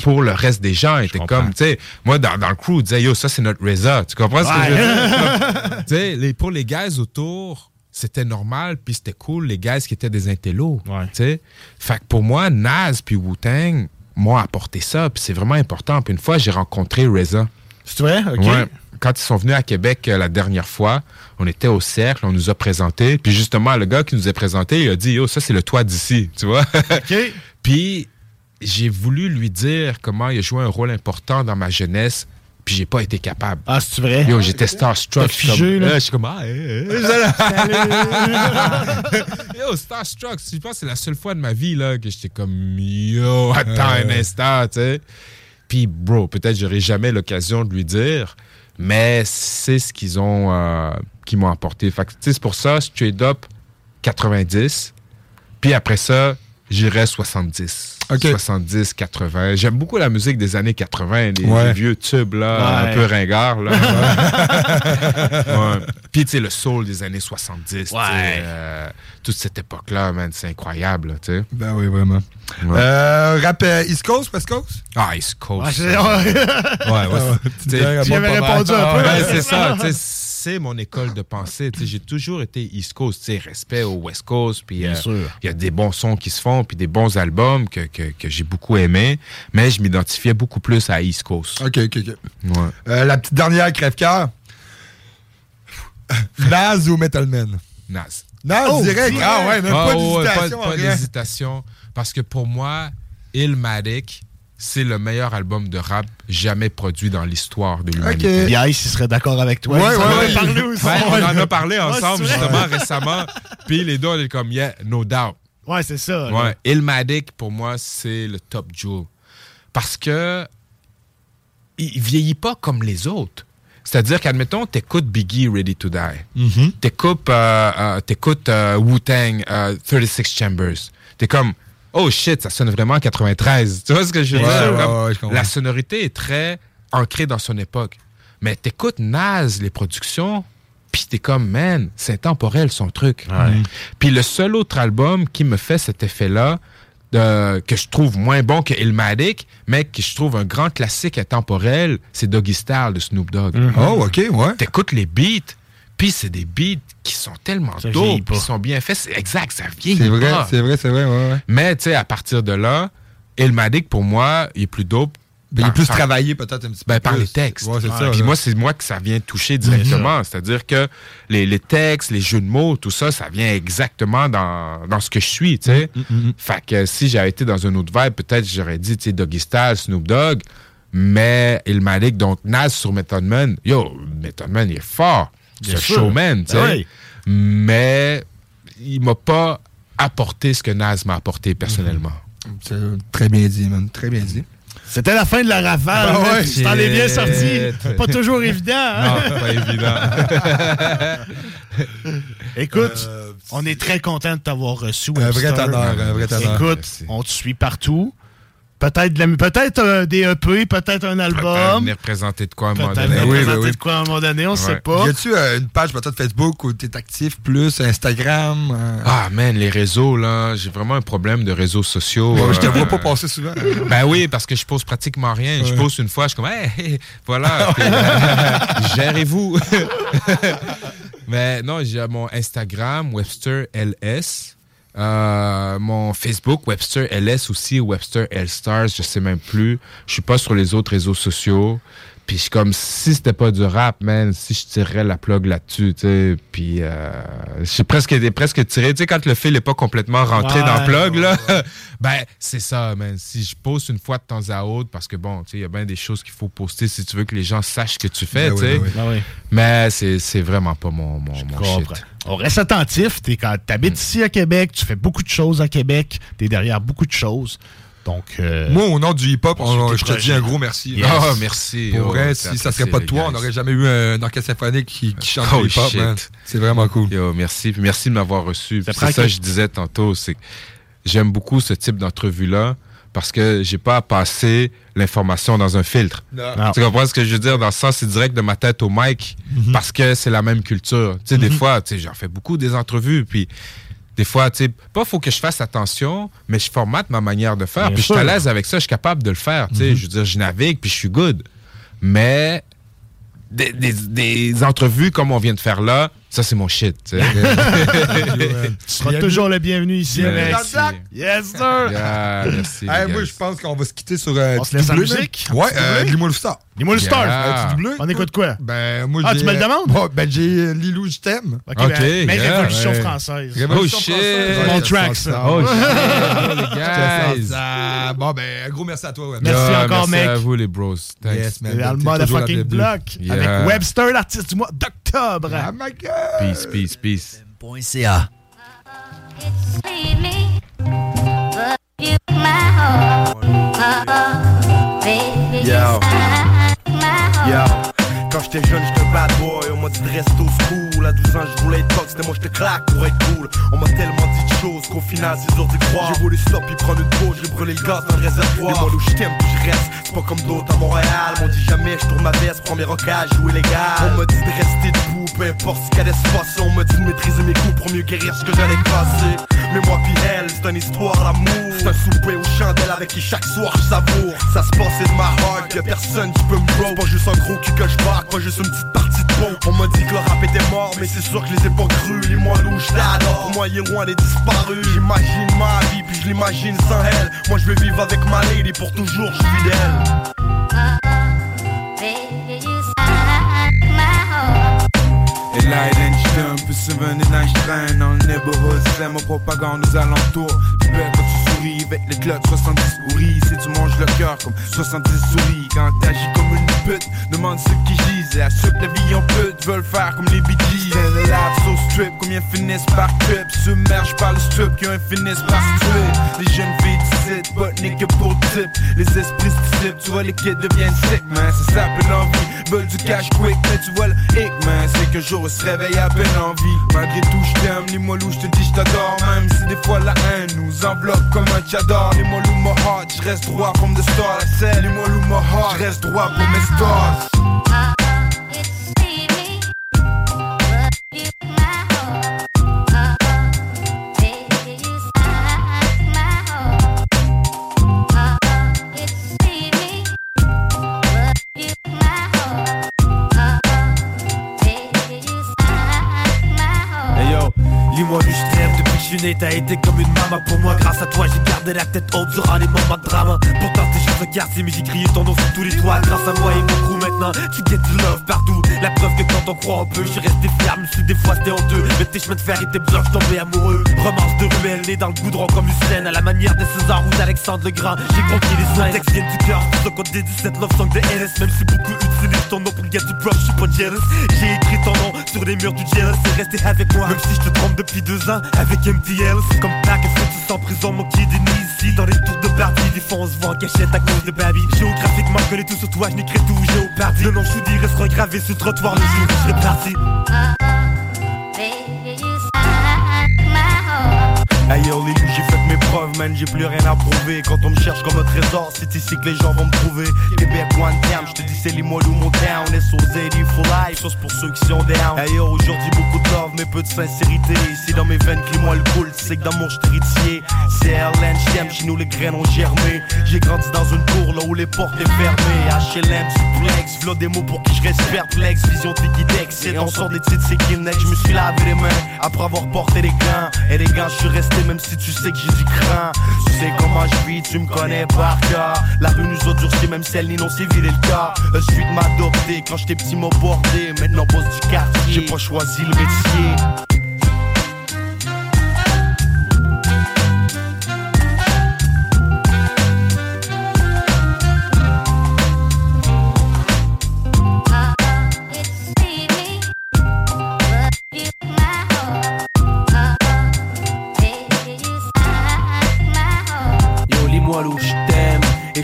Pour le reste des gens, était comme, tu sais, moi, dans, dans le crew, on disait, yo, ça, c'est notre Reza. Tu comprends ce que je veux dire? tu sais, les- pour les guys autour, c'était normal, puis c'était cool, les guys qui étaient des intellos. tu sais. Fait que pour moi, Nas puis Wu-Tang m'ont apporté ça, puis c'est vraiment important. Puis une fois, j'ai rencontré Reza. C'est vrai? OK. Ouais. Quand ils sont venus à Québec euh, la dernière fois, on était au cercle, on nous a présenté. Puis justement, le gars qui nous a présenté, il a dit Yo, ça, c'est le toit d'ici. Tu vois Puis j'ai voulu lui dire comment il a joué un rôle important dans ma jeunesse. Puis j'ai pas été capable. Ah, c'est vrai? Yo, j'étais starstruck. T'as figé, comme- là? Euh, Je suis comme, ah, eh, eh, eh. Yo, starstruck. Je pense que c'est la seule fois de ma vie là, que j'étais comme, yo, attends un Euh. instant, tu sais. Puis, bro, peut-être j'aurai jamais l'occasion de lui dire, mais c'est ce qu'ils ont, euh, qui m'ont apporté. Fait c'est pour ça, straight up, 90. Puis après ça, j'irais 70. 70, 80. J'aime beaucoup la musique des années 80, les, Ouais. les vieux tubes, là, Ouais. un peu ringards, là. Ouais. Puis, tu sais, le soul des années 70, tu sais, euh, toute cette époque-là, man, c'est incroyable, là, tu sais. Ben oui, vraiment. Ouais. Euh, rap euh, East Coast, West Coast? Ah, East Coast. C'est- ouais, ouais, répondu un peu. C'est ça. C'est mon école de pensée. J'ai toujours été East Coast. t'sais, Respect au West Coast. Puis Bien euh, sûr. il y a des bons sons qui se font, puis des bons albums que, que, que j'ai beaucoup aimés. Mais je m'identifiais beaucoup plus à East Coast. OK, OK, OK. Ouais. Euh, la petite dernière crève-cœur. Naz ou Metal Man? Nas. Naz, Oh, direct. Ah ouais, même pas ouais, d'hésitation. Pas, d'hésitation. Parce que pour moi, Illmatic, c'est le meilleur album de rap jamais produit dans l'histoire de l'humanité. Ice, il serait d'accord avec toi. Ouais, ouais, ouais. parlé aussi. Ouais, on en a parlé ensemble justement récemment. Puis les deux, on est comme, yeah, no doubt. Ouais, c'est ça. Ouais, Illmatic, pour moi, c'est le top jewel. Parce que il vieillit pas comme les autres. C'est-à-dire qu'admettons, t'écoutes Biggie Ready to Die. Mhm. T'écoutes, euh, euh, t'écoutes euh, Wu-Tang euh, 36 Chambers. T'es comme, oh shit, ça sonne vraiment 93. Tu vois ce que je veux Ouais, dire? ouais, Comme, ouais, je comprends. la sonorité est très ancrée dans son époque. Mais t'écoutes Nas, les productions, puis t'es comme, man, c'est intemporel son truc. Puis le seul autre album qui me fait cet effet-là, que je trouve moins bon que Illmatic, mais que je trouve un grand classique intemporel, c'est Doggy Style de Snoop Dogg. Oh, OK, ouais. T'écoutes les beats, puis c'est des beats qui sont tellement dope, qui sont bien faits. C'est exact, ça vieillit C'est vrai, c'est vrai, c'est vrai, ouais, ouais. Mais, tu sais, à partir de là, Illmatic, pour moi, il est plus dope. Ben, il est par- plus par- travaillé peut-être un petit ben, peu par plus. les textes. Ouais, c'est ça. Puis moi, c'est moi que ça vient toucher directement. C'est-à-dire que les, les textes, les jeux de mots, tout ça, ça vient exactement dans, dans ce que je suis, tu sais. Fait que si j'avais été dans un autre vibe, peut-être j'aurais dit, tu sais, Doggy Style, Snoop Dogg, mais Illmatic, donc Nas sur Method Man, yo, Method Man, il est fort. C'est Bien un sûr. showman, tu sais. Ben oui. Mais il m'a pas apporté ce que Nas m'a apporté personnellement. C'est très bien dit, man. Très bien dit. C'était la fin de la rafale. Man. ouais. Tu t'en es bien sorti. Pas toujours évident. hein? Non, pas évident. Écoute, on est très content de t'avoir reçu. Un vrai honneur, un vrai honneur. Écoute, Merci. on te suit partout. Peut-être de la- peut-être euh, des EP, peut-être un album. venir présenter de quoi à un moment Peut-être donné. venir présenter de quoi à un moment donné, on ne sait Ouais. pas. Y a-tu euh, une page peut-être Facebook où t'es actif plus, Instagram? euh? Ah, man, les réseaux, là, j'ai vraiment un problème de réseaux sociaux. Je te vois pas passer souvent. Ben oui, parce que je pose pratiquement rien. Je pose une fois, je suis comme, hey, hey, voilà, euh, gérez-vous. Mais non, j'ai mon Instagram, Webster LS. Euh, mon Facebook, Webster LS aussi, Webster L Stars, je sais même plus. Je suis pas sur les autres réseaux sociaux. Puis je suis comme, si c'était pas du rap, man, si je tirerais la plug là-dessus, tu sais. Puis euh, j'ai presque, presque tiré. Tu sais, quand le fil est pas complètement rentré Ouais, dans le plug, là, ben, c'est ça, man. Si je poste une fois de temps à autre, parce que bon, tu sais, il y a bien des choses qu'il faut poster si tu veux que les gens sachent ce que tu fais, Ben tu sais. ben oui. Ben oui. Mais c'est vraiment pas mon, mon, shit. On reste attentif. T'es quand t'habites ici à Québec, tu fais beaucoup de choses à Québec, t'es derrière beaucoup de choses. Donc, euh, Moi, au nom du hip-hop, je te dis un gros merci. Yes. Ah, merci. Pour Oh, vrai, si ça serait pas de toi, on n'aurait jamais eu un orchestre symphonique qui, qui chante Oh, du hip-hop, man. C'est vraiment cool. Yo, merci. Puis merci de m'avoir reçu. C'est ça que- je disais tantôt. C'est que j'aime beaucoup ce type d'entrevue-là parce que j'ai pas à passer l'information dans un filtre. Non. Non. Tu comprends ce que je veux dire? Dans le sens, c'est direct de ma tête au mic Mhm. parce que c'est la même culture. Tu sais, des fois, tu sais, j'en fais beaucoup des entrevues. Puis des fois, tu sais, pas faut que je fasse attention, mais je formate ma manière de faire. Bien puis je suis à l'aise avec ça, je suis capable de le faire. Tu sais, Mhm. je veux dire, je navigue, puis je suis good. Mais des, des- des entrevues comme on vient de faire là, ça, c'est mon shit. tu sais. tu seras toujours le bienvenu ici, Merci. Alex. Yes, sir. Yeah, merci, Hey, moi, je pense qu'on va se quitter sur euh, On se du laisse doublé, musique? Ouais, euh, le star. Yeah. Euh, du doublé? On écoute quoi? Ben, moi, Ah, j'ai, tu me le demandes? bon, ben, j'ai euh, Lilou, je t'aime. Ok, Ok, ben, mais yeah, Révolution ouais. française. Révolution Oh, shit. française. Mon track, ça. Oh, shit, guys. Bon, ben, un gros merci à toi. Merci encore, merci mec. à vous, les bros. Thanks. Yes, man. Dans le T'es mode toujours la fucking bienvenue. block avec Webster, l'artiste du mois d'octobre. Ah, my God. Peace, peace, peace. .ca. Oh, Yo. Yo. Quand j'étais jeune, j'étais bad boy. On m'a dit de rester au school. À 12 ans, je voulais être tox. Moi, je te claque pour être cool. On m'a tellement dit de choses qu'au final, c'est dur d'y croire. J'ai voulu stop et prendre une pause. J'ai brûlé le gaz dans le réservoir. Les où je t'aime, je reste. C'est pas comme d'autres à Montréal. M'ont dit jamais, je tourne ma veste. Premier rocage, jouer légal. On m'a dit de rester debout, peu importe ce qu'allait se passer. On m'a dit de maîtriser mes coups pour mieux guérir ce que j'allais passer. Mais moi, puis elle, c'est une histoire d'amour. C'est un souper aux chandelles avec qui chaque soir je savoure. Ça se passait de ma heart, y'a personne qui peut me bro. Pas juste un gros cul que je barre, pas juste une petite partie de peau. On m'a dit que le rap était mort, mais c'est sûr que je les ai pas crus. Les mois t'adore. Pour moi, il est loin d'être disparu. J'imagine ma vie, puis je l'imagine sans elle. Moi, je vais vivre avec ma lady pour toujours, je suis fidèle. Et il est un peu souvenir d'un train dans le neighborhood. C'est ma propagande aux alentours. Tu peux quand tu souris avec les clottes 70 souris. Si tu manges le cœur comme 70 souris. Quand t'agis comme une pute, demande ceux qui gisent. Et à ceux que la vie en pute veulent faire comme les Gees. C'est life so strip, combien finissent par trip? Submergent par le strip, qui un finissent par tuer. Les jeunes filles but n'est que pour type. Les esprits se tu vois, les kids deviennent sick, man. C'est ça, peu l'envie. Veulent du cash quick, mais tu vois le hic, man. C'est que jour se réveille à peine en vie. Malgré tout, je t'aime, les molous, je te dis, je t'adore. Même si des fois la haine nous enveloppe comme un tchador. Les molous, my heart, je reste droit from the start. Les molous, my heart, je reste droit pour mes stars. T'as été comme une maman pour moi. Grâce à toi, j'ai gardé la tête haute durant les moments de drame. Pourtant, t'es juste un quartier, mais j'ai crié ton nom sur tous les toits. Grâce à moi et mon crew tu get du love partout. La preuve que quand on croit on peut, je suis resté fier, même si des fois c'était honteux. Mais tes chemins de fer étaient je tombé amoureux. Romance de ruelle, né dans le goudron comme Hussein, à la manière des César ou d'Alexandre le Grand. J'ai conquis les scènes, textes viennent du cœur, c'est ce code des 17 love songs de LS. Même si beaucoup utilisent ton nom pour get du prof, je suis pas jealous. J'ai écrit ton nom sur les murs du jealous, c'est resté avec moi. Même si je te trompe depuis deux ans, avec MTL, c'est comme plaque, fait tu sans prison, mon kid ici. Dans les tours de partie, des fois on se voit en cachette à cause de Baby. Géographiquement, connais tout sur toi, je n'écris tout, géopardi. Le nom Choudi restera gravé sur le trottoir le jour où je parti. Oh, les loups, j'ai fait mes preuves, man, j'ai plus rien à prouver. Quand on me cherche comme un trésor, c'est ici que les gens vont me trouver. Québec one time, je te dis c'est Limoilou mon town SOZ, full life, chose pour ceux qui sont down. D'ailleurs aujourd'hui beaucoup de love mais peu de sincérité. Ici dans mes veines, crie-moi le cool, sais que dans mon j'tritier C'est Erlen, j'aime, chez nous les graines ont germé. J'ai grandi dans une cour là où les portes est fermées. HLM, suplex, v'là des mots pour qui je reste perplexe Vision et on sort des titres c'est qui je me suis lavé les mains après avoir porté les gants Et les gars je suis resté même si tu sais que du cran Tu sais comment je vis, tu me connais par cœur. La rue nous a durci même celle ni non c'est viré le cas. Je suis m'adopter quand j'étais petit m'a bordé Maintenant boss du quartier. J'ai pas choisi le métier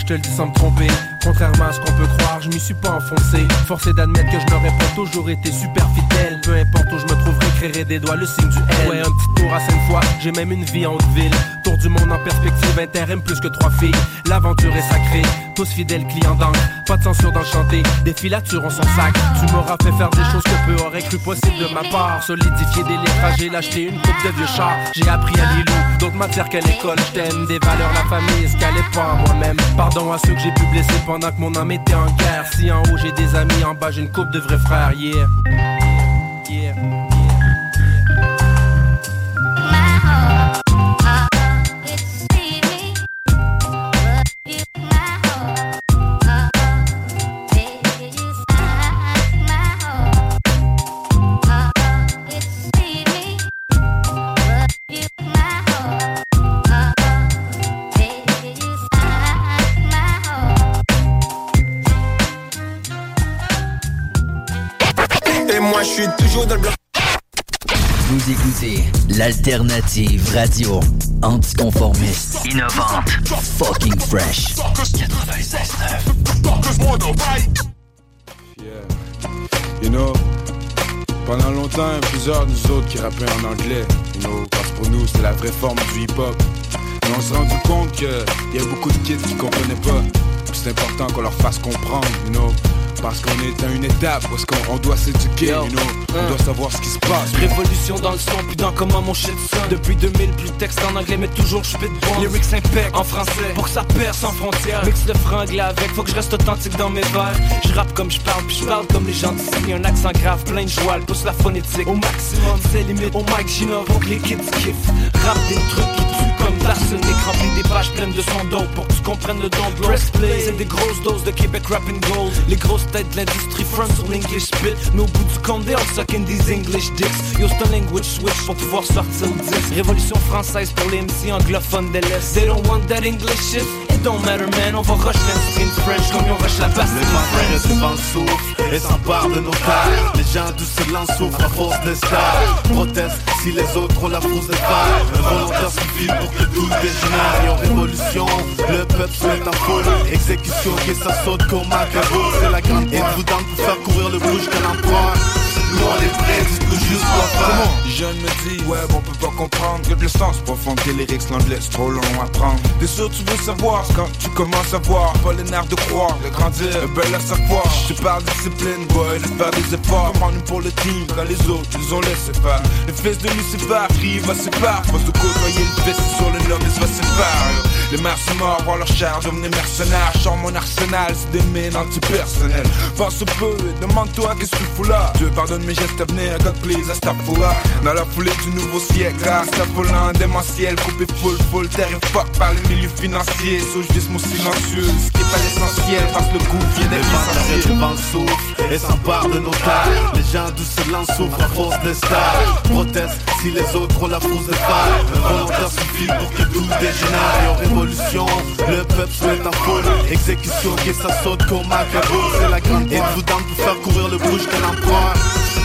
je te le dis sans me tromper. Contrairement à ce qu'on peut croire, je m'y suis pas enfoncé. Forcé d'admettre que je n'aurais pas toujours été super fidèle. Peu importe où je me trouverai, créerai des doigts le signe du L. Ouais, un petit tour à cinq fois, j'ai même une vie en haute ville. Tour du monde en perspective, intérim plus que trois filles. L'aventure est sacrée, tous fidèles clients d'angle. Pas de censure dans le chanté, des filatures en son sac. Tu m'auras fait faire des choses que peu auraient cru possible de ma part. Solidifier des liens fragiles, acheter une coupe de vieux char. J'ai appris à Lilou, d'autres matières qu'à l'école. Je t'aime, des valeurs, la famille, ce qu'elle est pas moi-même. Pardon à ceux que j'ai pu blesser pendant que mon âme était en Si en haut j'ai des amis, en bas j'ai une coupe de vrais frères, yeah. Yeah. Suis toujours dans le bloc. Vous écoutez l'alternative radio anticonformiste, innovante, fucking fresh. 96.9. You know, pendant longtemps, il y a plusieurs de nous autres qui rappaient en anglais. You know, parce que pour nous, c'était la vraie forme du hip-hop. Mais on s'est rendu compte qu'il y a beaucoup de kids qui comprenaient pas. C'est important qu'on leur fasse comprendre, you know. Parce qu'on est à une étape où est-ce qu'on on doit s'éduquer, you know? On doit savoir ce qui se passe. Révolution dans le son, dans comment mon shit sonne. Depuis 2000, plus de texte en anglais, mais toujours je de bon Lyrics impec en français, pour que ça perce sans frontières. Mix le franglais avec, faut que je reste authentique dans mes vers. Je rappe comme je parle, puis je parle comme les gens d'ici. Un accent grave, plein de joie, pousse la phonétique. Au maximum, c'est limite, au mic j'innove, pour que les kids kiffent Rap des trucs qui tuent comme d'arsenic Remplis des pages pleines de son don, pour que tu comprennes le don de l'autre. c'est des grosses doses de Québec rap and gold. Les grosses têtes de l'industrie front sur l'English spit. Mais au bout du compte, they all sucking these English dicks. Yo, c'est un language switch pour pouvoir sortir le disque. Révolution française pour les MC anglophones de l'Est. They don't want that English shit, don't matter man. On va rush l'instream French comme on rush la basse Le mandarin est devant le souffle et s'empare de nos terres Les gens du silence souffrent à force de stars. Proteste si les autres ont la force de faire Un volontaire suffit pour que tout dégénère. Et en révolution, le peuple met en foule. Exécution qui ça saute comme un cadeau C'est la grande dans pour faire courir le bouge qu'un empereur Nous on est prêts, dites-nous juste quoi faire. Les jeunes me disent, ouais, on peut pas comprendre que de l'essence profonde que les lyrics, l'anglais, c'est trop long à prendre. T'es sûr, tu veux savoir quand tu commences à voir, pas les nerfs de croire, de grandir, le bel à savoir. Je parle discipline, boy, de faire des efforts. Comment nous pour le team, quand les autres, ils ont laissé faire. Le fils de Lucifer, rive ses parts. Faut se côtoyer le fils sur le nom, il va faire. Les mères sont morts, voir leur chair devenir mercenaires. Chant mon arsenal, c'est des mines antipersonnelles. Pense peu et demande-toi qu'est-ce que tu fous là. Dieu pardonne mes gestes à venir, God please, à Stapfoula. Dans la foulée du nouveau siècle, à Stapfoula, démentiel, coupé full, terre et fuck par le milieu financier. Mon silencieux, ce qui est pas l'essentiel, parce que le coup vient d'être essentiel. devant le souffle et s'emparent de nos terres Les gens du silence souffrent à force de stars. Proteste si les autres ont la force de faire Un volontaire suffit pour que tout dégénère. Et en révolution, le peuple se met en foule. Exécution qui ça saute comme un C'est la grande Êtes-vous dans pour faire courir le bouge qu'un empereur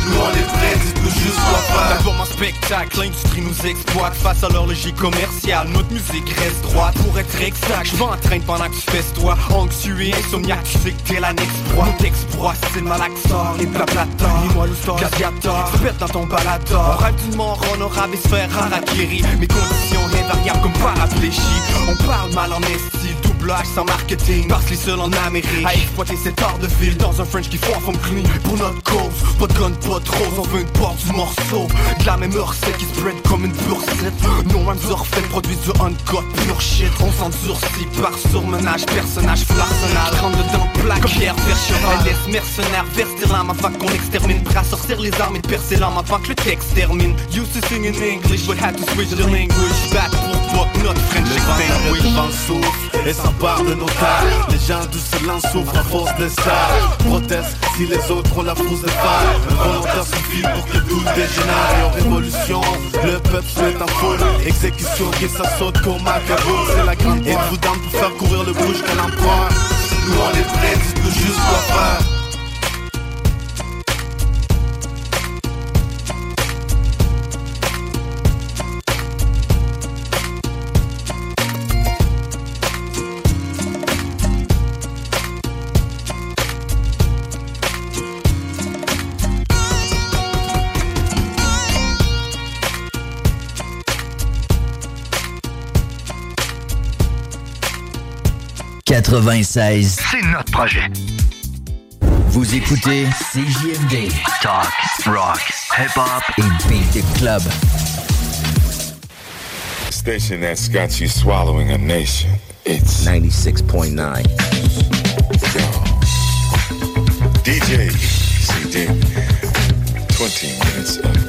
nous on est prêts, dites-nous juste quoi faire Ça commence spectacle, l'industrie nous exploite face à leur logique commerciale. Notre musique reste droite pour être exact. Je m'entraîne pendant que tu fesses toi, anxieux et insomniaque, tu sais que t'es la next proie. Notre exploit, c'est le malaxor, les blablators, dis-moi l'histoire, gladiator, se perdre dans ton balador. On rêve d'une mort honorable et se faire harakiri. Mes conditions invariables comme paraplégie. On parle mal en esti, doublage sans marketing. Parce les seuls en Amérique à exploiter cet art de ville dans un French qui foire from clean. Pour notre cause, pas de gun, pas de rose, on veut une porte du morceau. De la même recette qui spread comme une bursette. No one's refait produit du uncut, pure shit. On s'endurcit par surmenage, personnage flarsonnal. Rentre dedans, plaque, comme Pierre Vercheral. Elle laisse mercenaire, verser l'âme avant qu'on extermine. Bras sortir les armes et de percer l'âme avant que le texte termine. Used to sing in English, but had to switch the language. Back pour fuck notre French Le vent, souffle et de nos. Les gens du silence souffrent à force de ça. Proteste si les autres ont la force de faire. Un volontaire suffit pour que tout dégénère. Et en révolution, le peuple met en foule. Exécution qui ça saute comme Macabre. C'est la grande Êtes-vous down pour faire courir le bouche qu'elle emprunte Nous on est prêts, dites-nous juste quoi faire. « 96. C'est notre projet. Vous écoutez CJMD. Talk, rock, hip-hop et beat the club. Station that's got you swallowing a nation. It's 96.9. DJ CD. 20 minutes of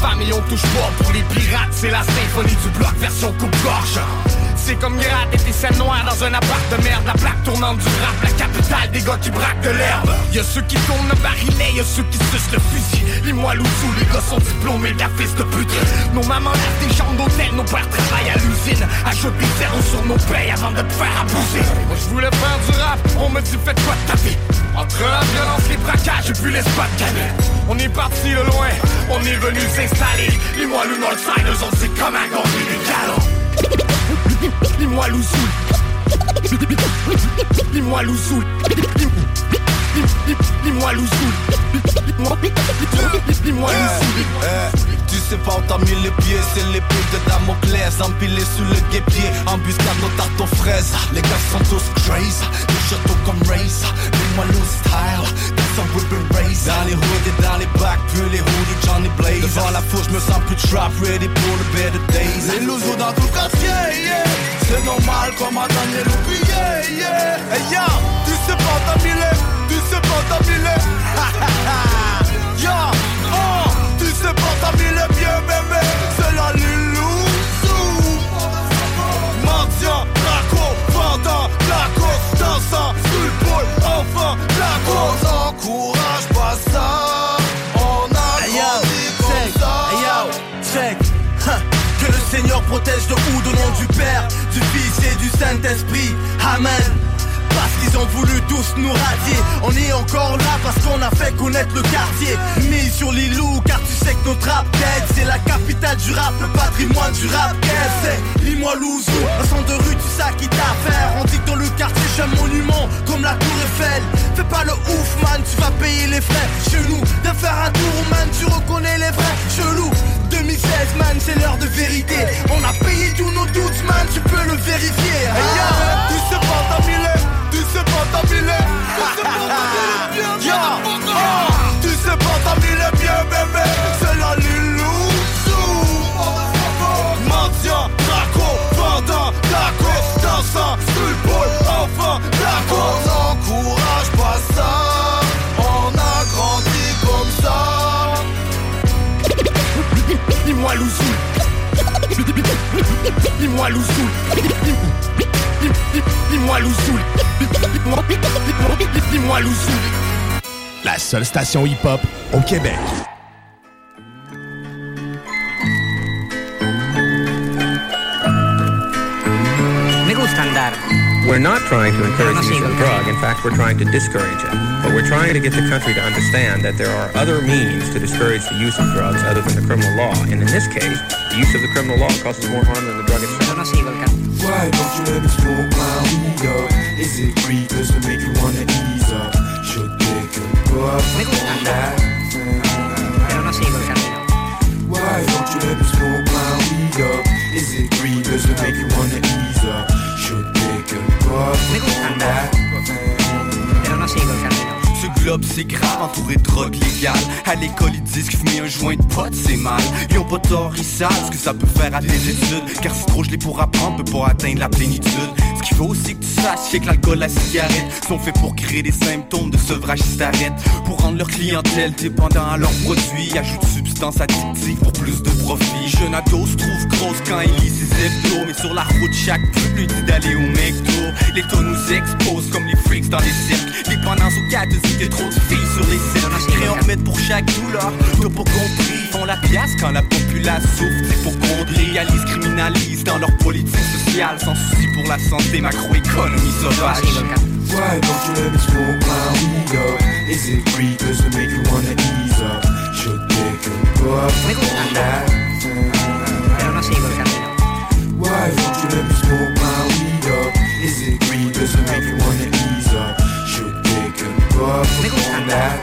famille on touche pas pour les pirates C'est la symphonie du bloc version coupe-gorge. C'est comme gratter tes scènes noires dans un appart de merde La plaque tournante du rap, la capitale des gars qui braquent de l'herbe. Y'a ceux qui tournent le barillet, y'a ceux qui sucent le fusil. Les moi Louzou, les gars sont diplômés de la fils de pute. Nos mamans lavent des chambres d'hôtel, nos pères travaillent à l'usine. Ajoute des zéros sur nos payes avant de te faire abuser. Moi je voulais faire du rap, on me dit faites quoi de ta vie entre la violence, les braquages et puis les spots On est parti de loin, on est venu s'installer. Les moi le Northsiders, on sait comment gagner les galons Dis-moi Louzou. Dis-moi Louzou. Dis-moi Louzou. Dis-moi Louzou Tu sais pas où t'as mis les pieds, c'est l'épée de Damoclès Empilé sous le guépier, embuscade nos tartes aux fraises. Les gars sont tous crazy, les châteaux comme Race Dis-moi loose style, that's some whipping race Dans les hoods et dans les bacs, puis les hoodies Johnny Blaze. Devant la foule, je me sens plus trap, ready pour le better days. Les loups dans tout le quartier, yeah. C'est normal comme à Daniel oublié, yeah. Hey yo, tu sais pas t'habiller, tu sais pas t'habiller. Yo, oh, tu sais pas t'habiller bien bébé, c'est la lilouzou. Mendiant, narco, vendant, tacos, dansant, football, enfant, tacos. On n'encourage pas ça, on a grandi comme ça. check. Huh. Que le Seigneur protège de Oud au nom du Père, du Fils et du Saint-Esprit. Amen. Parce qu'ils ont voulu tous nous radier. On est encore là parce qu'on a fait connaître le quartier. Mis sur l'îlou car tu sais que notre rap tête C'est la capitale du rap, le patrimoine du rap Qu'est-ce c'est Lis-moi Louzou, un son de rue tu sais qui t'as affaire On dit que dans le quartier je suis un monument comme la tour Eiffel. Fais pas le ouf man, tu vas payer les frais. Chelou, de faire un tour man, tu reconnais les vrais. Chelou, 2016 man, c'est l'heure de vérité. On a payé tous nos doutes man, tu peux le vérifier. Hey yo, tu sais pas t'habiller, tu sais pas t'habiller. Oh, tu sais pas t'habiller bien bébé, c'est la lilouzou. Mendiant, narco, vendant, tacos, dansant, football, enfant. On n'encourage pas ça, on a grandi comme ça. Dis-moi Louzou Dis-moi Louzou Dis-moi Louzou Dis-moi Louzou La seule station hip-hop au Québec. Me gusta andar. We're not trying to encourage the use of drug. In fact, we're trying to discourage it. But we're trying to get the country to understand that there are other means to discourage the use of drugs other than the criminal law. And in this case, the use of the criminal law causes more harm than the drug itself. Why don't you let me smoke my weed up? Is it greed? Does it make you wanna ease up? Should take a puff on that? Why don't you let me smoke my weed up? Is it greed? Does it make you wanna ease up? Should take a puff on that? Ce globe c'est grave, entouré de drogue légale. À l'école ils disent que fumer un joint de pote c'est mal. Ils ont pas tort, ils savent ce que ça peut faire à tes études. Car si trop je l'ai pour apprendre, peut pas atteindre la plénitude. Ce qu'il faut aussi que tu saches, c'est que l'alcool, la cigarette Sont faits pour créer des symptômes de sevrage starette Pour rendre leur clientèle dépendant à leurs produits Ajoute substance addictive pour plus de profit. Jeune ado se trouve grosse quand il lit ses hebdos. Mais sur la route chaque pub lui dit d'aller au McDo. Les taux nous exposent comme les freaks dans les cirques. 4 vide trop de filles sur les scènes. Je crée un remède pour chaque douleur, tout pour compris. Font la pièce quand la populace souffre d'hypocondrie. Réalise, criminalise dans leur politique sociale. Sans souci pour la santé, macroéconomie sauvage. Why don't you let me smoke my weed up? Is it weed does it make you wanna ease up? Should take a puff on that. Why don't you let me smoke my weed up? Is it weed does it make you wanna ease up? Should take a puff on that?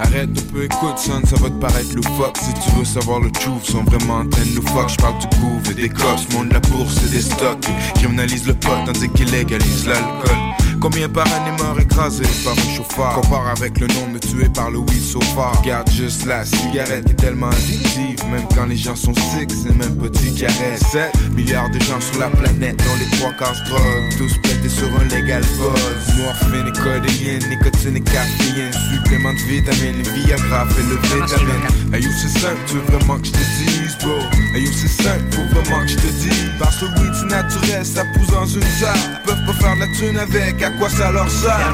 Arrête de peu, écoute, son, ça va te paraître loufoque. Si tu veux savoir le truth, sont vraiment nous fuck. J'parle du couvre et des cops, monde de la bourse et des stocks. Ils criminalisent le pot tandis qu'ils légalisent l'alcool. Combien par année morts écrasés par un chauffeur Compare avec le nombre de tués par le weed so far. Regarde juste la cigarette est tellement addictive. Même quand les gens sont sick, c'est même pas 10 caresses 7 milliards de gens sur la planète dont les trois quarts se droguent Tous pétés sur un légal buzz. Morphine et codéine, nicotine et caféine. Supplément de vitamines, les Viagra fait le vitamine Hey yo c'est simple, tu veux vraiment que je te dise bro Hey yo c'est simple, faut vraiment que je te dise Parce que le weed c'est naturel, ça pousse dans une salle Ils peuvent pas faire de la thune avec, à quoi ça leur sert?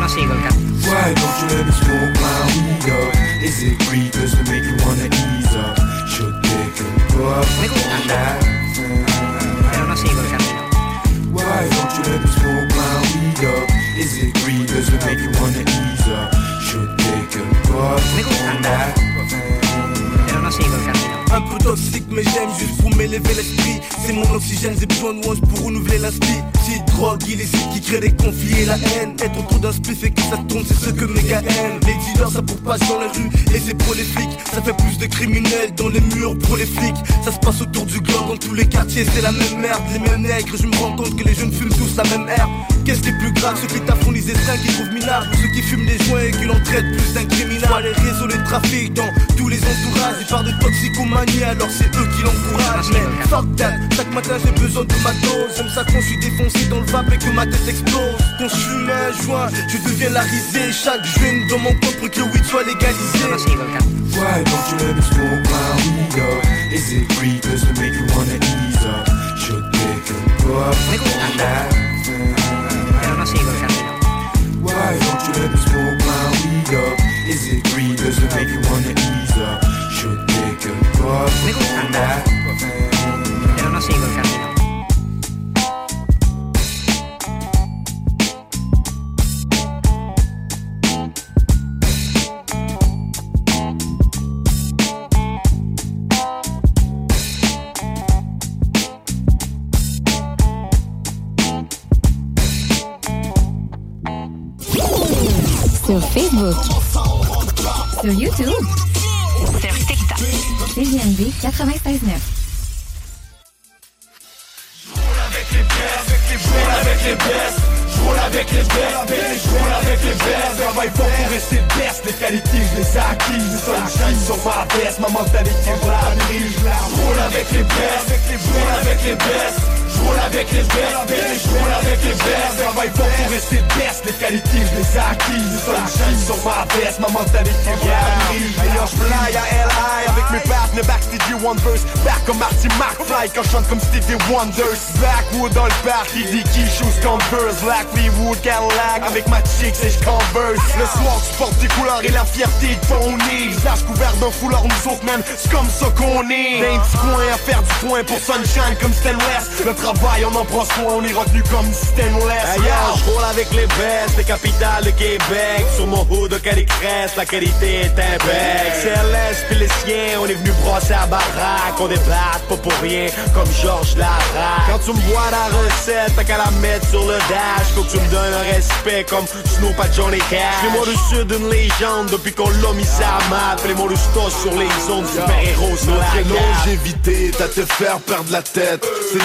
Why don't you let me smoke my weed up? Is it greed? Does it make you wanna ease up? Should take a puff? Why don't you let me smoke my weed up? Is it greed? Does it make you wanna ease up? Should take Un peu toxique mais j'aime juste pour m'élever l'esprit. C'est mon oxygène, j'ai besoin de once pour renouveler l'inspi Si drogue illicite qui crée des conflits et la haine. Être autour d'un spliff et que ça tourne c'est ce que méga aime Les dealers ça propage dans les rues et c'est pour les flics. Ça fait plus de criminels dans les murs pour les flics. Ça se passe autour du globe dans tous les quartiers c'est la même merde. Les mêmes nègres je me rends compte que les jeunes fument tous la même herbe. Qu'est-ce qui est plus grave? Ceux qui taffont les estreintes qui trouvent minables Ou ceux qui fument les joints et qui l'en traitent plus d'un criminel les réseaux, les trafics dans tous les entourages Ils parlent de toxicomanie alors c'est eux qui l'encouragent Mais fuck that, chaque matin j'ai besoin de ma dose J'aime ça quand je suis défoncé dans le vape et que ma tête explose Quand je fume un joint, je deviens la risée Chaque jeune dans mon coin pour que le weed soit légalisé Why don't you let me smoke my weed up? Is it greed? Does it make you wanna ease up? Should take a puff on that? Why don't you let me smoke my weed up? Is it greed? Does it make you wanna ease up? Should take a puff on that? Sur Facebook. Sur YouTube. Sur TikTok. CGMD 96.9. avec les avec les avec les les sur avec les. Je roule avec les baby, je roule avec les baisses. Travaille fort pour rester best, les qualités je les ai acquises. Le sunshine sur ma veste, ma mentalité brise. D'ailleurs je fly à LI avec mes Converse Back comme Marty McFly. Quand je chante comme Stevie Wonders Backwood dans le parc, il dit qui shoes Converse. Blackwood Cadillac avec ma chick c'est je converse. Le soir tu portes tes couleurs et la fierté de ton nez Visage couvert d'un foulard, nous autres man, c'est comme ça qu'on est. D'un petit coin à faire du coin pour Sunshine comme Stan West travail on en prend soin, on est retenu comme Stainless Ailleurs, je roule avec les bestes, les capitales de Québec. Sur mon hood de Calicresse, la qualité est un bec CLS puis les siens, on est venu brosser à baraque. On débatte pas pour rien, comme Georges Larac. Quand tu me vois la recette, t'as qu'à la mettre sur le dash. Faut que tu me donnes un respect comme Snoop à Johnny Cash. Les mots du sud, une légende depuis qu'on l'a mis à map. Les mots du sur les zones, super-héros sur la longévité, t'as te faire perdre la tête. C'est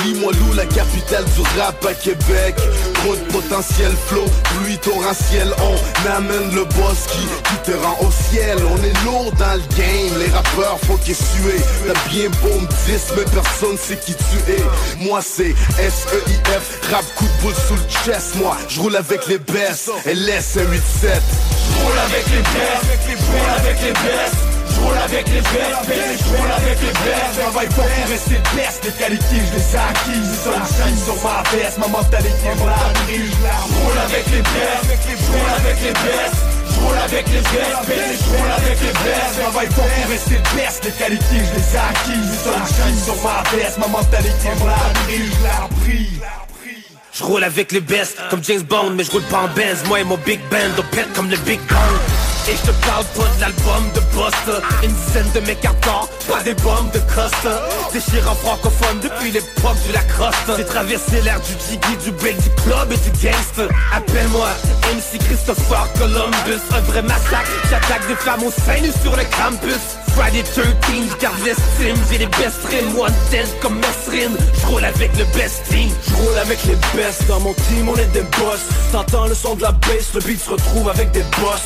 La capitale du rap à Québec. Trop de potentiel, flow, pluie torrentielle. On amène le boss qui, qui te rend au ciel. On est lourd dans le game, les rappeurs faut qu'ils suent. T'as bien beau me mais personne sait qui tu es. Moi c'est S-E-I-F, rap coup de boule sous le chest. Moi, je roule avec les best, LS 187. J'roule avec les best, j'roule avec les best J'roule avec les best, best, j'roule avec les best Travaille pas pour rester best, les qualités je les ai acquises Ça shine sur ma veste, ma mentalité me l'a prise J'roule avec les best, j'roule avec les best J'roule avec les best, best, j'roule avec les best Travaille pas pour rester best, les qualités je les ai acquises Ça shine sur ma veste, ma mentalité me l'a prise Je l'ai appris Je roule avec les best comme James Bond Mais je roule pas en Benz Moi et mon Big Band On pète comme le Big Kong et je te parle pas de l'album de Buster Une dizaine de mes cartons, pas des bombes de Costa Déchirant francophone depuis l'époque du Lacoste. J'ai traversé l'ère du jiggy, du break, du club et du gangster. Appelle-moi MC Christopher Columbus. Un vrai massacre, j'attaque des femmes au sein sur le campus Friday 13, garde l'estime. J'ai les best rims, one ten comme Mesrine J'roule avec le best team. J'roule avec les best, dans mon team on est des boss. T'entends le son de la bass, le beat se retrouve avec des boss.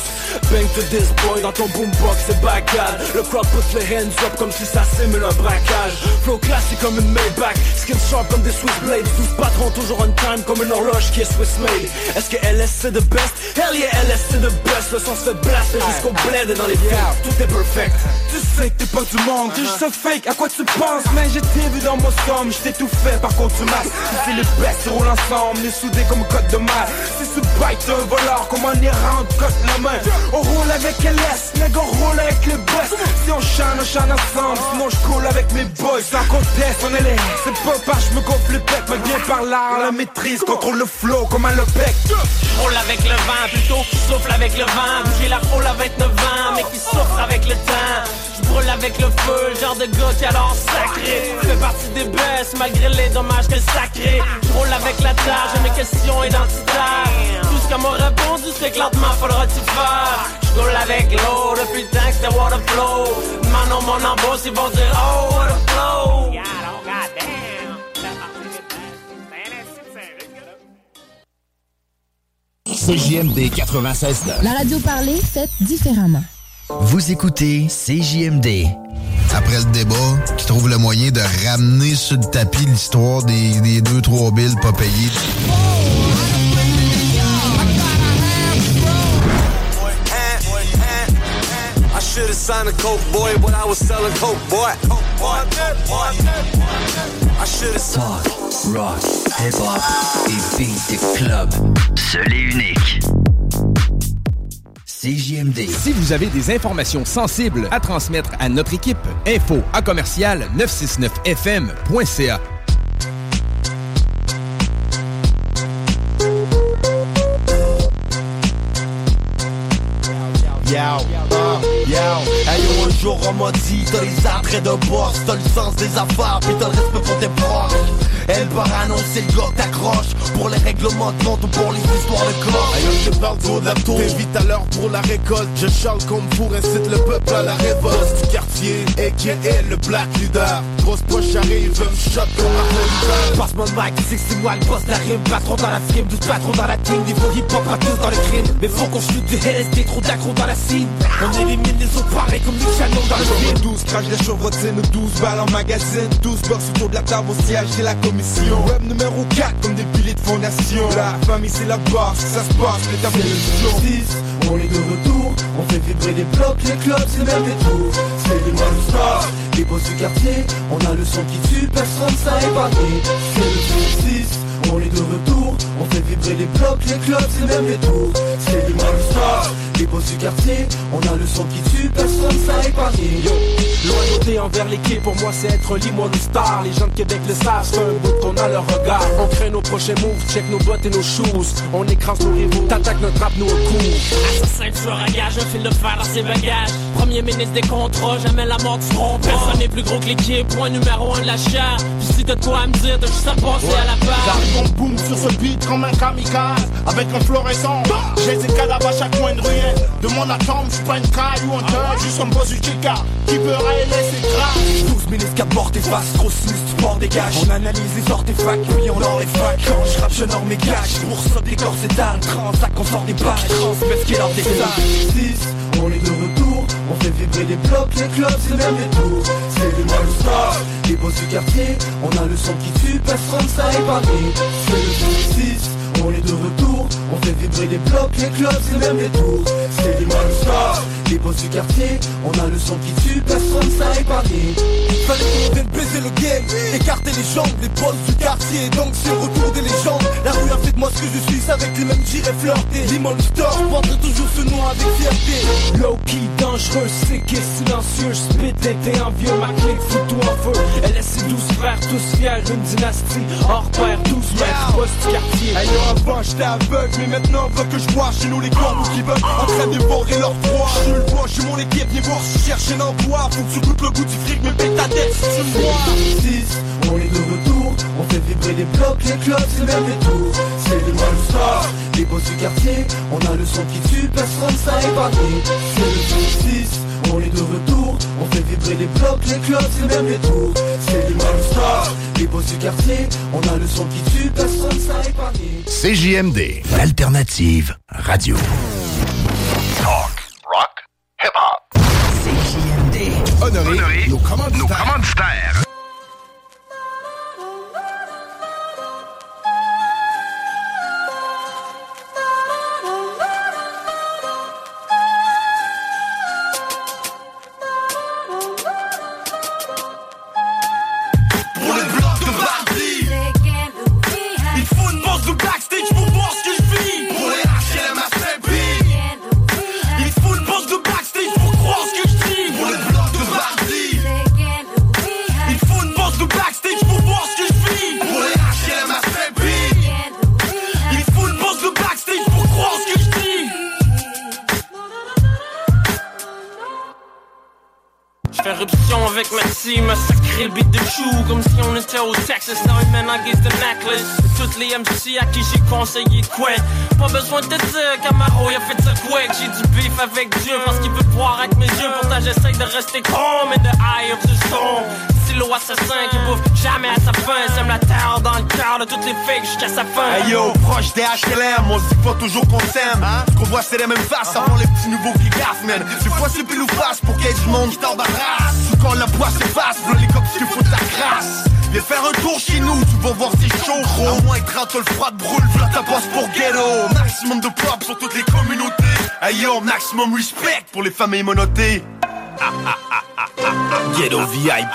Bang to this boy, dans ton boombox c'est bagade Le crowd put les hands up comme si ça simule un braquage. Flow classique comme une Maybach, skin sharp comme des Swiss Blades. 12 patrons toujours on time comme une horloge qui est Swiss made. Est-ce que LS c'est the best? Hell yeah LS c'est the best, le son se blast jusqu'au bled et dans les films Tout est perfect Tu sais que t'es pas du monde, t'es juste un fake, à quoi tu penses? Mais j'ai t'ai vu dans mon somme, j't'ai tout fait par contre tu masses C'est les ils roulent ensemble, les soudés comme code de masse Si ce bike d'un voleur, comme un errant, cote la main. On roule avec LS, nègre on roule avec les boss Si on chante, on chante ensemble, sinon je coule avec mes boys. Sans conteste, on est les, c'est pas par je me gonfle les pecs Mais bien par là, la maîtrise, contrôle le flow comme un lepec Roule avec le vent, plutôt souffle avec le vent. J'ai la roule à 29 ans, mais qui souffre avec le temps brûle avec le feu, le genre de gars qui a l'air sacré Fais partie des baisses, malgré les dommages que sacré. Je roule avec la tâche, mes questions identitaires Tout ce qu'elle m'a répondu, c'est que lentement faudra-tu faire. Je roule avec l'eau, depuis le temps que c'était water flow Maintenant mon embauche, ils vont dire oh a flow. CJMD 96 La radio parlée, faite différemment. Vous écoutez CJMD. Après le débat, qui trouve le moyen de ramener sur le tapis l'histoire des, des deux, trois billes pas payées? Should have signed a coke boy, but I was selling coke boy. I should have Talk, rock, hip-hop et beat the club. Seul et unique. CJMD. Si vous avez des informations sensibles à transmettre à notre équipe, info à commercial 969fm.ca. Yo, uh, yo, hey yo, un jour on m'a dit T'as les attraits de boss, t'as le sens des affaires Pis t'as le respect pour tes proches Elle part annoncer le que t'accroches Pour les règlements de compte ou pour les histoires de corps. Hey, yo, je parle trop de la tour T'es vite à l'heure pour la récolte. Je charle comme pour incite le peuple à la révolte. Du quartier A.K.A. le black leader. Grosse poche arrive, me shot comme un Passe mon mic, sais que c'est moi le boss de la rime Patron dans la frime, 12 patrons dans la team. Niveau hip-hop, pas tous dans les crimes. Mais faut qu'on chute du LSD, trop d'accro dans la cible On élimine les autres pareils comme du canon dans le film. 12 crash les chevrotines, 12 balles en magazine. 12 box autour de la table au siège et la commission Web numéro 4 comme des piliers de fondation. La famille c'est la base, ça se passe, les tables de 6, on est de retour, on fait vibrer des blocs, les clubs c'est même des tours C'est des stars, des les boss du quartier. On a le son qui tue, personne ça épargné C'est le 6 on est de retour, on fait vibrer les blocs, les clubs et même les tours C'est du Star, les boss du quartier. On a le son qui tue, personne ça épargné Loyauté envers l'équipe, pour moi c'est être limon star Les gens de Québec le savent, c'est un bout qu'on a leur regard. On crée nos prochains moves, check nos bottes et nos shoes. On écrase nos rivaux, t'attaques notre rap, nous au cou Assassin, tueur à gage, un fil de fer dans ses bagages. Premier ministre des contrats, jamais la mort du front. Personne n'est plus gros que l'équipe, point numéro un de la chair de quoi à me dire, t'as juste à passer à la barre on boom sur ce beat comme un kamikaze Avec un fluorescent J'ai des cadavres à chaque coin de ruelle. De mon atome, j'suis pas une caille ou un thug Juste un boss du chica qui peut révéler ses traces 12 ministres qu'à bord des faces, trop sinistre, sport dégage. On analyse les artefacts, puis on leur les fac Quand je rappe, je norme mes gages. Pour des corps c'est transac, on sort des pages. Transmets ce qui est leur des 6, on est de retour. On fait vibrer les blocs, les clubs, c'est même les tours. C'est les stars, les boss du quartier On a le son qui tue, personne ça épargné C'est le 6 on est de retour, on fait vibrer les blocs, les clubs et même les tours. C'est les stars, les boss du quartier On a le son qui tue, personne ça épargné Fallait qu'on vienne baiser le game, écarter les jambes Les boss du quartier, donc c'est retour des légendes La rue a fait de moi ce que je suis, avec les mêmes j'irai flirter. Les monsters, portent toujours ce nom avec fierté. Low-key, dangereux, et silencieux. J'spit t'es envieux, ma clique fout tout en feu. Elle laisse ses douze frères, tous fiers Une dynastie, hors pair, douze mètres, boss du quartier. Avant j'étais aveugle Mais maintenant veut que je vois chez nous les corps qui veulent. En train de dévorer leur proie Je le vois, j'ai mon équipe, viens voir si cherche un emploi. Faut que tu goûtes le goût du fric, mais paye ta dette si tu me vois. 6, on est de retour On fait vibrer les blocs, les clubs, c'est même les tours. C'est les stars, les boss du quartier On a le son qui tue, personne ça épargné C'est le 6 on est de retour, on fait vibrer les blocs, les clubs et même les tours. C'est les stars, les boss du quartier On a le son qui tue, personne ça épargné CJMD, l'alternative radio. Talk, hip-hop Honoré nos commanditaires. nos commanditaires. MC à qui j'ai conseillé quoi? Pas besoin de te dire, Camaro il a fait ça quoi J'ai du beef avec Dieu parce qu'il veut voir avec mes yeux. Pourtant j'essaye de rester calm in the eye of the storm Silo assassin qui bouffe jamais à sa faim. Sème la terre dans le cœur de toutes les fakes jusqu'à sa fin. Hey yo, proche des HLM, on se dit pas toujours qu'on s'aime Ce qu'on voit c'est les mêmes faces avant les petits nouveaux qui gaffent man. Des fois c'est pile ou face pour qu'il y ait du monde qui race. Ou quand la poisse s'efface, v'là les cops qui foutent la crasse Viens faire un tour chez nous, tu vas voir c'est chaud gros. Moins que 30 le froid brûle, v'là ta passe pour ghetto. Maximum de pop sur toutes les communautés. Hey yo, maximum respect pour les familles monotées Ghetto VIP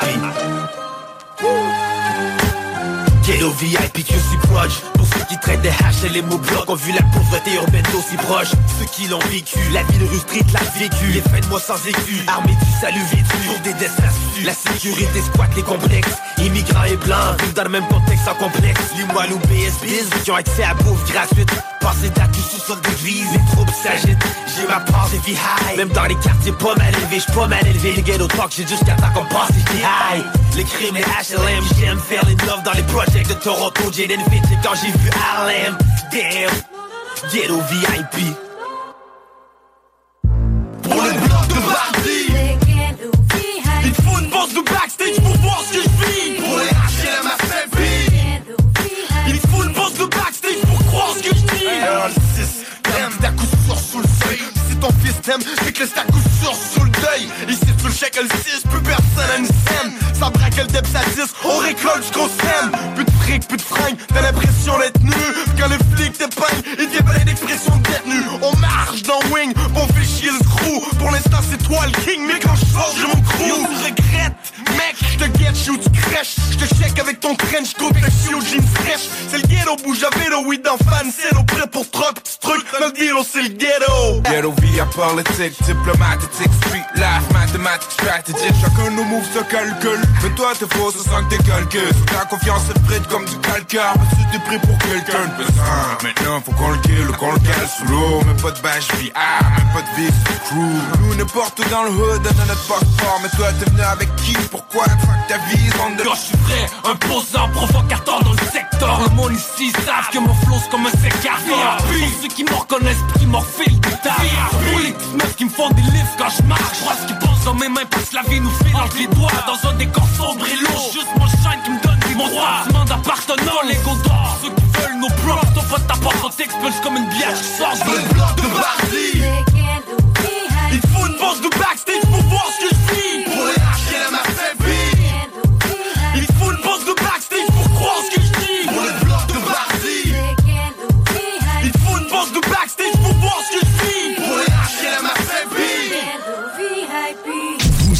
Ghetto VIP, je suis proche Pour ceux qui traitent des haches et les mots blocs Ont vu la pauvreté urbaine d'aussi proche. Ceux qui l'ont vécu, la vie de rue l'a vécu Les de mois sans écu, armés du salut vêtu Pour des destins La sécurité squatte les complexes. Immigrants et blancs, vivent dans le même contexte sans complexe. Les moelleux qui ont accès à bouffe gratuite Passer date du sous-sol d'église, les troupes s'agitent. J'ai ma de vie high. Même dans les quartiers pas mal élevés, j'suis pas mal élevé. Les ghetto talk, j'ai jusqu'à temps qu'on passe les high. Les crimes et HLM, j'aime faire les love dans les projets de Toronto. Jaden Fitch quand j'ai vu Harlem. Damn, ghetto VIP ton fils t'aime, c'est que ta sûr sous le deuil. Ici sous le chèque le 6, plus personne a une scène Ça braque le dep ça 10, on récolte jusqu'au sème. Plus de fric, plus de fringues, t'as l'impression d'être nu. Quand les flics t'épinglent, ils tiennent plein d'expressions de détenu On marche dans Wing, on fait chier le crew. Pour l'instant c'est toi le king, mais quand je j'ai mon crew Yo, tu regrettes, trench coat, flexi au jeans fresh. C'est le ghetto, bouge à vélo, oui, dans fan, c'est prêt pour truck, truc. Le deal, c'est le ghetto. Ghetto via politique, diplomatique, street life, mathématiques, stratégique. Chacun nos moves se calcule. Mais toi, t'es faux, ça sent que t'es calqué. La confiance est frite comme du calcaire. Mais si t'es pris pour quelqu'un de. Maintenant, faut qu'on le kill, qu'on le cale sous l'eau. Mais pas de bâche vie, ah, mais pas de vie, crew. Nous, n'importe dans le hood, dans notre passeport. Mais toi, t'es venu avec qui? Pourquoi? Fuck ta vie, de... Quand je suis prêt, imposant, provocateur dans le secteur. Le monde ici savent que mon flow c'est comme un sécateur Pour ceux qui me reconnaissent pis qui m'ont refait le détail Pour les petites meufs qui me font des livres quand je marche. Je vois ce qui pense dans mes mains parce que la vie nous fait dans les doigts. Dans un décor sombre et lourd Juste mon shine qui me donne des droits Demande appartenant, les d'or Ceux qui veulent nos props. Ton pote ta porte, t'expulse comme une bière qui sort le bloc de Bardi Il te faut une bosse de backstage pour voir ce que je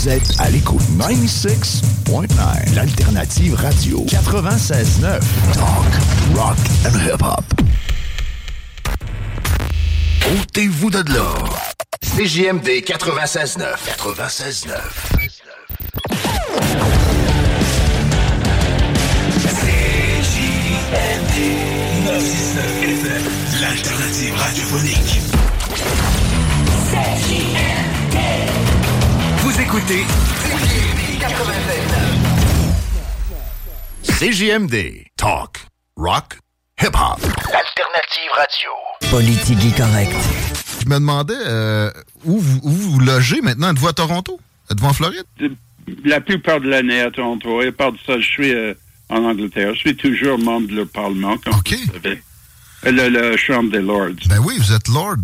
Vous êtes à l'écoute 96.9, l'alternative radio 96.9. Talk, rock and hip-hop. Ôtez-vous de là. CJMD 96.9. 96.9. CJMD 969 FM, l'alternative radiophonique. Vous écoutez CJMD. Talk, rock, hip-hop. L'alternative radio. Politique correct. Je me demandais euh, où, vous, où vous logez maintenant? Êtes-vous à Toronto? Êtes-vous en Floride? La plupart de l'année à Toronto. Et à part de ça, je suis euh, en Angleterre. Je suis toujours membre de le Parlement, comme vous savez. Euh, Le, le Chambre des Lords. Ben oui, vous êtes Lord.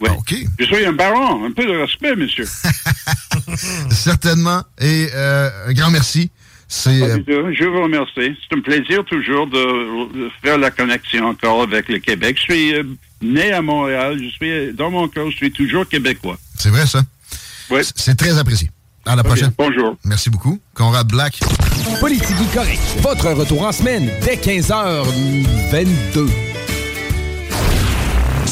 Oui. OK. Je suis un baron. Un peu de respect, monsieur. Certainement. Et euh, un grand merci. C'est euh, Je vous remercie. C'est un plaisir toujours de, faire la connexion encore avec le Québec. Je suis euh, né à Montréal. Je suis, dans mon cœur, je suis toujours québécois. c'est vrai, ça? Oui. C'est très apprécié. À la prochaine. Bonjour. Merci beaucoup. Conrad Black. Politique correct. Votre retour en semaine dès 15h22.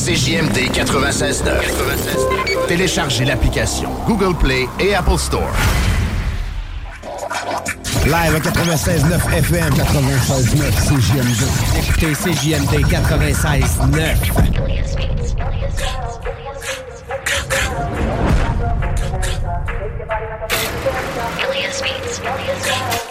CJMD 96.9. Téléchargez l'application Google Play et Apple Store. Live à 96.9 FM, 96.9 CJMD. Écoutez CJMD 96.9. Hey.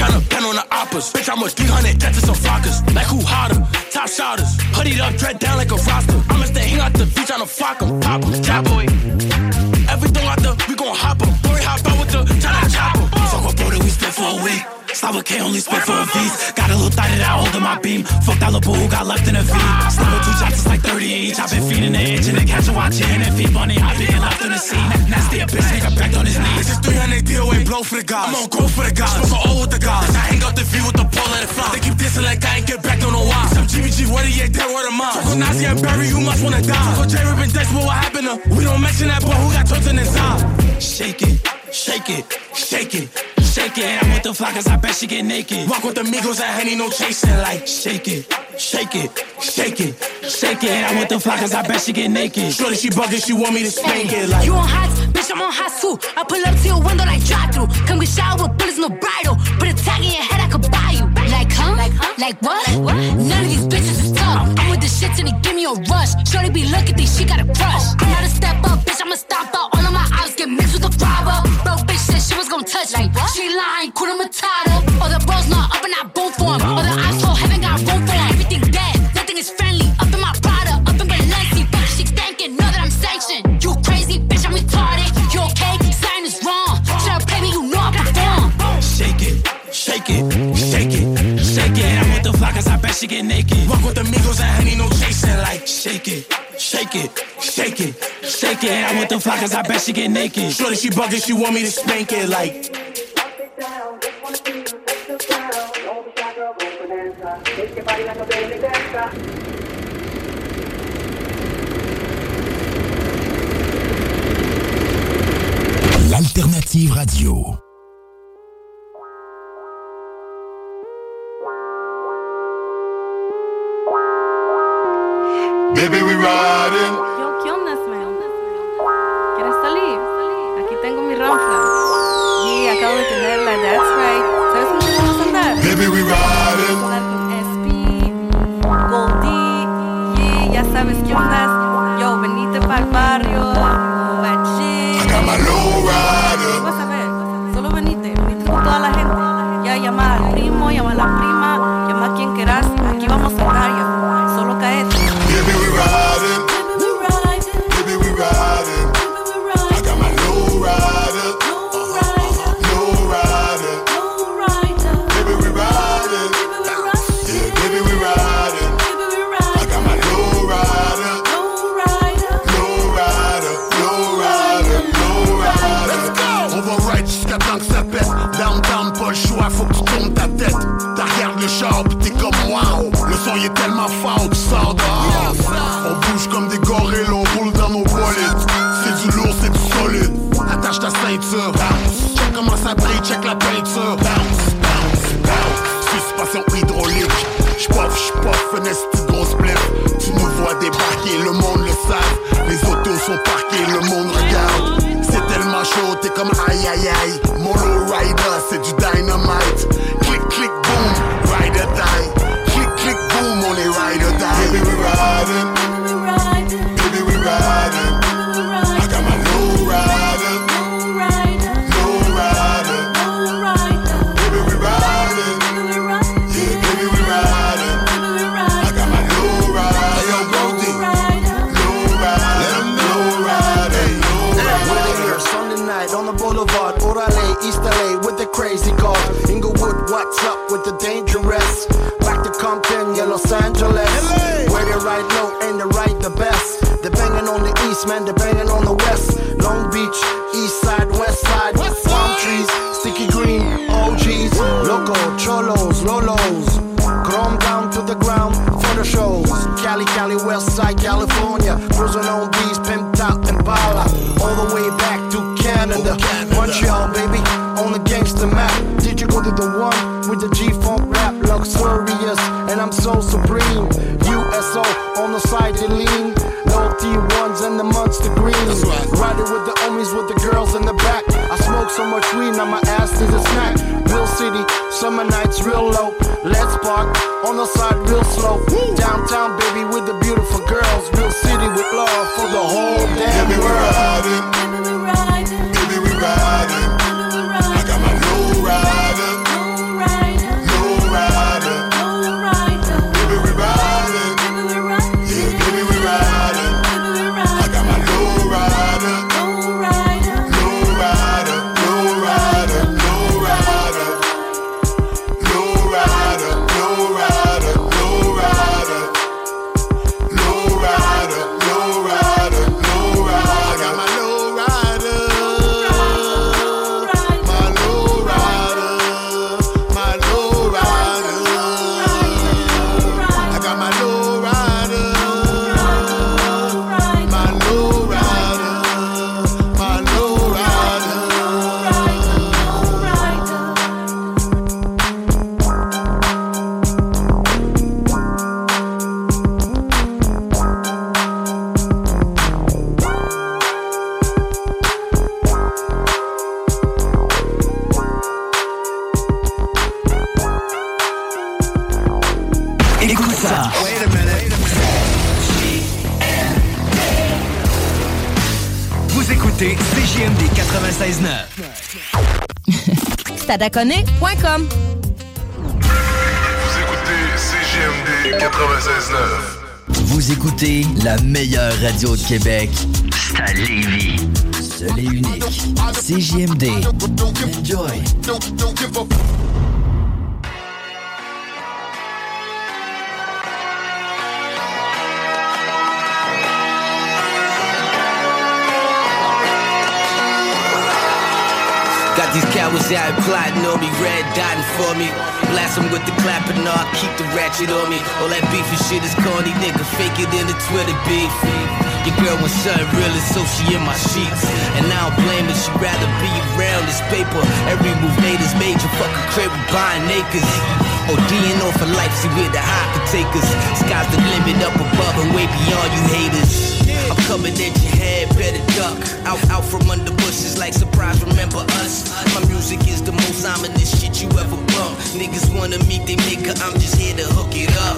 Tryna pen on the oppas. Bitch, I'm worth 300 deaths to some flockers. Like who hotter? Top shotters. Hoodied up, dread down like a roster. I'ma stay hang out the beach tryna flock 'em. Pop 'em. Chat boy. Everything out there, we gon' hop 'em. Boy, hop out with the chopper chopper. Fuck with bro that we spit for a week. Stop with K, only spit for a piece. Got a little thigh that I hold in my beam. Fuck that little boo who got left in a V. With two shots, it's like 30 each. I've been feeding the itch and then catch a watch and feed bunny. I been left in the scene. Nasty a bitch, nigga back on his knees. This is 300 DOA blow for the guys. I'm on go for the guys. Smoke all with the guys. I hang out the V with the pole, let it fly. They keep dissing like I ain't get back, don't know why. Some GBG, what he ain't dead, word of mine. Fuck with Nazi and Barry, you must wanna die. Fuck J Rip and Dex, what happened to? We don't mention that boy who got tortured inside. Shake it, shake it, shake it. Shake it, I'm with the flockers, I bet she get naked. Walk with the Migos, I Henny, no chasing. Like, shake it, shake it, shake it, shake it. I'm with the flockers, I bet she get naked. Shorty, she bugging, she want me to spank it. Like, You on hot, bitch, I'm on hot too. I pull up to your window like drive through. Come get shower with bullets, no bridle. Put a tag in your head, I could buy you. Like, huh? Like, huh? Like what? None of these bitches is tough. I'm with the shits and they give me a rush. Shorty be looking, think she got a crush. I'm not a step up, bitch, I'ma stop out. All of my eyes get mixed with the robber. Bro, bitch said she was gonna touch me. She lying, Kuna Matata. All the bros not up and I boom for 'em. All the eyes haven't got room for 'em. Everything dead, nothing is friendly. Up in my Prada, up in Balenci. Fuck, she thinking, know that I'm sanctioned. You crazy, bitch, I'm retarded. You okay? Sign is wrong. Should've played me, you know I perform. shake it, shake shake it, shake it. cause I bet she get naked. Walk with the Migos, I ain't no chasing. Like, shake it, shake it, shake it, shake it. And I want the fly cause I bet she get naked. Surely she bugging, she want me to spank it. Like, Shake a. Alternative Radio. riding. check la peinture. Bounce, bounce, bounce, suspension hydraulique. J'poff, j'poff, fenêtre grosse blesse. Tu nous vois débarquer, le monde le savent. Les autos sont parquées, le monde regarde. C'est tellement chaud, t'es comme aïe aïe aïe. Los Angeles. smoke so much weed, now my ass needs a snack. Real city, summer nights real low. Let's park on the side real slow. Downtown, baby, with the beautiful girls. Real city with love for the whole damn world. adaconé.com. Vous écoutez CGMD 96.9. Vous écoutez la meilleure radio de Québec. C'est à Lévis. Seul et unique. CGMD. Enjoy. These cowards out plotting on me, red dotting for me. Blast them with the clapper, no, I keep the ratchet on me. All that beef and shit is corny, nigga. Fake it in the Twitter beef. Your girl wants something real, so she in my sheets. And I don't blame her, she'd rather be around this paper. Every move made is major, fucking crib buying acres. ODing off for life, see where the high could take us. Sky's the limit up above and way beyond you haters. I'm coming at your head, better duck. Out, out from under remember us. My music is the most ominous shit you ever bump. Niggas wanna meet they nigga, I'm just here to hook it up.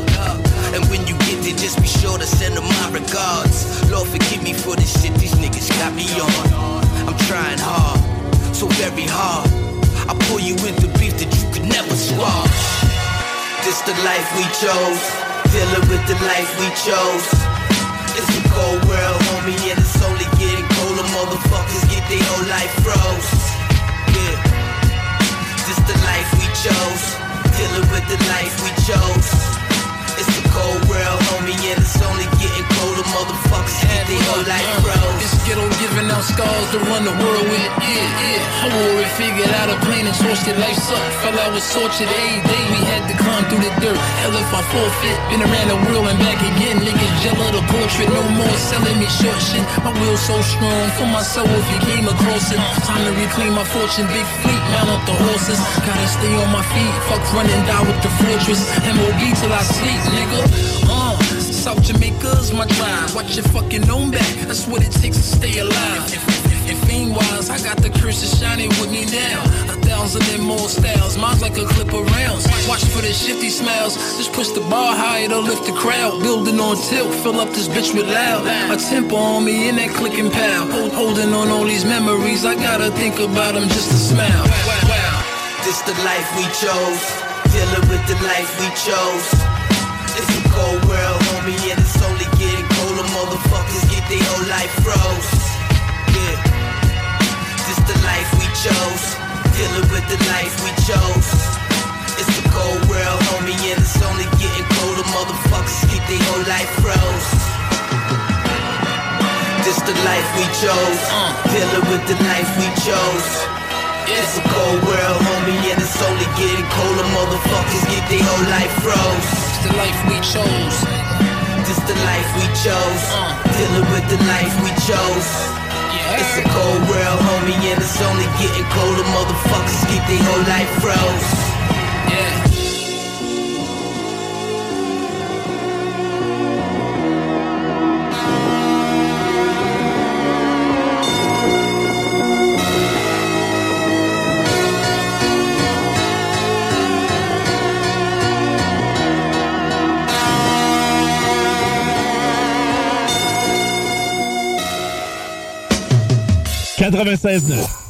And when you get there, just be sure to send them my regards. Lord, forgive me for the shit these niggas got me on. I'm trying hard, so very hard. I pull you into beef that you could never squash. This the life we chose, dealing with the life we chose. It's a cold world, homie, and it's only getting colder. Motherfuckers get their whole life froze. Yeah, this the life we chose, dealing with the life we chose. It's a cold world, homie, and it's only getting colder. Motherfuckers get their whole life froze. This ghetto giving out scars to run the world with. Yeah, yeah. I it, figured out a plan and sourced it. Life sucked. Fell out with tortured every day. We had to climb through the dirt. Hell if I forfeit. Been around the world and back again. Niggas of the portrait. No more selling me short shit. My will so strong. For my soul if you came across it. Time to reclaim my fortune. Big fleet, mount up the horses. Gotta stay on my feet. Fuck running down with the fortress. MOB till I sleep, nigga. Uh. South Jamaica's my drive. Watch your fucking own back. That's what it takes to stay alive. Wise, I got the of shining with me now. A thousand and more styles, mine's like a clip of rounds. Watch for the shifty smiles. Just push the bar higher to lift the crowd. Building on tilt, fill up this bitch with loud. A tempo on me in that clicking pal. Hold, holding on all these memories, I gotta think about them just to smile. This the life we chose, dealing with the life we chose. It's a cold world, homie, and it's only getting colder. Motherfuckers get their whole life froze. Chose, dealing with the life we chose. It's a cold world, homie, and it's only getting colder. Motherfuckers get their whole life froze. This the life we chose, dealing with the life we chose. It's a cold world, homie, and it's only getting colder. Motherfuckers get their whole life froze. It's the life we chose. This the life we chose. Dealing with the life we chose. It's a cold world, homie, and it's only getting colder. Motherfuckers keep their whole life froze. Yeah. 96.9.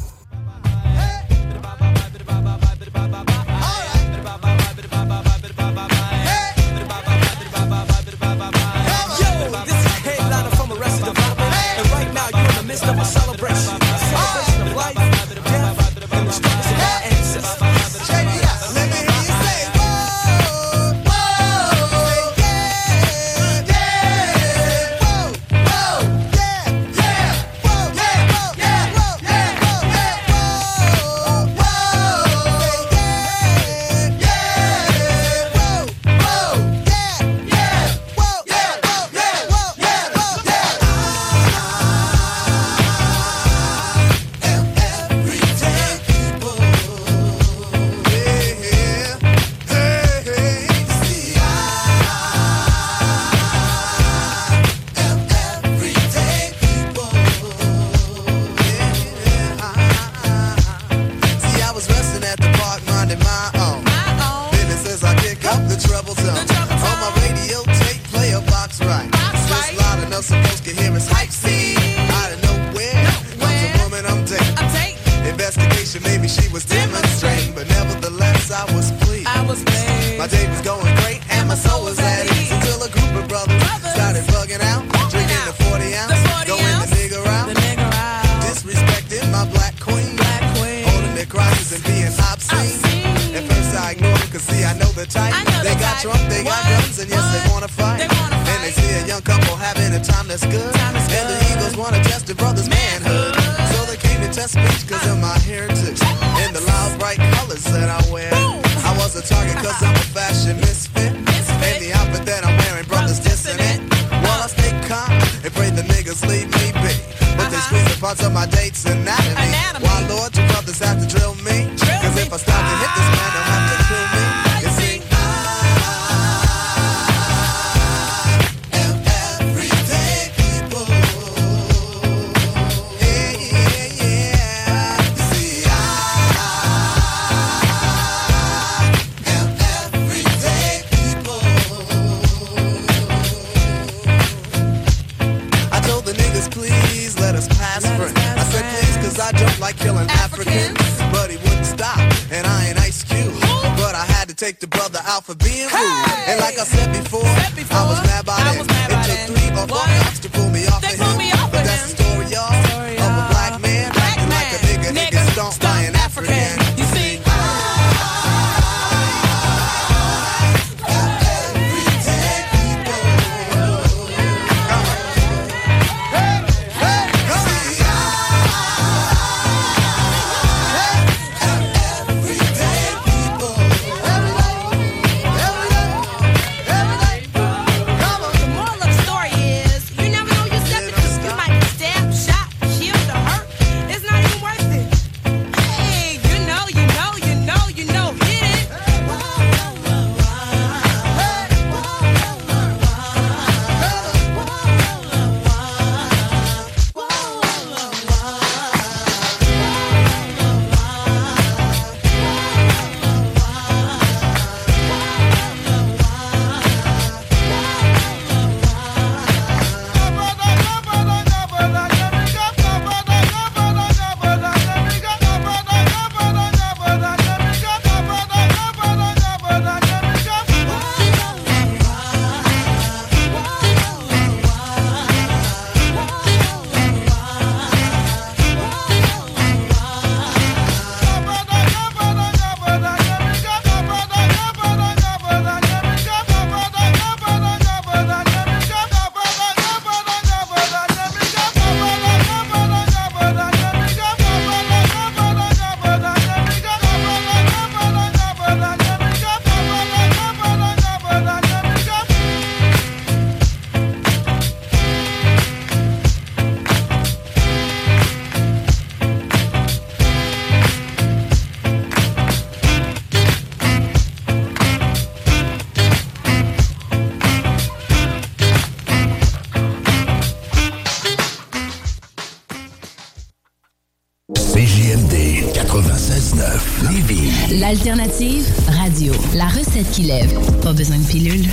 Lévis. L'alternative radio. La recette qui lève. Pas besoin de pilule.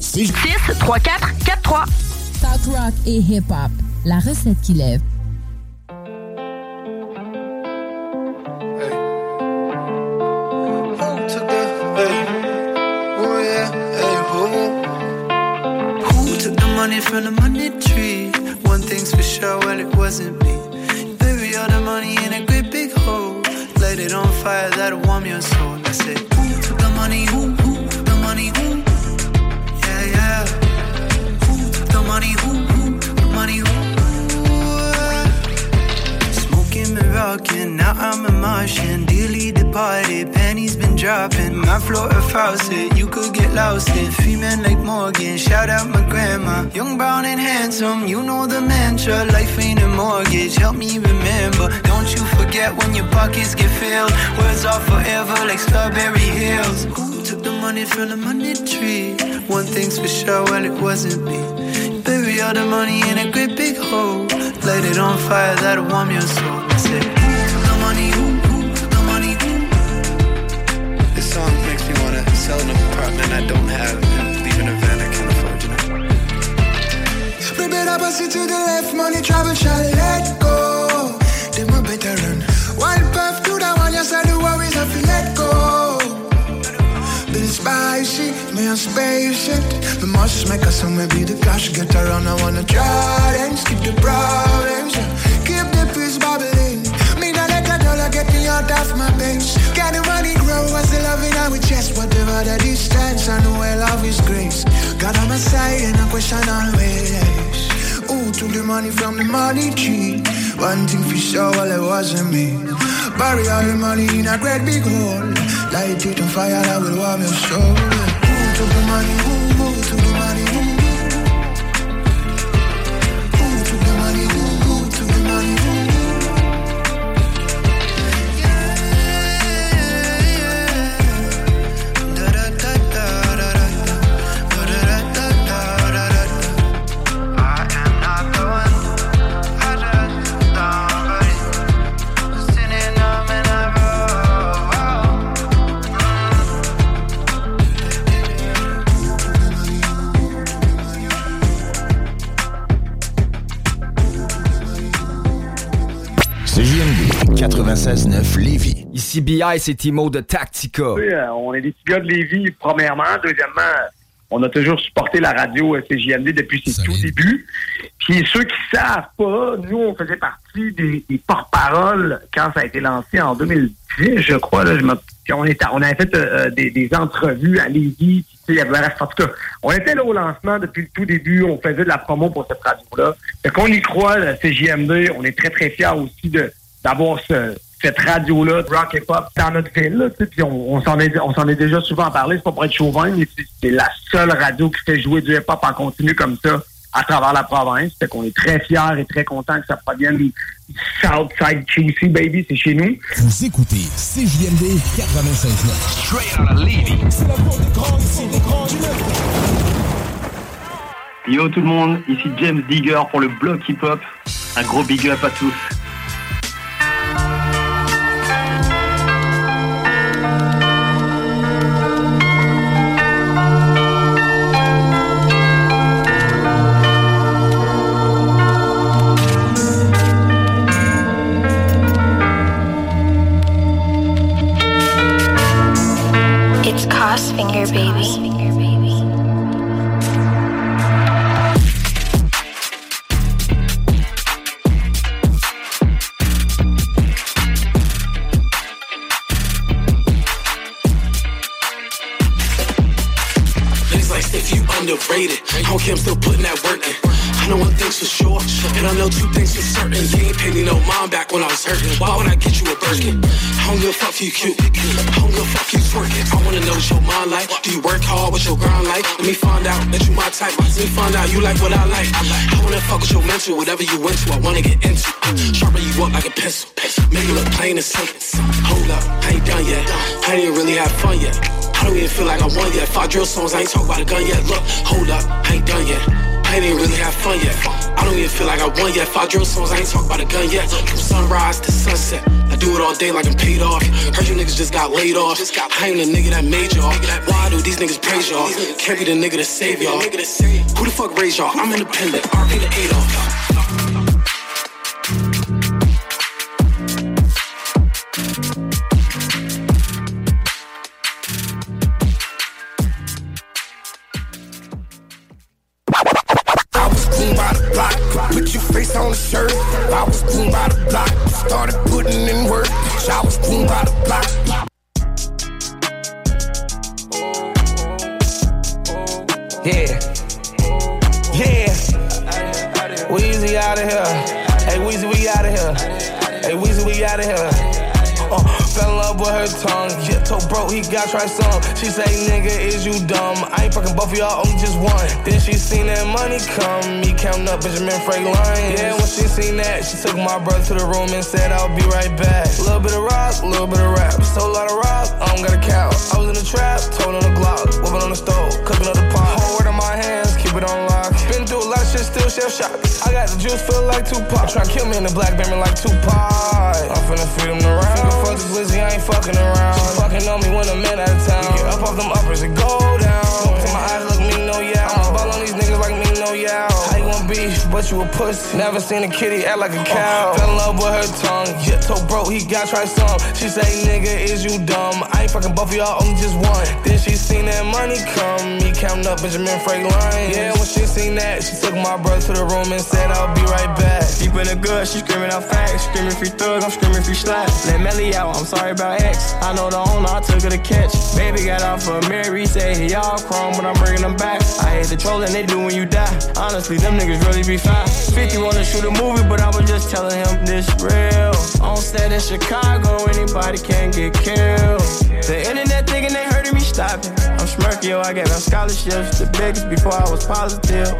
6, 3, 4, 4, 3. Talk rock et hip-hop. La recette qui lève. Dropping. My Florida faucet, you could get lost in. Men like Morgan, shout out my grandma. Young, brown, and handsome, you know the mantra. Life ain't a mortgage, help me remember. Don't you forget when your pockets get filled. Words are forever like strawberry hills. Who took the money from the money tree? One thing's for sure, well, it wasn't me. Bury all the money in a great big hole. Light it on fire, that'll warm your soul. I said, I don't have and leave in a van I can't afford, you know. Flip it up, I see to the left, money travel shall let go. Them a better run. One path to the one, yes, I do worries, I feel let go. Been spicy, me a spaceship. The must make us somewhere be the cash get around. I wanna try and skip the problems. yeah. Out of my base. Got the money grow, as the loving I with chest. Whatever the distance, I know I love is grace. God on my side and I question always. Who took the money from the money tree? One thing for sure, well, it wasn't me. Bury all the money in a great big hole. Light it on fire, that will warm your soul. Who took the money? Who, Lévis. Ici BI, c'est Timo de Tactica. Oui, euh, on est des petits gars de Lévis, premièrement. Deuxièmement, on a toujours supporté la radio CJMD depuis ses tout débuts. Puis ceux qui savent pas, nous, on faisait partie des, des porte-paroles quand ça a été lancé en 2010, je crois. Là, je me- puis on, était, on avait fait euh, des, des entrevues à Lévis. puis, tu sais, il y avait, en tout cas, on était là au lancement depuis le tout début. On faisait de la promo pour cette radio-là. Fait qu'on y croit, la CJMD. On est très, très fiers aussi de d'avoir ce- cette radio-là, de rock et pop, dans notre ville. là, tu sais, Puis on, on s'en est, on s'en est déjà souvent parlé. C'est pas pour être chauvin, mais c'est- c'est la seule radio qui fait jouer du hip-hop en continu comme ça à travers la province. Fait qu'on est très fiers et très contents que ça provienne du Southside QC, baby. C'est chez nous. Vous écoutez CJMD 96.9. Straight out of Levy. Yo tout le monde, ici James Digger pour le bloc hip-hop. Un gros big up à tous. Baby. I don't care, I'm still putting that work in. I know one thing's for sure, and I know two things for certain. You ain't pay me no mind back when I was hurting. Why would I get you a Birkin? I don't give a fuck you cute. I don't give a fuck you twerking. I wanna know what your mind like. Do you work hard? What's your grind like? Let me find out that you my type. Let me find out you like what I like. I wanna fuck with your mental, whatever you into. I wanna get into. Sharpen you up like a pencil. Make it look plain and simple. Hold up, I ain't done yet. I even really have fun yet. I don't even feel like I won yet. Five drill songs, I ain't talk about a gun yet. Look, hold up, I ain't done yet. I ain't even really have fun yet. I don't even feel like I won yet. Five drill songs, I ain't talk about a gun yet. From sunrise to sunset, I do it all day like I'm paid off. Heard you niggas just got laid off. I ain't the nigga that made y'all. Why do these niggas praise y'all? Can't be the nigga to save y'all. Who the fuck raised y'all? I'm independent. RP the Adolf. Block, put your face on the shirt. I was cool by the block, started putting in work. I was cool by the block. Yeah. Yeah. Weezy out of here. Hey, Weezy, we out of here. Hey, Weezy, we out of here. Uh, fell in love with her tongue. Yeah, told bro he got try some. She say, nigga, is you dumb? I ain't fucking both of y'all, only just one. Then she seen that money come. Me counting up Benjamin Franklin. Yeah, when she seen that, she took my brother to the room and said, I'll be right back. Little bit of rock, little bit of rap. So a lot of rock, I don't got a cow. I was in the trap, told on the Glock, whipping on the stove, cooking up the pot. Whole word in my hands, keep it on shit, still chef shot. I got the juice, feel like Tupac. Try kill me in the black beamer like Tupac. I'm finna feed him the round. Finna fuck this glizzy, I ain't fucking around. She fucking on me when I'm in out of town. Get up off them uppers and go down. To my eyes, look me no yeah. I'ma ball on these niggas like me no yeah. Beef, but you a pussy. Never seen a kitty act like a cow. Fell in love with her tongue. Yeah, told bro he got try some. She say, nigga, is you dumb? I ain't fucking both of y'all, only just one. Then she seen that money come. Me counting up Benjamin Franklin. Yeah, when she seen that, she took my brother to the room and said, I'll be right back. Deep in the good, she screaming out facts. Screaming free thug, I'm screaming free slap. Let Melly out, I'm sorry about X. I know the owner, I took her to catch. Baby got off of Mary, say he all chrome, but I'm bringing them back. I hate the trolling they do when you die. Honestly, them niggas really be fine. 50 wanna shoot a movie, but I was just telling him this real. On set in Chicago, anybody can get killed. The internet thinking they hurting me, stopping. I'm smirky, yo, I gave them scholarships, the biggest before I was positive.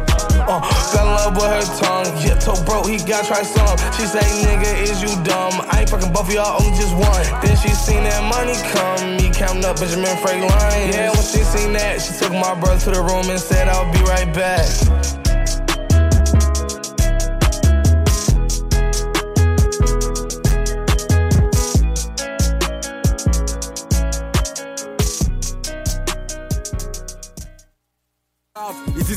Uh, fell in love with her tongue. Yeah, told bro he got try some. She say, nigga, is you dumb? I ain't fucking both of y'all, only just one. Then she seen that money come. Me counting up Benjamin Franklin. Yeah, when she seen that, she took my brother to the room and said, I'll be right back.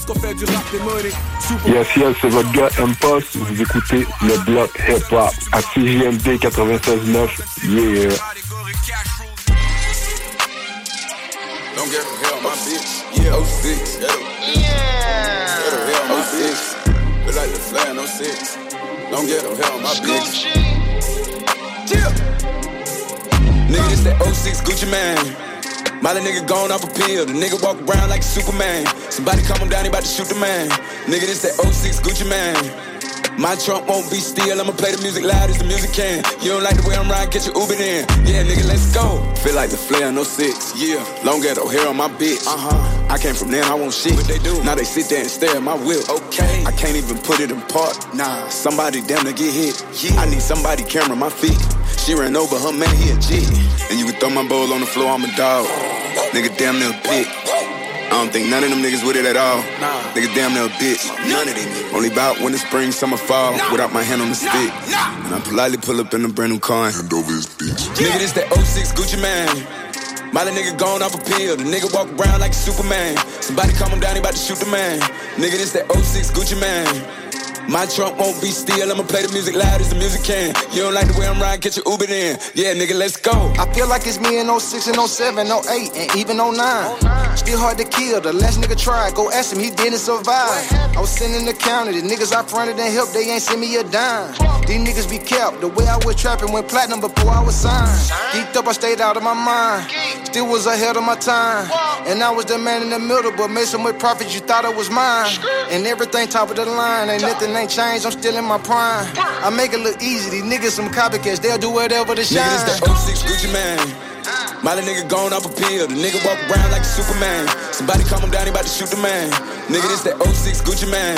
Ils disent qu'on fait du rap, des Yes, yes, c'est votre gars M-Post. Vous écoutez le bloc hip-hop à CJMD 96.9. Yeah. Don't get hell, my bitch. Yeah, 06. Yeah. Get hell, my bitch. Feel like the flag, no 06. Don't get hell, my bitch. Yeah. Nigga, this that 06 Gucci man. Molly nigga gone off a pill. The nigga walk around like Superman. Somebody come him down, he about to shoot the man. Nigga, this that 06 Gucci man. My trunk won't be still, I'ma play the music loud as the music can. You don't like the way I'm riding, get your Uber in. Yeah, nigga, let's go. Feel like the flare, no six. Yeah, long ghetto hair on my bitch. Uh huh. I came from there, I want shit. What they do? Now they sit there and stare at my whip. Okay. I can't even put it in park. Nah, somebody damn to get hit. Yeah. I need somebody camera my feet. She ran over her man, he a G. And you can throw my bowl on the floor, I'm a dog. Nigga damn near a. I don't think none of them niggas with it at all. Nah. Nigga damn near a bitch. None of them. Only bout when it's spring, summer, fall. Nah. Without my hand on the stick. Nah. And I politely pull up in a brand new car and hand over his bitch. Yeah. Nigga, this that 06 Gucci man. Molly nigga gone off a pill. The nigga walk around like a Superman. Somebody calm him down, he about to shoot the man. Nigga, this that 06 Gucci man. My trunk won't be still, I'ma play the music loud as the music can. You don't like the way I'm riding, get your Uber in. Yeah, nigga, let's go. I feel like it's me in 06 and 07, 08, and even 09. Still hard to kill, the last nigga tried. Go ask him, he didn't survive. I was sitting in the county, the niggas I fronted and helped, they ain't send me a dime. These niggas be kept, the way I was trapping went platinum before I was signed. Geeked up, I stayed out of my mind. Still was ahead of my time. And I was the man in the middle, but made so much profit you thought it was mine. And everything top of the line, ain't nothing ain't changed, I'm still in my prime. I make it look easy, these niggas some copycats, they'll do whatever to shine. Nigga, this that 06 Gucci man. Molly nigga gone off a pill, the nigga walk around like a Superman. Somebody calm him down, he about to shoot the man. Nigga, this that 06 Gucci man.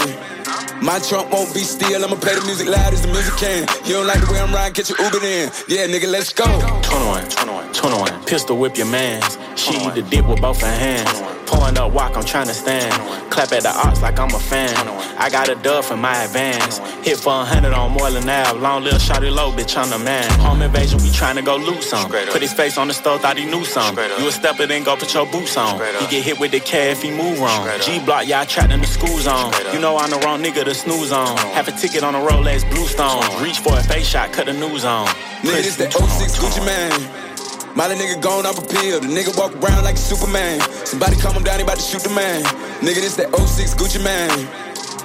My trunk won't be still, I'ma play the music loud as the music can. You don't like the way I'm riding, get your Uber in. Yeah, nigga, let's go. 21, 21, 21. Pistol whip your mans. She eat the dip with both her hands. Pouring up walk, I'm trying to stand. Clap at the arts like I'm a fan. I got a dub for my advance. Hit for a hundred on Moreland Ave. Long little shotty low, bitch, I'm the man. Home invasion, we trying to go loot some. Put his face on the stove, thought he knew some. You a stepper, then go put your boots on. He get hit with the cat if he move wrong. G block, y'all trapped in the school zone. You know I'm the wrong nigga to snooze on. Have a ticket on a Rolex Blue Bluestone. Reach for a face shot, cut the news on. Nigga, this that 06 Gucci man. Molly nigga gone off a pill. The nigga walk around like a Superman. Somebody calm him down, he about to shoot the man. Nigga, this that 06 Gucci man.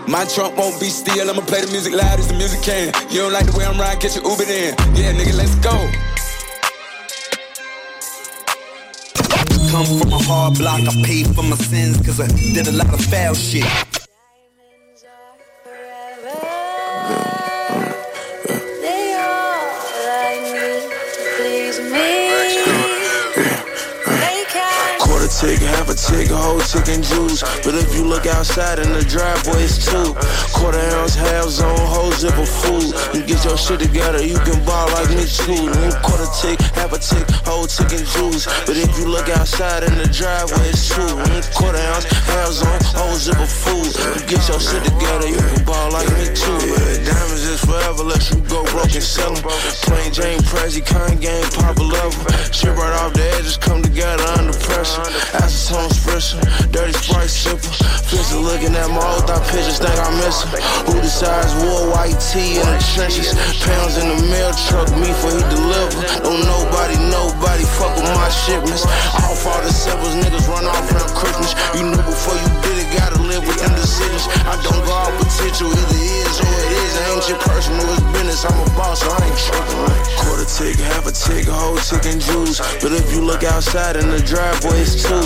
My trunk won't be still, I'ma play the music loud as the music can. You don't like the way I'm riding, get your Uber in. Yeah, nigga, let's go. Come from a hard block, I paid for my sins, cause I did a lot of foul shit. Tick, half a tick, whole chicken juice. But if you look outside in the driveway, it's two. Quarter ounce, half zone, whole zip of food. You get your shit together, you can ball like me too. One quarter tick, half a tick, whole chicken juice. But if you look outside in the driveway, it's two. Quarter ounce, half zone, whole zip of food. You get your shit together, you can ball like me too. Yeah, diamonds is forever, let you go broke and sell sell 'em. Plain Jane Prezi, pop a level. Shit right off the edges come together under pressure. Acetone spritzer, dirty sprite sipper. Fisher looking at my old thought pictures, think I miss him. Who decides war white tee in the trenches? Pounds in the mail truck, me for he deliver. Don't nobody, nobody fuck with my shipments. Off all the severs, niggas run off around Christmas. You knew before you did it, gotta live with them decisions. I don't go out potential, either is or it is. Ain't your personal, it's business. I'm a boss, so I ain't tripping. Quarter tick, half a tick, whole chicken juice. But if you look outside in the driveway, it's two.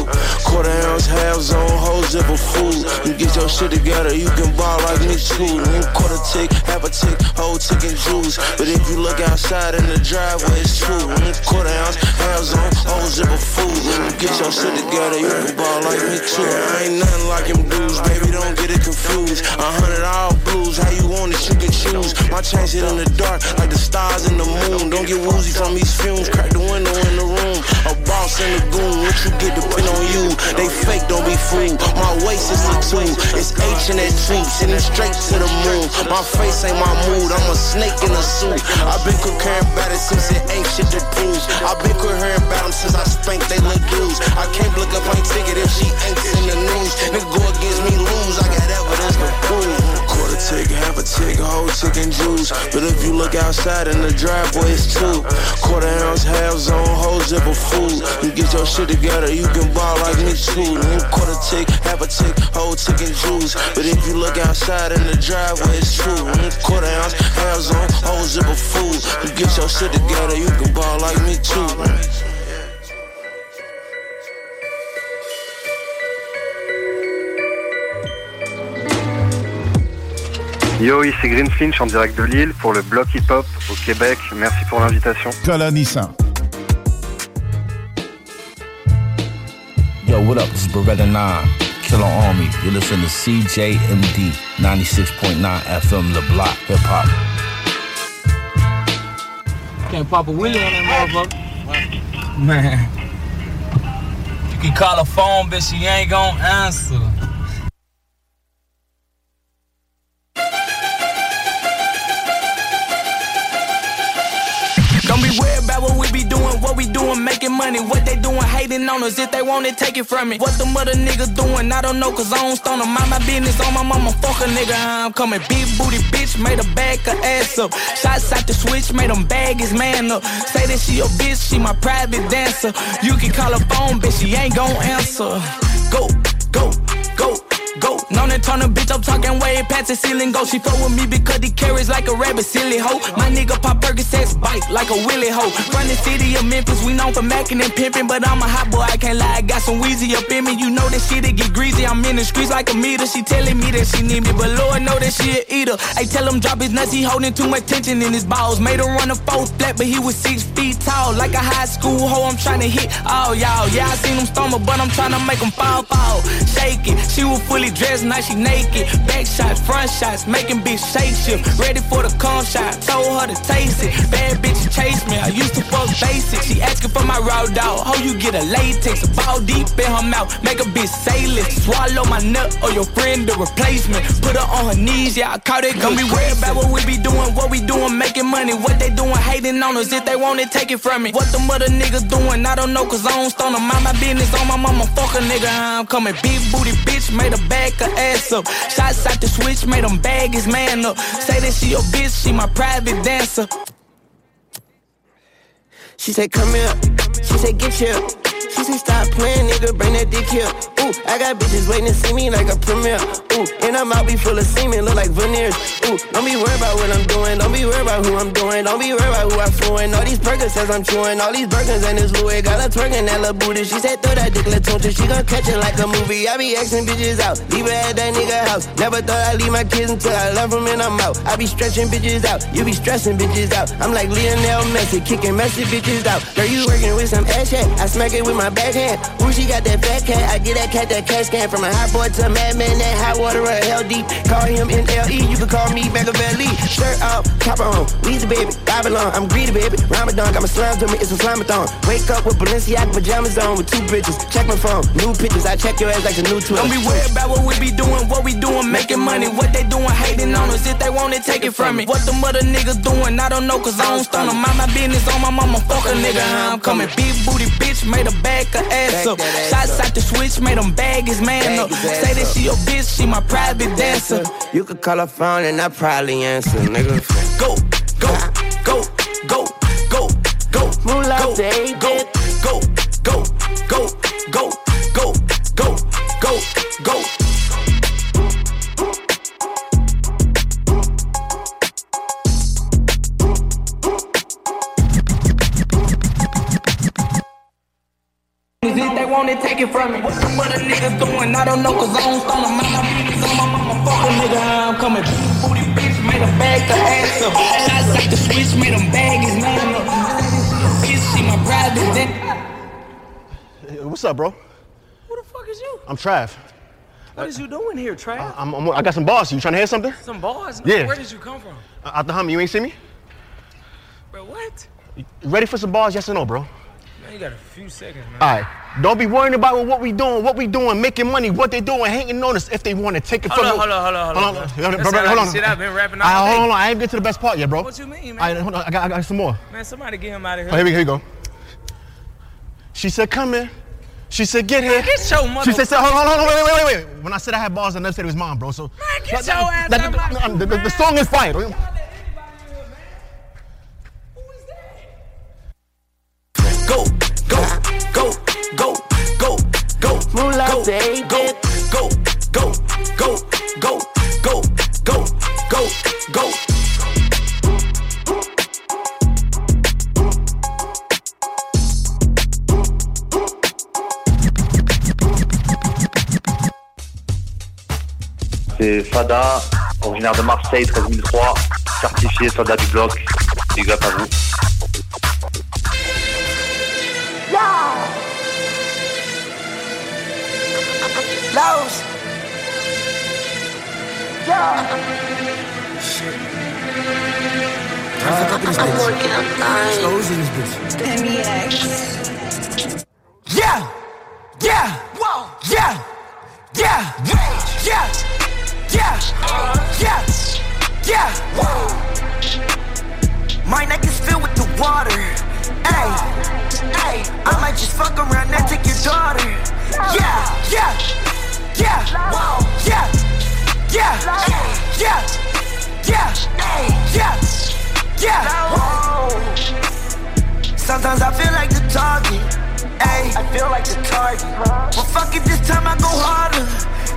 Quarter ounce, zone, whole zip of food. You get your shit together, you can ball like me too. Quarter tick, half a tick, whole chicken juice. But if you look outside in the driveway, it's two. One quarter ounce, zone, whole zip of food. You get your shit together, you can ball like me too. I ain't nothing like him dudes, baby, don't get it confused. A hundred all blues, how you want it, you can shoes. My chains hit in the dark like the stars in the moon. Don't get woozy from these fumes. Crack the window in the room. A boss in the goon. What you get depend on you. They fake, don't be fooled. My waist is a two. It's H and that T. Sitting straight to the moon. My face ain't my mood. I'm a snake in a suit. I've been coherent about it since it ain't shit to prove. I've been coherent about them since I spanked they little dudes. I can't look up on ticket if she ain't in the news. Nigga go against me, lose. I got evidence to prove. Tick, half a tick, whole chicken juice. But if you look outside in the driveway, it's two. Quarter ounce, half zone, whole zipper food. You get your shit together, you can ball like me too. Nigga, quarter tick, half a tick, whole chicken juice. But if you look outside in the driveway, it's two. Nigga, quarter ounce, half zone, whole zipper food. You get your shit together, you can ball like me too. Yo, ici Green Finch en direct de Lille pour le bloc hip-hop au Québec. Merci pour l'invitation. Colonisant. Yo, what up? This is Beretta 9, Killer Army. You listen to CJMD 96.9 FM, The Block, Hip Hop. Can't pop a wheelie on that motherfucker. Man. You can call a phone, but she ain't gonna answer. Money. What they doing, hating on us. If they want it, take it from me. What the mother niggas doing, I don't know, cause I don't stone them. Mind my business on my mama, fuck a nigga. I'm coming. Big booty bitch, made her back her ass up. Shots out the switch, made them bag his man up. Say that she a bitch, she my private dancer. You can call her phone, bitch, she ain't gon' answer. Go, go. To turn a bitch up, talking way past the ceiling. Go, she fuck with me because he carries like a rabbit, silly hoe. My nigga pop Percocets, bite like a willy hoe. Run the city of Memphis, we known for macking and pimping, but I'm a hot boy, I can't lie. I got some Weezy up in me, you know that shit it get greasy. I'm in the streets like a meter. She telling me that she need me, but Lord know that she a eater. I tell him drop his nuts, he holding too much tension in his balls. Made her run a four flat, but he was six feet tall, like a high school hoe. I'm trying to hit all y'all. Yeah, I seen him stumble, but I'm trying to make him fall, fall. Shake it, she was fully dressed, now she naked. Back shots, front shots, making bitch shake shift. Ready for the cum shot, told her to taste it. Bad bitch chase me, I used to fuck basic. She asking for my raw dog, how you get a latex? A ball deep in her mouth, make a bitch say. Swallow my nut or your friend the replacement. Put her on her knees, yeah, I caught it. Don't be worried about what we be doing, what we doing, making money. What they doing, hating on us. If they want it, take it from me. What the mother niggas doing, I don't know, cause I don't stone them. Mind my business on my mama, fuck a nigga. I'm coming. Big booty bitch, made a back of ass up. Shots out the switch, made him bag his man up. Say that she your bitch, she my private dancer. She said, come here. She said, get here. She say stop playing, nigga, bring that dick here. Ooh, I got bitches waiting to see me like a premiere. Ooh, and I might be full of semen, look like veneers. Ooh, don't be worried about what I'm doing. Don't be worried about who I'm doing. Don't be worried about who I'm fooling. All these burgers says I'm chewing. All these burgers and this Louis. Got her twerking that little booty. She said, throw that dick, tune She gon' catch it like a movie. I be asking bitches out. Leave her at that nigga house. Never thought I'd leave my kids until I love them and I'm out. I be stretching bitches out. You be stressing bitches out. I'm like Lionel Messi, kicking messy bitches out. Girl, you working with some ass chat. I smack it with my backhand. Ooh, she got that fat cat. I get that cat that cat can from a hot boy to a madman. That hot water or hell deep. Call him NLE. You can call me Machiavelli. Shirt off, top on. Weezy baby, Babylon. I'm greedy baby. Ramadan got my slime to me. It's a slamathon. Wake up with Balenciaga pajamas on with two bitches. Check my phone. New pictures. I check your ass like a new twin. Don't be worried about what we be doing, what we doing, making money. What they doing, hating on us. If they want it, take it from me. What the mother niggas doing, I don't know, cause I don't stun them. Mind my business on my mama, fuck a nigga. I'm coming. Big booty bitch, made her back her ass up. Shots out the switch, made him bag his man up. Say that she your bitch, she my private dancer. You could call her phone and I probably answer, nigga. Go, go, go, go, go, go. Moolah go, day, go, go, go, go, go, go, go, want it, take it from me. What the mother niggas doing? I don't know, cause I don't stone them. My business on my mama, fuck a nigga. I'm coming. Booty bitch, made a bag her ass up. Shots out the switch, made him bag his man up. Bitch, she my private dick. Hey, What's up, bro? Who the fuck is you? I'm Trav. What is you doing here, Trav? I'm, I'm, I got some bars. You trying to hear something? Some bars? Yeah. Where did you come from? Uh, Out the Hummer, you ain't see me? Bro, what? You ready for some bars? Yes or no, bro? Man, you got a few seconds, man. All right. Don't be worrying about what we doing, what we doing, making money, what they doing, hating on us if they want to take it Hold from on, hold on, hold on, hold on. Hold on, sound bro, bro, hold on. shit I've been rapping all All right, day. hold on, hold on. I ain't get to the best part yet, bro. What you mean, man? All right, hold on. I got, I got some more. Man, somebody get him out of here. Oh, here we, here we go. She said, "Come in." She said, "Get here." get your mother- She said, "Hold on, hold on, wait, wait, wait, wait." When I said I had bars, I never said it was mine, bro. So Man, get That- your that- ass that- out my the, the, the song is fire. Go, go, go, go. Go, go, go, go, go, go, go, go. C'est Fada, originaire de Marseille, 13003, certifié soldat du bloc. Big up à vous. I'm working on Yeah, yeah, whoa, yeah, yeah, yeah, yeah, yeah, yeah, whoa. My neck is filled with the water. Ay, ay, I might just fuck around and take your daughter. Yeah, yeah, yeah, whoa, yeah, yeah, yeah, yeah, yeah, yeah. Sometimes I feel like the target. Ayy, I feel like the target. But fuck it, this time I go harder.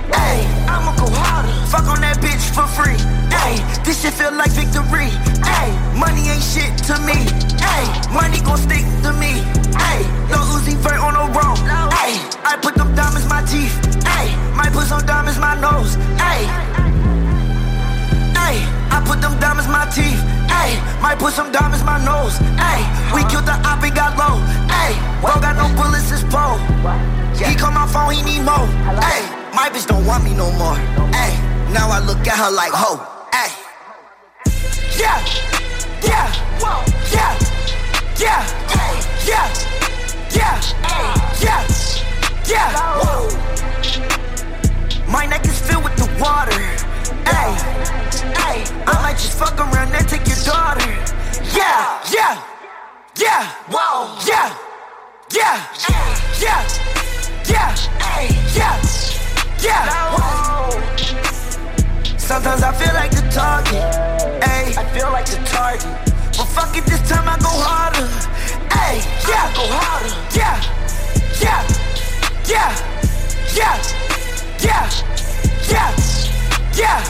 Ayy, I'ma go harder. Fuck on that bitch for free. Ayy, this shit feel like victory. Ayy, money ain't shit to me. Ayy, money gon' stick to me. Ayy, no Uzi Vert on the road. Ayy, I put them diamonds my teeth. Ayy, might put some diamonds my nose. Ayy. I put them diamonds my teeth. Ayy, might put some diamonds my nose. Ayy, we killed the op and got low. Ayy, bro got no bullets, it's pole. He call my phone, he need more. Ayy, my bitch don't want me no more. Ayy, now I look at her like ho. Ayy, yeah, yeah, whoa, yeah, yeah, yeah, yeah, yeah, yeah. My neck is filled with the water. Ayy, ayy, I might just fuck around and take your daughter. Yeah, yeah, yeah, whoa, yeah, yeah, yeah, yeah, yeah, yeah, whoa. Sometimes I feel like the target. Ayy, I feel like the target. But fuck it, this time I go harder. Ayy, yeah, go harder. Yeah, yeah, yeah, yeah, yeah, yeah, yeah.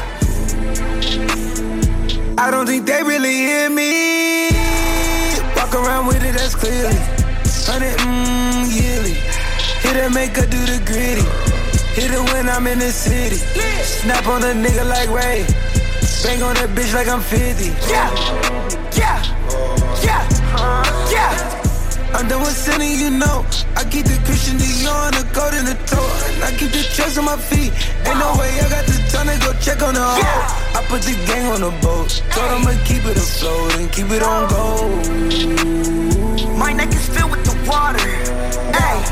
I don't think they really hear me. Walk around with it, that's clearly. Hundred, mmm, yearly. Hit it, make her do the gritty. Hit it when I'm in the city. Snap on a nigga like Ray. Bang on that bitch like I'm 50. Yeah, yeah, yeah, yeah. I'm done with sinning, you know. I keep the Christian Dior and the gold in the toe. And I keep the trust on my feet. Ain't no way I got the time to go check on the hoe. I put the gang on the boat. Told I'ma keep it afloat and keep it on go. My neck is filled with the water. Ay,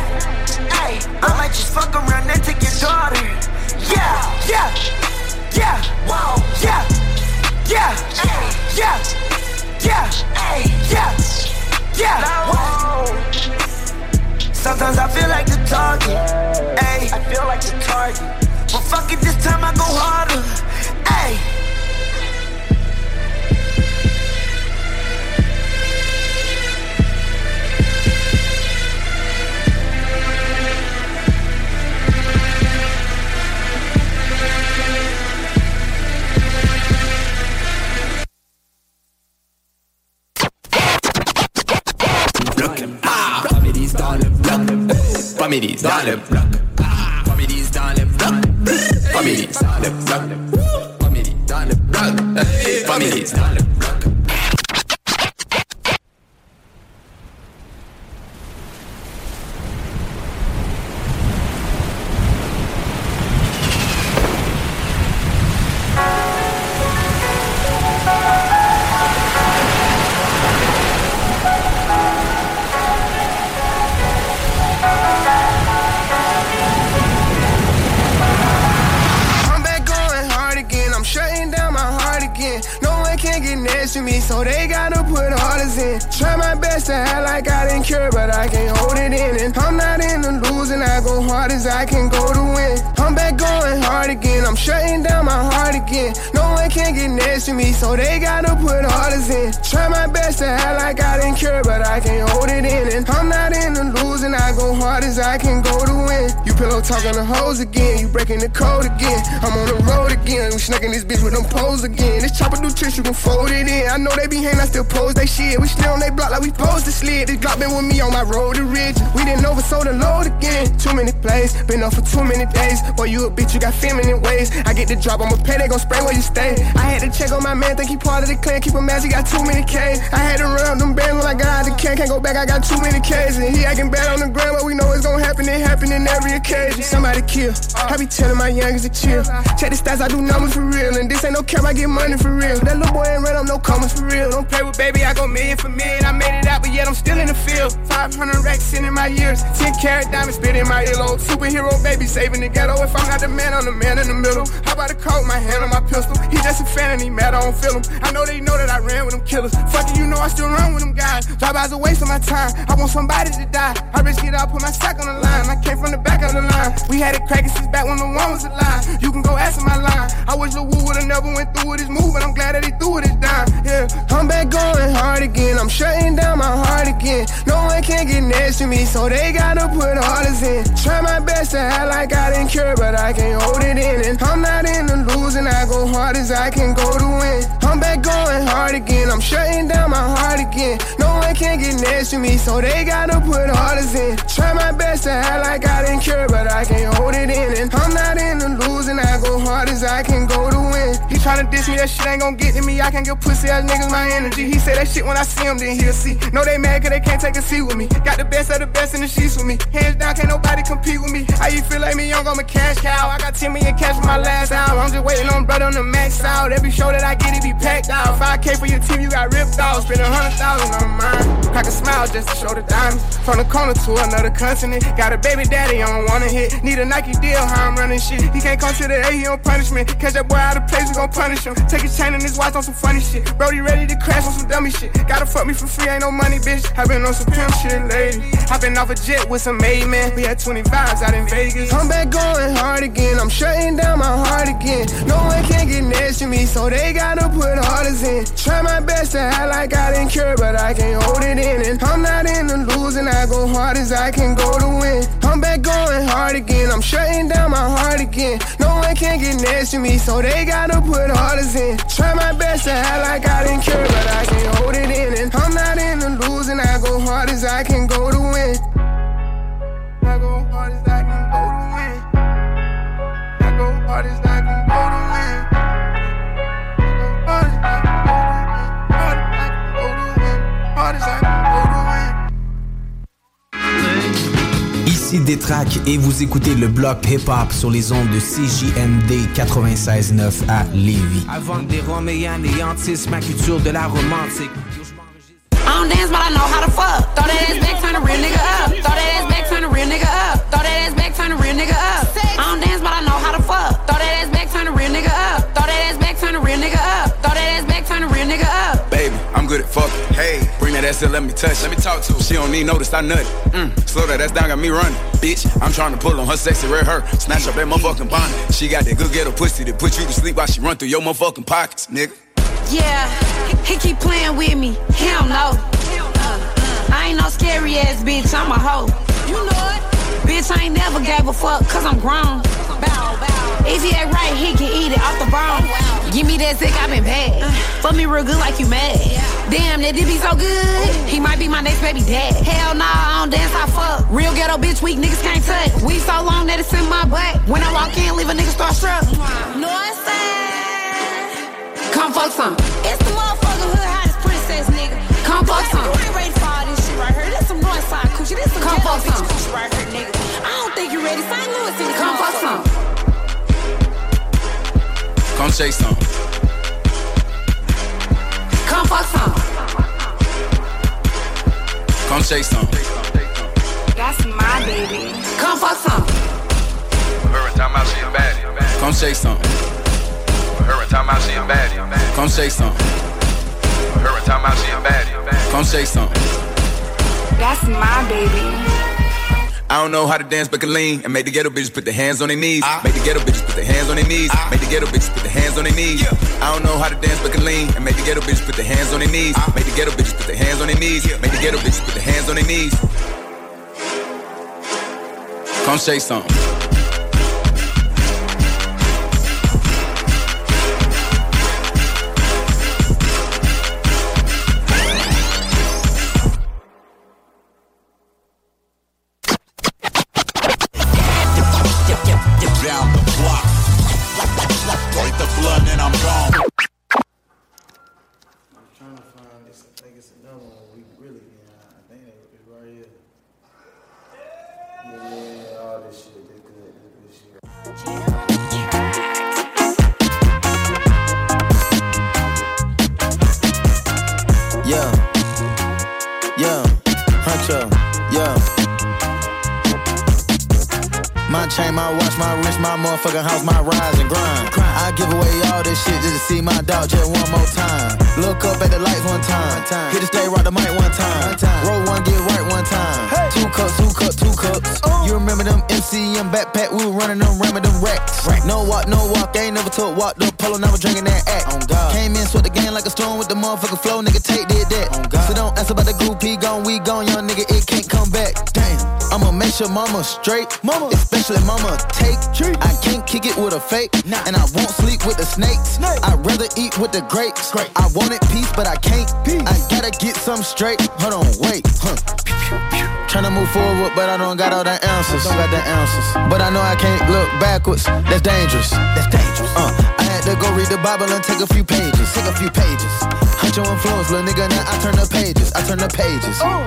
ay, I might just fuck around and take your daughter. Yeah, yeah, yeah, whoa, yeah, yeah, yeah, yeah, yeah, yeah, whoa. Sometimes I feel like the target. Ay, I feel like the target. But fuck it, this time I go harder. Ay. Families dans le bloc. Families dans le bloc. Families dans le bloc. Families dans le bloc. Families dans le bloc. I can go to win. I'm back going hard again, I'm shutting down my heart again. One get next to me, so they gotta put orders in. Try my best to act like I didn't care, but I can't hold it in. And I'm not in the losing, I go hard as I can go to win. You pillow talking the hoes again, you breaking the code again. I'm on the road again, we snacking this bitch with them poles again. This chopper do tricks, you can fold it in. I know they be hating, I still pose they shit. We still on they block like we posed to slid. This Glock been with me on my road to rich. We didn't oversold the load again. Too many plays, been up for too many days. Boy, you a bitch, you got feminine ways. I get the drop, I'ma pay, they gon' spray where you stay. I had to check on my man, think he part of the clan. Keep him mad, he got too many K's. I had to run them bands when I got out the can. Can't go back, I got too many K's. And he acting bad on the ground, but we know it's gon' happen. It happen in every occasion. Somebody kill. I be telling my youngest to chill. Check the stats, I do numbers for real. And this ain't no cap, I get money for real. That little boy ain't ran up no commas for real. Don't play with baby, I go million for million. I made it out, but yet I'm still in the field. 500 racks in, my years. 10 carat diamonds spit in my earlobe. Superhero baby saving the ghetto. If I'm not the man, I'm the man in the middle. How about a coat, my hand on my pistol? He just fan and mad, I don't feel him. I know they know that I ran with them killers. Fucking, you know I still run with them guys. Drive-bys a waste of my time. I want somebody to die. I risk it all, put my sack on the line. I came from the back of the line. We had it cracking since back when the one was alive. You can go ask my line. I wish Lil Wu would've never went through with his move, but I'm glad that he threw it this time. Yeah, I'm back going hard again. I'm shutting down my heart again. No one can get next to me, so they gotta put orders in. Try my best to act like I didn't care, but I can't hold it in. And I'm not in the losing, I go hard as I can go to win. I'm back going hard again. I'm shutting down my heart again. No one can get next to me, so they gotta put orders in. Try my best to act like I didn't care, but I can't hold it in. And I'm not in the losing, I go hard as I can go to win. He tryna diss me, that shit ain't gon' get to me. I can't give pussy ass niggas my energy. He say that shit when I see him, then he'll see. No, they mad cause they can't take a seat with me. Got the best of the best in the sheets with me. Hands down, can't nobody compete with me. How you feel like me, young, I'm a cash cow. I got 10 million cash for my last hour. I'm just waiting on brother on the max out. Every show that I get, it be packed out. 5K for your team, you got ripped off. Spend a hundred thousand on mine. Crack a smile just to show the diamonds. From the corner to another continent. Got a baby daddy, I don't wanna hit. Need a Nike deal, how I'm running shit. He can't come to the A, he on punishment. Catch that boy out of place, we gon' punish him. Take his chain and his watch on some funny shit. Brody ready to crash on some dummy shit. Gotta fuck me for free, ain't no money, bitch. I been on some pimp shit lately. Been off a jet with some made man. We had 20 vibes out in Vegas. I'm back going hard again. I'm shutting down my heart again. No one can get next to me, so they gotta put orders in. Try my best to act like I didn't care, but I can't hold it in. And I'm not in the losing, I go hard as I can go to win. I'm back going hard again. I'm shutting down my heart again. No one can get next to me, so they gotta put orders in. Try my best to act like I didn't care, but I can't hold it in. And I'm not in the losing, I go hard as I can go to win. I go hard as I can go to win. I go hard as I can go to win. Ici Détrac et vous écoutez le bloc hip-hop sur les ondes de CJMD 96.9 à Lévis. Avant des ma culture de la romantique. I don't dance, but I know how to fuck. Throw that ass back, turn a real nigga up. Throw that ass back, turn a real nigga up. Throw that ass back, turn a real nigga up. I don't dance, but I know how to fuck. Throw that ass back, turn a real nigga up. Throw that ass back, turn a real nigga up. Throw that ass back, turn a nigga up. Baby, I'm good at fucking. Hey, bring that ass in, let me touch. Let me talk to her. She don't need notice, I nut. Mm. mm, slow that ass down, got me running. Bitch, I'm trying to pull on her sexy red hair. Snatch up that motherfucking bonnet. She got that good ghetto pussy that put you to sleep while she run through your motherfucking pockets, nigga. Yeah, he keep playing with me. He don't know. Uh, uh, I ain't no scary ass bitch, I'm a hoe. You know it. Bitch, I ain't never gave a fuck, cause I'm grown. If he ain't right, he can eat it off the bone. Give me that sick, I been bad. Fuck me real good like you mad. Damn, that did be so good. He might be my next baby dad. Hell nah, I don't dance, I fuck. Real ghetto bitch, weak niggas can't touch. We so long that it's in my butt. When I walk in, leave a nigga start struck. Northside. Come fuck some. It's the motherfucker hood hottest princess, nigga. Come fuck some. Right here. This some Northside coochie. This some Come fuck some. coochie right here, nigga. I don't think you ready. St. Louis in the Come fuck some. Come shake some. Come fuck some. Come shake some. That's my baby. Come fuck some. Her and time out, she a baddie. Come shake some. Her and time out, she a baddie. Come shake some. Come shake something. That's my baby. I don't know how to dance, but can lean and make the ghetto bitches put their hands on their knees. Make the ghetto bitches put their hands on their knees. Make the ghetto bitches put their hands on their knees. I don't know how to dance, but can lean and make the ghetto bitches put their hands on their knees. Make the ghetto bitches put their hands on their knees. Make the ghetto bitches put their hands on their knees. Come shake something. The polo, never drinking that act. Oh God. Came in, sweat the game like a storm with the motherfucking flow. Nigga, take did that. Oh God. So don't ask about the group, he gone, we gone, young nigga, it can't come back. Damn. I'ma make sure mama straight, mama, especially mama take. Treat. I can't kick it with a fake, nah. and I won't sleep with the snakes. Snake. I'd rather eat with the grapes. Great. I wanted peace, but I can't. Peace. I gotta get some straight. Hold on, wait, huh? Tryna move forward, but I don't got all the answers. Don't got the answers. But I know I can't look backwards. That's dangerous. That's dangerous. Uh, had to go read the Bible and take a few pages. Take a few pages. Hunt your influence, little nigga. Now I turn the pages. I turn the pages. Oh.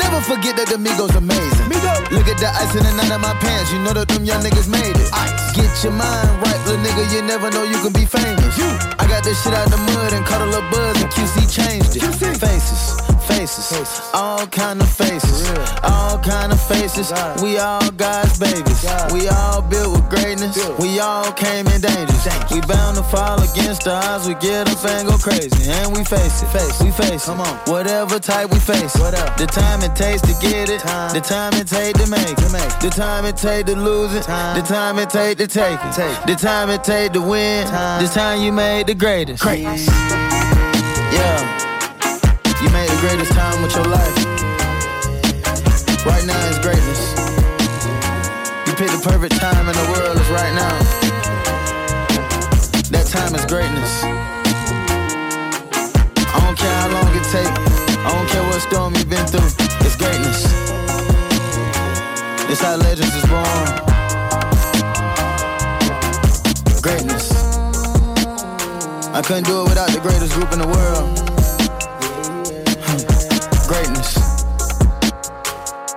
Never forget that the Migos amazing. Migo. Look at the ice in the night of my pants. You know that them young niggas made it. Ice. Get your mind right, little nigga. You never know you can be famous. You. I got this shit out the mud and caught a little buzz and QC changed it. QC. Faces, faces, all kind of faces, all kind of faces. We all God's babies. We all built with greatness. We all came in danger. We bound to fall against the odds. We get up and go crazy, and we face it. Face. We face. Come on. Whatever type we face. The time it takes to get it. The time it takes to make it. The time it takes to lose it. The time it takes to take it. Take. The time it takes to win. The time you made the greatest. Greatest. Yeah. The greatest time with your life. Right now is greatness. You picked the perfect time in the world is right now. That time is greatness. I don't care how long it take. I don't care what storm you've been through, it's greatness. It's how legends is born. Greatness. I couldn't do it without the greatest group in the world.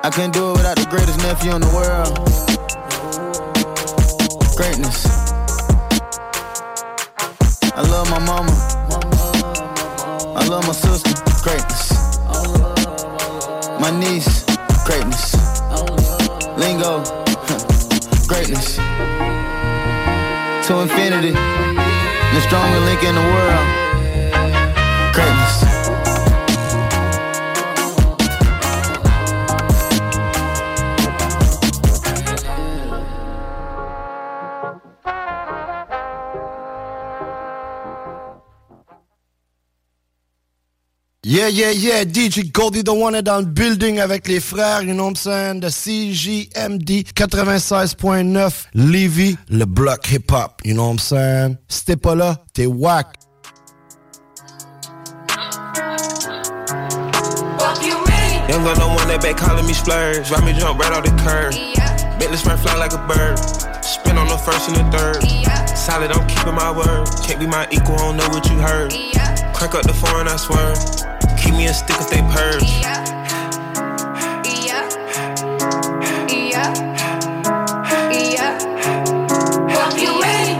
I couldn't do it without the greatest nephew in the world. Greatness. I love my mama. I love my sister. Greatness. My niece, greatness. Lingo, greatness. To infinity, the strongest link in the world, greatness. Yeah, yeah, yeah, DJ Goldie the One est dans le building avec les frères, you know what I'm saying, de CJMD 96.9 Levy, le bloc hip-hop, you know what I'm saying. Si t'es pas là, t'es whack. Young gun no one that back calling me splurge. Ride me jump right off the curb. Yeah. Bentley spray fly like a bird. Spin on the first and the third. Yeah. Solid, I'm keeping my word. Can't be my equal, I don't know what you heard. Yeah. Crack up the foreign, I swear. Keep me a stick if they purge. Yeah.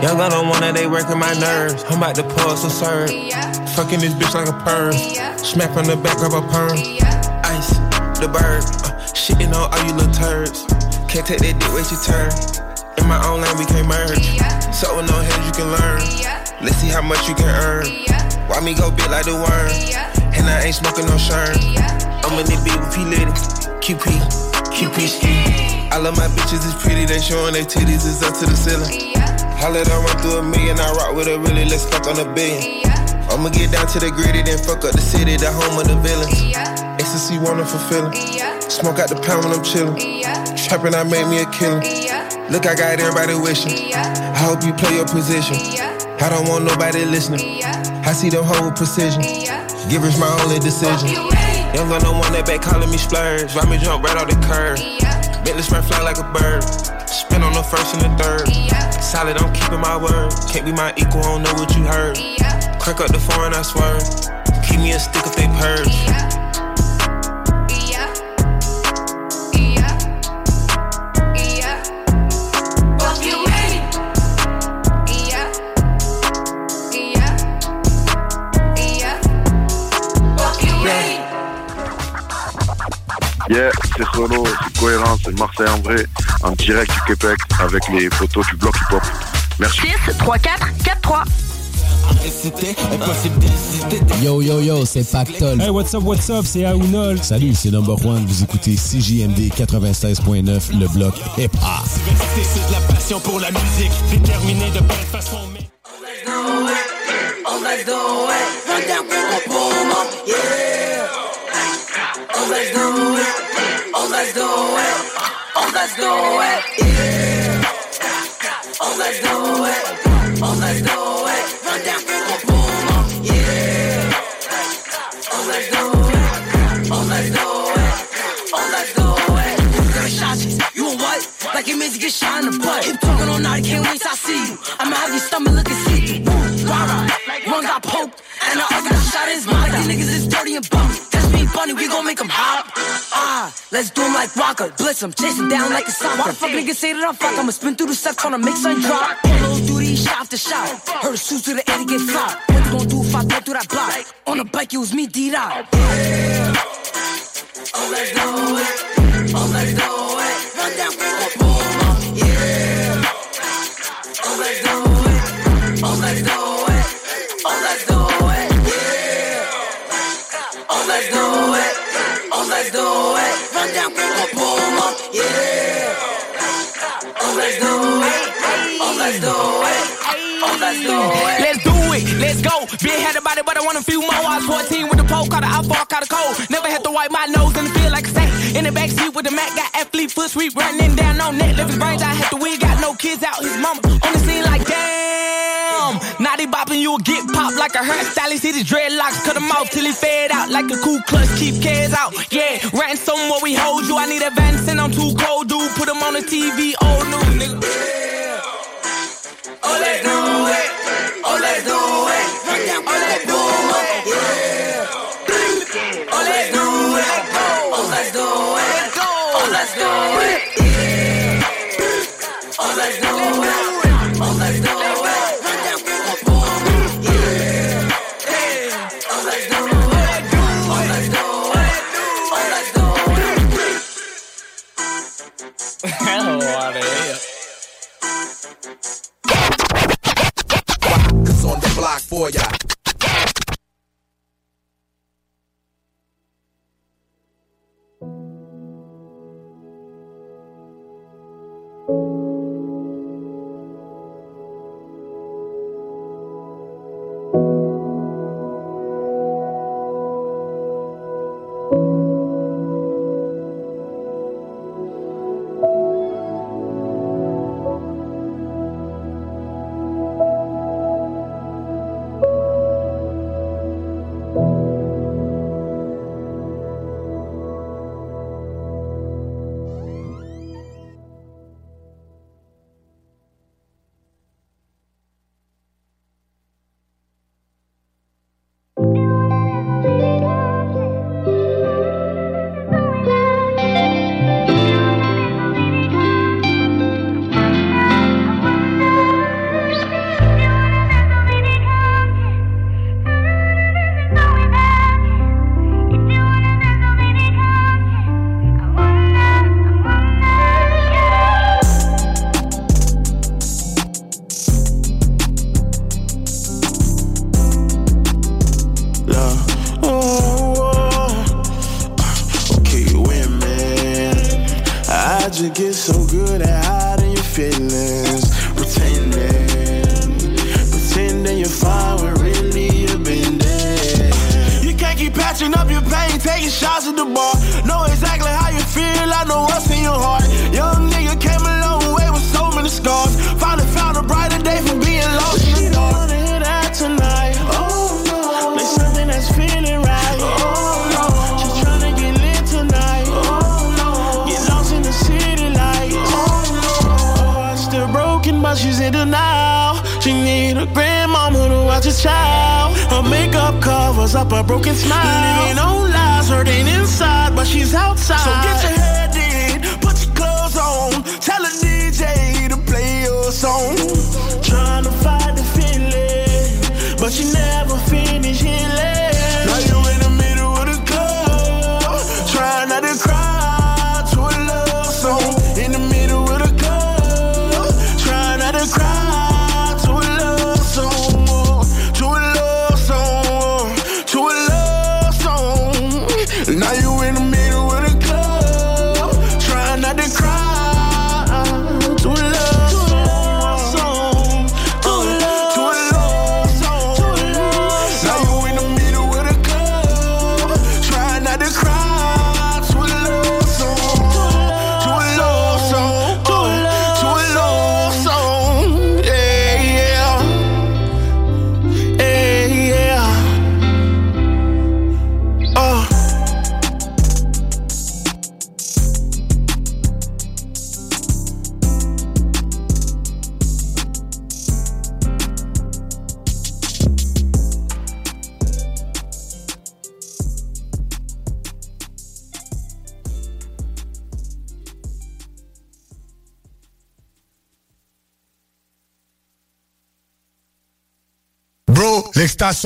Young on one that they working my nerves. I'm about to pull some serve. Yeah. Fucking this bitch like a perm. Yeah. Smack on the back of a perm. Yeah. Ice, the bird. Uh, shitting on all you little turds. Can't take that dick, wait your turn. In my own lane, we can't merge. So with no head, you can learn. Let's see how much you can earn. Why me go big like the worm? And I ain't smoking no sherm. I'm in the beat with P Litty, QP, QP ski. I love my bitches, it's pretty, they showing their titties, it's up to the ceiling. I let her run through a million, I rock with a really, let's fuck on a billion. I'ma get down to the gritty, then fuck up the city, the home of the villains. Ecstasy, wonderful feeling. Smoke out the pound when I'm chillin'. Trapping, I made me a killer. Look, I got everybody wishing. I hope you play your position. I don't want nobody listening. I see them whole precision. Givers my only decision. Young gun, no one that back calling me splurge. Ride me jump right off the curb. Bentley spread fly like a bird. Spin on the first and the third. Solid, I'm keeping my word. Can't be my equal, I don't know what you heard. Crack up the foreign, I swear. Keep me a stick if they purge. Yeah, c'est solo, c'est cohérent, c'est Marseille en vrai, en direct du Québec avec les photos du bloc hip-hop. Merci. 6, 3, 4, 4, 3. Yo yo yo, c'est Pactol. Hey, what's up, what's up, c'est Aounol. Salut, c'est Number One. Vous écoutez CJMD 96.9, le bloc hip-hop. C'est de la passion pour la musique, déterminé de belle façon. Mais... Oh, up, yeah. Let's do it. Oh, let's do it. Oh, let's do it. Yeah. Oh, let's do it. Oh, let's do it. Run down, boom, boom, up, yeah. Oh, let's do it. Oh, let's do it. Oh, let's do it. Versace, you a what? Like your music get shot in the butt. Keep talking all night, can't wait till I see you. I'ma have your stomach looking got poked, and the other got shot in his mouth. These niggas is dirty and bummy. That's me funny, we gon' make 'em hop. Ah, let's do 'em like Rocker. Blitz 'em, chase 'em down like a soccer. Why the fuck niggas say that I'm fuck? I'ma spin through the stuff, tryna make some drop. Little duty, shot after shot. Heard the shoes to the Eddie get flopped. What you gon' do if I go through that block? On the bike, it was me, D-Dot. Yeah. Oh, let's do it. Oh, let's do it. Run down, boom, boom, yeah. Oh, let's do it. Oh, let's do it. Let's do it. Run down, boom, boom, up, yeah. Oh, let's do it. Oh, let's do it. Oh, let's do it. Let's do it, let's go. Been had about it, but I want a few more. I was 14 with the pole, caught the outfall, caught a cold. Never had to wipe my nose and feel a saint. In the backseat with the Mac, got athlete foot sweep running down on net. Left his brains, I had the wig, got no kids out. His mama on the scene like damn. Naughty bopping, you'll get popped like a hairstylist. See the dreadlocks, cut him off till he fade out like a cool clutch. Keep cares out, yeah. Ransom where we hold you. I need advance and I'm too cold, dude. Put him on the TV, old news, nigga. Oh, let's do it. Oh, let's do it. Oh, let's do it. Cause on the block for ya.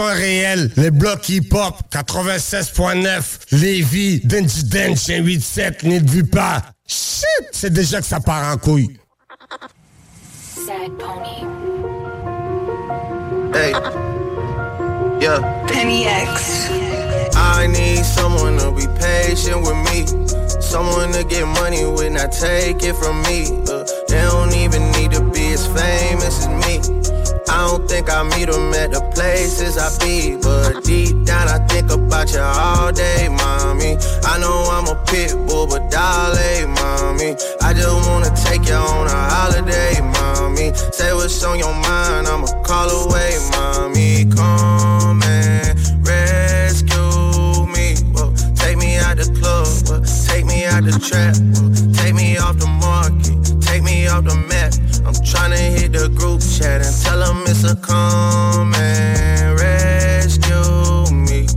Réelle. Les blocs hip-hop, 96.9, Lévis, Denji Dench, 187, n'y vu pas. Shit, c'est déjà que ça part en couille. Sad pony. Hey, yeah. Penny X. I need someone to be patient with me. Someone to get money with, not take it from me. Uh, they don't even need to be as famous as me. I don't think I meet them at the places I be. But deep down, I think about you all day, mommy. I know I'm a pit bull, but dolly, mommy. I just wanna take you on a holiday, mommy. Say what's on your mind, I'ma call away, mommy. Come and rescue me. Whoa. Take me out the club, whoa. take me out the trap, whoa. take me off the me off the map. I'm tryna hit the group chat and tell them it's a come and rescue me.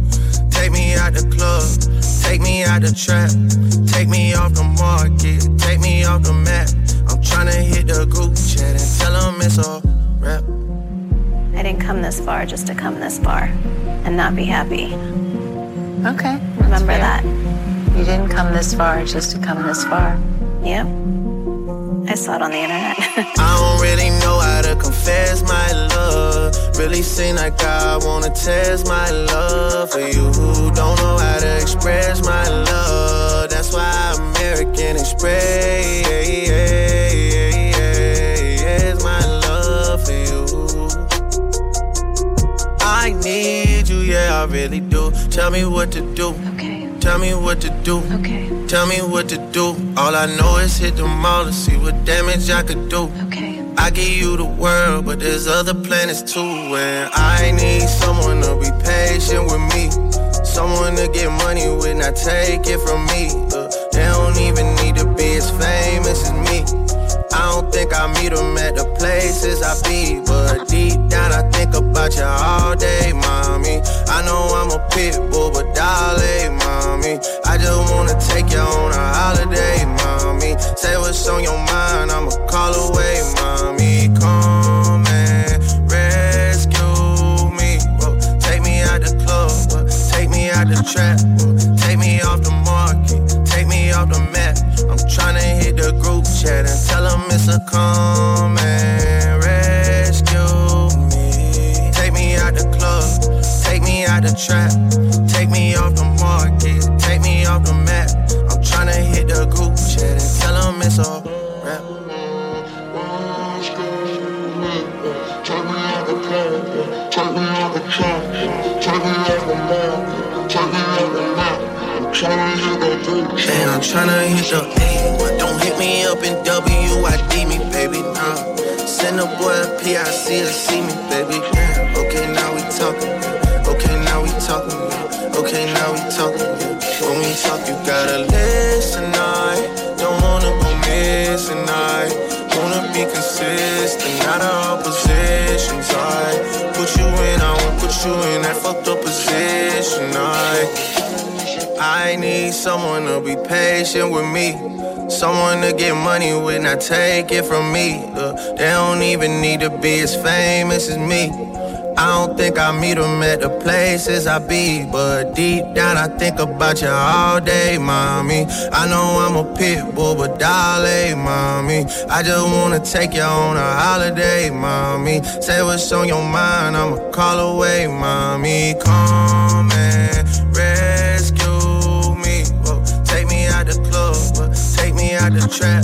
Take me out the club, take me out the trap, take me off the market, take me off the map. I'm tryna hit the group chat and tell them it's a rap. I didn't come this far just to come this far and not be happy. Okay. Remember that. You didn't come this far just to come this far. Yep. I saw it on the internet. I don't really know how to confess my love. Really seem like I wanna test my love for you. Don't know how to express my love. That's why American Express my love for you. I need you, yeah, I really do. Tell me what to do. Okay. Tell me what to do. Okay. Tell me what to do. All I know is hit the mall to see what damage I could do. Okay. I give you the world, but there's other planets too. And I need someone to be patient with me. Someone to get money with, not take it from me. Uh, they don't even need to be as famous as me. I don't think I meet them at the places I be. But deep down, I think about you all day, mommy. I know I'm a pit bull, but dolly, mommy. I just wanna take you on a holiday, mommy. Say what's on your mind, I'ma call away, mommy. Come and rescue me. Whoa. Take me out the club, whoa. take me out the trap, whoa. take me off the market, take me off the map. I'm tryna the group chat and tell them it's a come and rescue me. Take me out the club, take me out the trap. Take me off the market, take me off the map. I'm tryna hit the group chat and tell them it's And I'm tryna hit the A, but don't hit me up in WID me, baby, nah. Send a boy a PIC to see me, baby, damn. Okay, now we talking, okay, now we talking, okay, now we talking. When we talk, you gotta listen, I don't wanna go missing, I wanna be consistent, not all positions, I put you in, I won't put you in that fucked up position, I I need someone to be patient with me. Someone to get money when I take it from me. Uh, they don't even need to be as famous as me. I don't think I meet them at the places I be, but deep down I think about you all day, mommy. I know I'm a pit bull, but darling, mommy. I just wanna take you on a holiday, mommy. Say what's on your mind, I'ma call away, mommy. Come and rescue out the trap,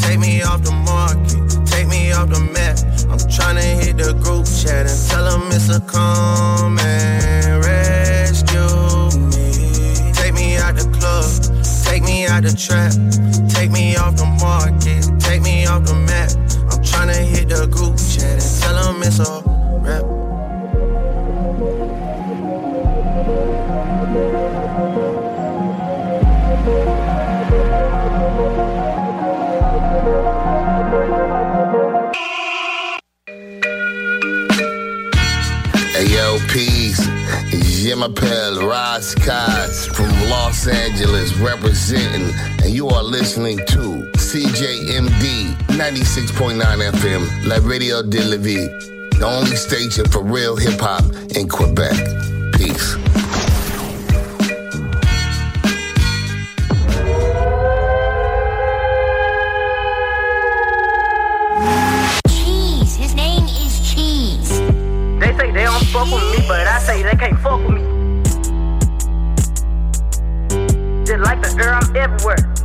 take me off the market, take me off the map. I'm tryna hit the group chat and tell them it's a come and rescue me. Take me out the club, take me out the trap, take me off the market, take me off the map. I'm tryna hit the group chat and tell them it's a Je m'appelle Roz Kaz from Los Angeles representing, and you are listening to CJMD 96.9 FM, La Radio de la Vie, the only station for real hip hop in Quebec. Peace. Cheese. His name is Cheese. They say they don't fuck with me, but I say they can't fuck with me. Like the air, I'm everywhere.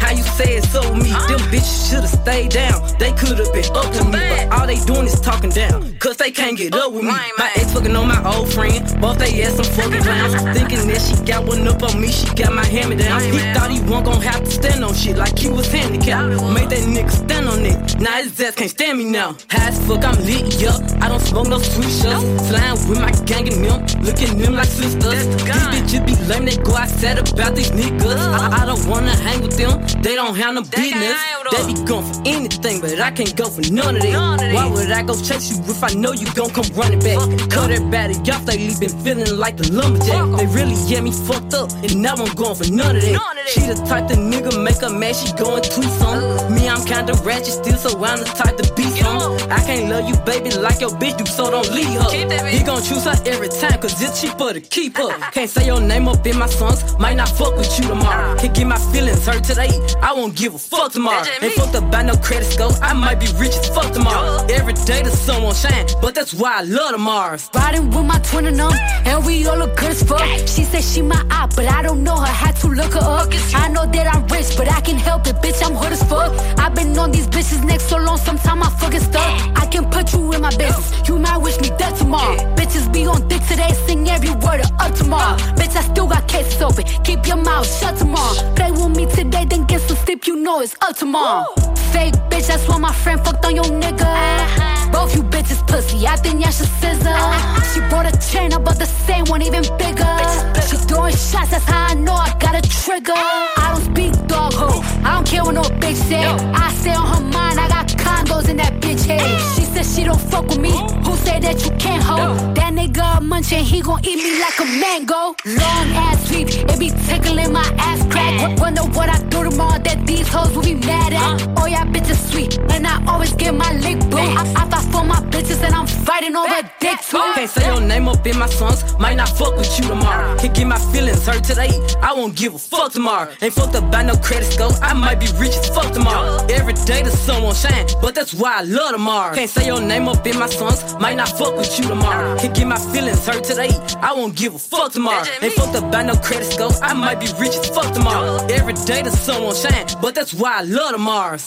How you say it so me? Them bitches should've stayed down. They could've been up to me, but all they doing is talking down. Cause they can't get up with me. My ex fucking on my old friend. Both they ass some fucking clowns. Thinking that she got one up on me, she got my hand me down. He thought he wasn't gonna have to stand on shit like he was handicapped. Made that nigga stand on it. Now his ass can't stand me now. High as fuck, I'm lit, yup. I don't smoke no sweet shots. Flying with my gang and them. Looking them like sisters. These bitches be lame, they go outside about these niggas. I, I don't wanna hang with them. They don't have no business. They be going for anything, but I can't go for none of it. Why would I go chase you if I know you gon' come running back? Cut it everybody off, they been feeling like the lumberjack. They really get me fucked up, and now I'm going for none of that. She the type the nigga make a mad, she going tweets on. Me, I'm kinda ratchet still, so I'm the type to be some. I can't love you, baby, like your bitch do, so don't leave her. He gon' choose her every time, cause it's cheaper to keep her. Can't say your name up in my songs, might not fuck with you tomorrow. Can't get my feelings hurt today, I won't give a fuck tomorrow. Ain't fucked up by no credit score, I might be rich as fuck tomorrow. Every day the sun won't shine, but that's why I love tomorrow. Riding with my twin and them, and we all look good as fuck. She said she my op, but I don't know her. Had to look her up. I know that I'm rich, but I can help it, bitch. I'm hood as fuck. I've been on these bitches next so long, sometimes I fucking stuck. I can put you in my business. You might wish me dead tomorrow. Bitches be on dick today, sing every word of up tomorrow. Bitch, I still got cases open. Keep your mouth shut tomorrow. Play with me today, then get some sleep. You know it's up tomorrow. Fake bitch, that's why my friend fucked on your nigga. Both you bitches pussy, I think y'all should scissor. She brought a chain, I bought the same one, even bigger. She throwing shots, that's how I know I got a trigger. I don't speak dog ho, I don't care what no bitch say. I say on her mind, I got condos in that bitch head. She said she don't fuck with me, who say that you can't hold. That nigga a munchin', he gon' eat me like a mango. Long ass sweep, it be tickling my ass crack. W- Wonder what I do tomorrow that these hoes will be mad at. Oh, yeah, bitches sweet, and I always get my lick boo. I, I fight for my bitches, and I'm fighting over dick too. Can't say your name up in my songs, might not fuck with you tomorrow. Can't get my feelings hurt today, I won't give a fuck tomorrow. Ain't fucked up by no credit score, I might be rich as fuck tomorrow. Every day the sun won't shine, but that's why I love tomorrow. Can't say your name up in my songs, might not fuck with you tomorrow. Can't get my feelings hurt today, I won't give a fuck tomorrow. Ain't fucked up by no credit score, I might be rich as fuck tomorrow. Every day the sun won't shine, but that's why I love tomorrow.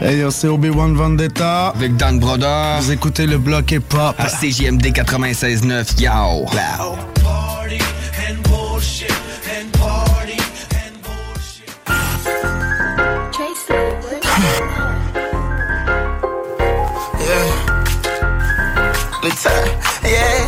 Hey yo, c'est Obi-Wan Vendetta. Avec Dan Broder. Vous écoutez le bloc hip-hop. À CJMD 96.9, yo. Good time. Yeah,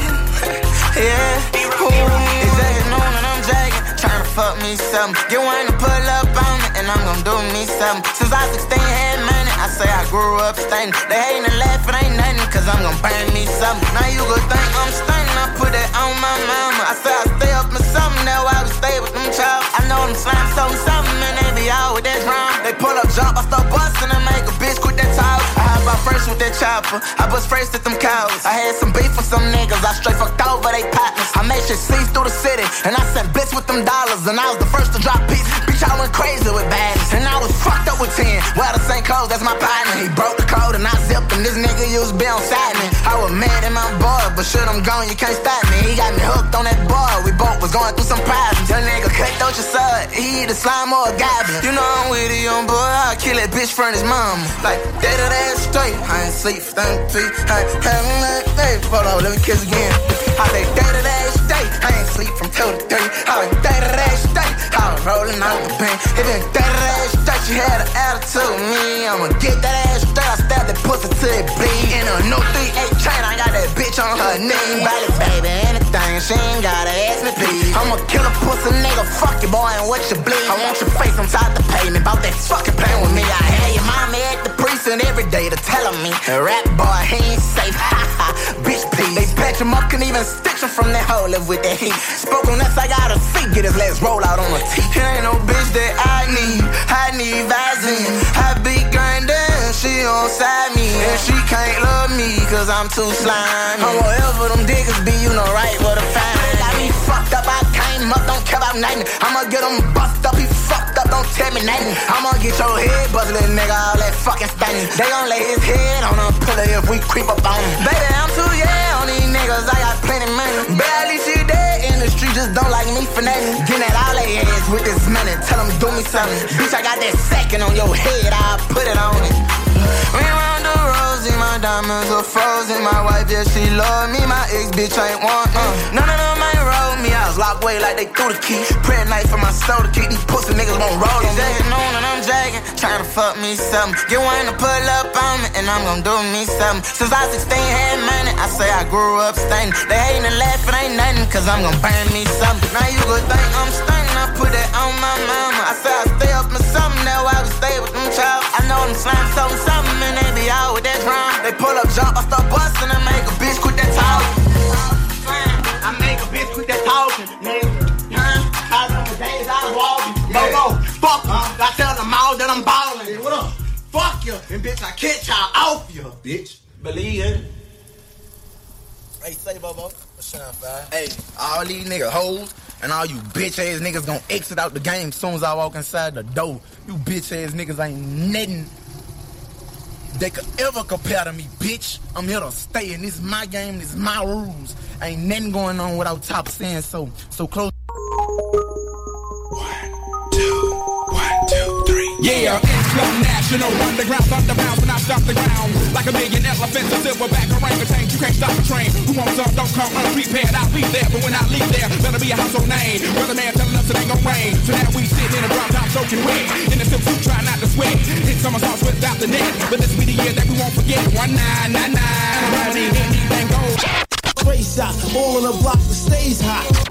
yeah. Ooh, it's jagging on and I'm jagging. Tryna fuck me something. Get one to pull up and I'm gon' do me something. Since I was 16, had money. I say I grew up stunning. They hating and laughing, ain't nothing, cause I'm gon' burn me something. Now you gon' think I'm stunning. I put that on my mama. I say I stay up in something. Now I would stay with them child. I know them slime something, something, out with that. They pull up, jump, I start busting and make a bitch quit that talk. I hop out first with that chopper. I bust first at them cows. I had some beef with some niggas. I straight fucked over they partners. I made shit cease through the city. And I sent bits with them dollars. And I was the first to drop beats. Bitch, I went crazy with baddies. And I was fucked up with 10. Wear the same clothes, that's my partner. He broke the code and I zipped him. This nigga used to be on side me. I was mad at my boy, but shit, I'm gone, you can't stop me. He got me hooked on that boy. We both was going through some problems. Young nigga cut out your son. He either slime or a goblin. You know I'm with a young boy. I'll kill that bitch from his mom. Like, of that straight. I ain't sleep for 33. I ain't having that day. Hold on, let me kiss again. I say, of that straight. I ain't sleep from 2 to 3. I dead of that straight. I was rolling out the pain. It dead of that straight, she had an attitude me. I'ma get that ass straight. I stab that pussy till it bleed. In a no 3-8 train, I got that bitch on her knee. Body, baby, anything. She ain't gotta ask me, please. I'ma kill a pussy nigga. Fuck you, boy, and what you bleed. I want your face inside the pavement. About that fucking playing with me. I had your mommy at the precinct every day to tell me. A rap boy, he ain't safe. Ha ha, bitch, please. They patch him up, can even stitch him from that hole live with that heat. Spoke on us, I gotta see, Get his legs roll out on a T. It ain't no bitch that I need. I need Vaseline. I be she on side me. And she can't love me, cause I'm too slimy. I'm whatever them niggas be, you know right to find me. Got me fucked up, I came up, don't care about nothing. I'ma get him bust up, he fucked up, don't tell me nothing. I'ma get your head buzzed, little nigga, all that fucking stunning. They gon' lay his head on a pillow if we creep up on him. Baby, I'm too yeah on these niggas, I got plenty money. Barely see dead in the street, just don't like me for nothing. Getting at all they ass with this money, tell them do me something. Bitch, I got that second on your head, I'll put it on it. We round the rosy, my diamonds are frozen. My wife, yeah, she love me. My ex bitch ain't want uh. None of them ain't roll me. I was locked away like they threw the key. Prayer night for my soul to keep these pussy niggas won't roll me. Jagging on and I'm jagging, trying to fuck me something. Get one to pull up on me, and I'm gonna do me something. Since I was 16, had money, I say I grew up stunning. They hating and laughing, ain't nothing, cause I'm gonna burn me something. Now you gon' think I'm stunning, I put that on my mama. I say I stay up in something, now I would stay with them child. I know them slime something, something, and they be out with that drum. They pull up, jump, I start busting and make a bitch quit that talking. I make a bitch quit that talking, nigga. Huh? I remember days I was walking. Go, go, fuck you. I tell them all that I'm balling. what up? Fuck you. And bitch, I catch y'all off you, bitch. Believe it. Hey, say, Bobo. Hey, all these niggas hoes and all you bitch ass niggas gonna exit out the game soon as I walk inside the door. You bitch ass niggas ain't nothing they could ever compare to me, bitch. I'm here to stay, and this is my game, this is my rules. Ain't nothing going on without top saying so. So close. Yeah, it's international underground thunderbound when I stop the ground. Like a million elephants, a silverback orangutan. You can't stop the train. Who wants some? Don't come unprepared. I'll be there, but when I leave there, better be a household name. Weatherman telling us it ain't gonna rain. So now we sitting in a drop top soaking wet. In the silk suit, try not to sweat. Hit somersaults without the net. But this be the year that we won't forget. One nine nine nine. Money in these shot. All on the block that stays hot.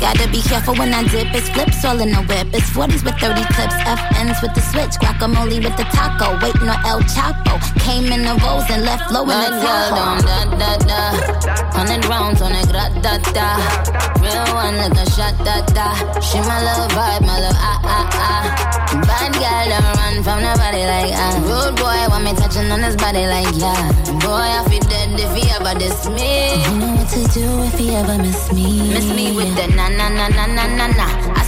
Gotta be careful when I dip. It's flips all in the whip. It's 40s with 30 clips. FNs with the switch. Guacamole with the taco. Waiting on El Chapo. Came in the rolls and left low in the Tahoe. da da da. Hundred rounds on a grat da da. Real one like a shot da da. She my love vibe, my love ah ah ah. Bad girl don't run from nobody like ah. Rude boy want me touching on his body like yeah. Boy I feel dead if he ever diss me. You know what to do if he ever miss me. Miss me with the na na na na na na na.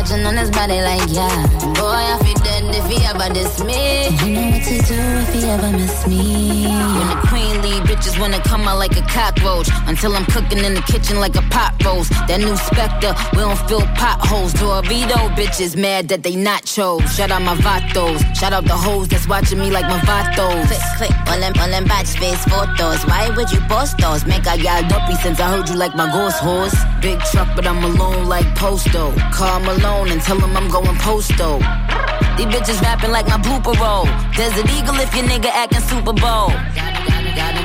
touching on his body like yeah. Boy I feel dead if he ever diss me. You know what to do if he ever miss me. When the queen leave, bitches wanna come out like a cockroach. Until I'm cooking in the kitchen like a pot roast. That new Spectre, we don't fill potholes. Dorito bitches mad that they not chose. Shout out my vatos. Shout out the hoes that's watching me like my vatos. Click, click, all them, all them batch face photos. Why would you post those? Make I got dumpy since I heard you like my ghost horse. Big truck, but I'm alone like Posto. Call Malone and tell him I'm going posto. These bitches rapping like my blooper roll. Desert Eagle if your nigga acting Super Bowl.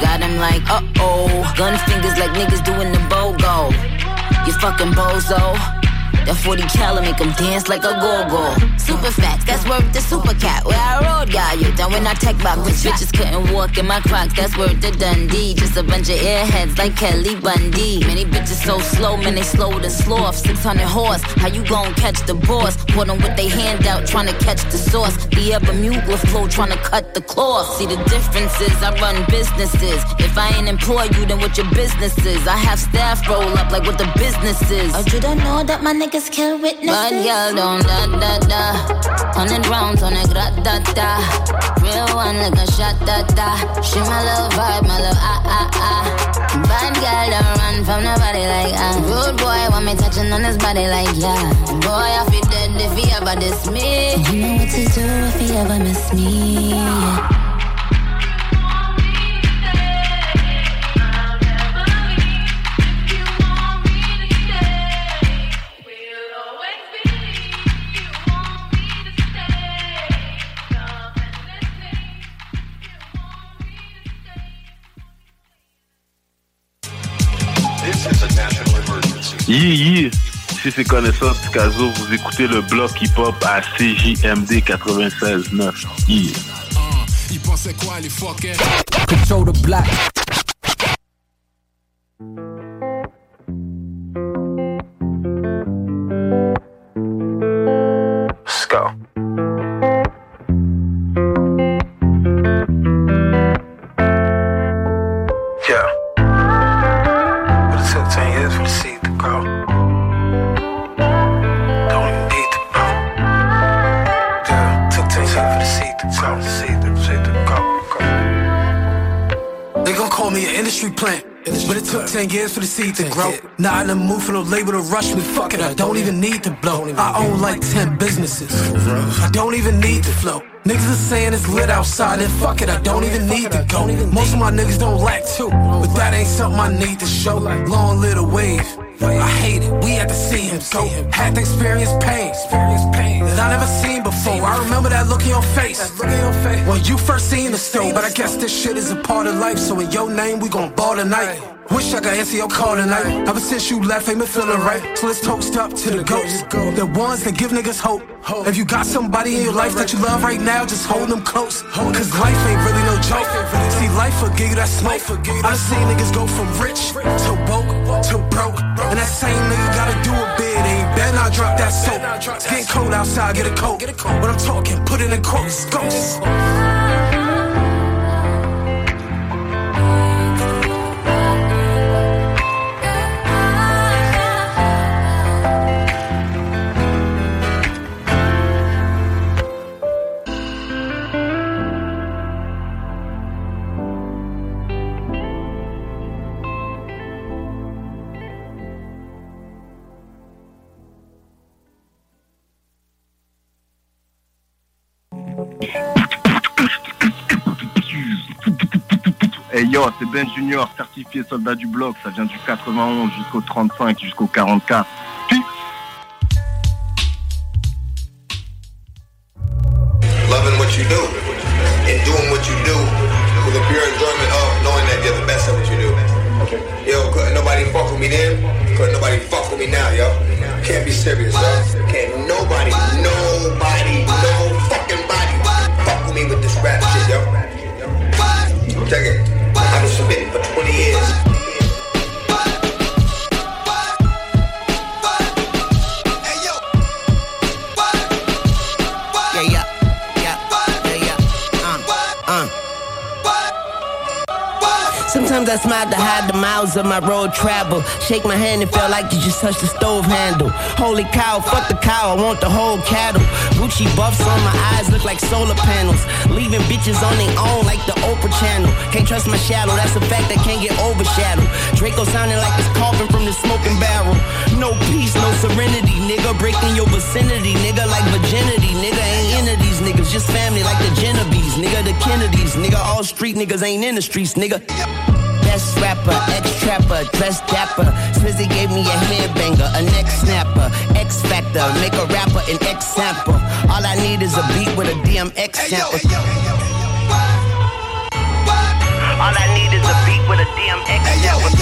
Got him like, uh oh. Gun fingers like niggas doing the BOGO. You fucking bozo. That 40 cal make him dance like a go-go. Super fat, that's worth the super cat. Where I rode, got you. Then when I tech which bitches couldn't walk in my crocs, that's worth the Dundee. Just a bunch of airheads like Kelly Bundy. Many bitches so slow, man, they slow to sloth. 600 horse, how you gon' catch the boss? Put them with they hand out, trying to catch the sauce. The Bermuda flow, trying to cut the cloth. See the differences, I run businesses. If I ain't employ you, then what your business is? I have staff roll up like what the business is. Oh, you don't know that my niggas kill witnesses? Bad girl don't da da da. Hundred rounds on a grat da da. Real one like a shot da da. She my love vibe, my love ah ah ah. Bad girl don't run from nobody like ah. Rude boy want me touching on his body like yeah. Boy I feel dead if he ever diss me. You know what to do if he ever miss me. Yeah. Yi yi, si c'est connaissance Picasso, vous écoutez le bloc hip-hop à CJMD 96.9. Yi. Ils pensaient quoi les fuckers? Control the black. Let's go. Industry plant. But it took 10 years for the seed to grow. Not in the mood for no label to rush me. Fuck it, I don't even need to blow. I own like 10 businesses. I don't even need to flow. Niggas are saying it's lit outside, and fuck it, I don't even need to go. Most of my niggas don't lack too, but that ain't something I need to show. Long little wave. I hate it, we had to see him, so had to experience pain. That I never seen before. I remember that look in your face. When you first seen the stove, but I guess this shit is a part of life. So in your name, we gon' ball tonight. Wish I could answer your call tonight. Ever since you left, ain't been feeling right. So let's toast up to the ghosts. The ones that give niggas hope. If you got somebody in your life that you love right now, just hold them close. Cause life ain't really no joke. See, life will give you that smoke. I done seen niggas go from rich to to broke. And that same nigga gotta do a bid. Ain't better not drop that soap. It's getting cold outside, get a coat. When I'm talking, put it in quotes. Ghosts. Yo, c'est Ben Junior, certifié soldat du bloc. Ça vient du 91 jusqu'au 35, jusqu'au 44. loving what you do and doing what you do with a pure enjoyment of knowing that you're the best at what you do. Yo, couldn't nobody fuck with me then? Couldn't nobody fuck with me now, yo? Can't be serious, yo. Can't nobody, nobody, no fucking body fuck with me with this rap shit, yo. Check it. For 20 years. Sometimes I smile to hide the miles of my road travel. Shake my hand and feel like you just touched the stove handle. Holy cow, fuck the cow, I want the whole cattle. Gucci buffs on my eyes look like solar panels. Leaving bitches on their own like the Oprah channel. Can't trust my shadow, that's a fact that can't get overshadowed. Draco sounding like it's coughing from the smoking barrel. No peace, no serenity, nigga. Breaking your vicinity, nigga, like virginity. Nigga ain't into these niggas, just family like the Genovese, nigga, the Kennedys. Nigga, all street niggas ain't in the streets, nigga. Best rapper, ex-trapper, dress dapper. Swizzy gave me a headbanger, a neck snapper. X Factor, make a rapper an X sample. All I need is a beat with a DMX sample. All I need is a beat with a DMX sample.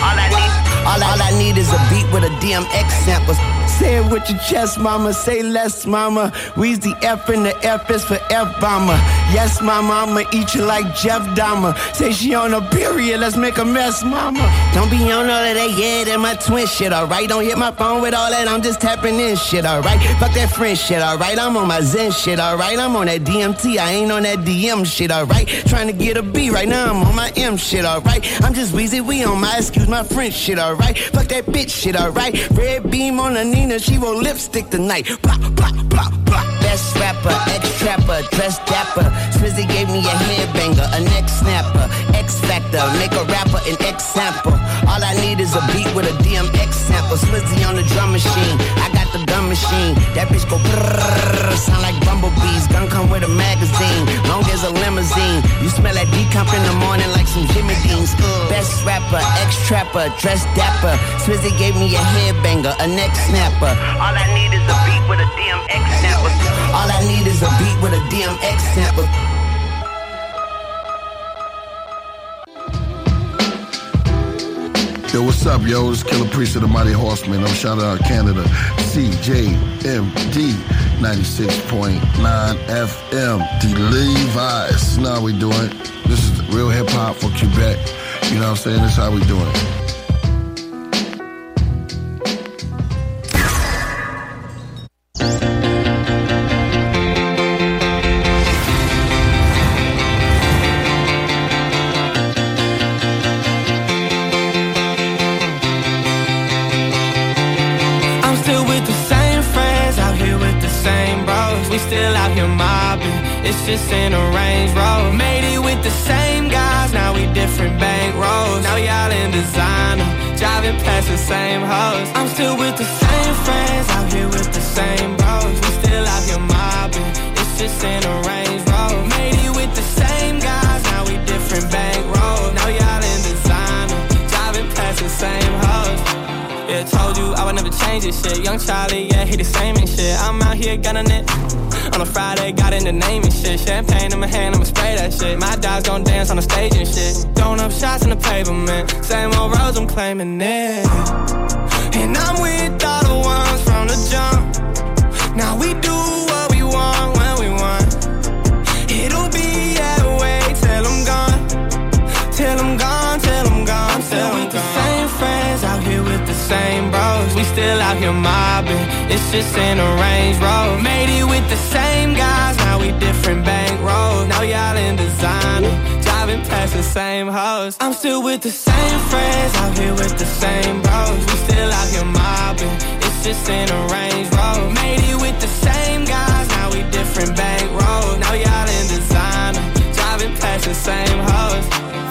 All I need, all, all I need is a beat with a DMX sample. Say it with your chest, mama. Say less, mama. We's the F and the F is for F bomber. Yes, my mama, eat you like Jeff Dahmer. Say she on a period, let's make a mess, mama. Don't be on all of that, yeah, that my twin shit, alright? Don't hit my phone with all that, I'm just tapping in shit, alright? Fuck that friend shit, alright? I'm on my Zen shit, alright? I'm on that DMT, I ain't on that DM shit, alright? Trying to get a B right now, I'm on my M shit, alright? I'm just Weezy, we on my excuse my French shit, alright? Fuck that bitch shit, alright? Red beam on the Nina, she roll lipstick tonight. Blah, blah, blah, blah. Best rapper, ex-trapper, dress dapper. Swizzy gave me a headbanger, a neck snapper. X Factor, make a rapper an X sample. All I need is a beat with a DMX sample. Swizzy on the drum machine, I got the gun machine. That bitch go brrrr, sound like bumblebees. Gun come with a magazine, long as a limousine. You smell that decomp in the morning like some Jimmy Deans. Best rapper, ex-trapper, dress dapper. Swizzy gave me a headbanger, a neck snapper. All I need is a beat with a DMX sample. All I need is a beat with a DMX sample. Yo, what's up, yo? It's Killer Priest of the Mighty Horseman. I'm shouting out Canada. CJMD 96.9 FM. The Levi's. Now we doing. This is real hip hop for Quebec. You know what I'm saying? This is how we doing it. It's just in a Range Rover. Made it with the same guys, now we different bank rolls. Now y'all in designer, driving past the same hoes. I'm still with the same friends, out here with the same bros. We still out here mobbing, it's just in a Range Rover. Made it with the same guys, now we different bank rolls. Now y'all in designer, driving past the same latest shit. Young Charlie, yeah, he the same and shit. I'm out here gunning it. On a Friday, got in the name and shit. Champagne in my hand, I'ma spray that shit. My dogs gon' dance on the stage and shit. Throwing up shots in the pavement. Same old roads, I'm claiming it. And I'm with all the ones from the jump. Now we do We still out here mobbing. It's just in a Range Road. Made it with the same guys. Now we different bank roads. Now y'all in designer. Driving past the same hoes. I'm still with the same friends out here with the same bros. We still out here mobbing. It's just in a Range Road. Made it with the same guys. Now we different bank roads. Now y'all past the same.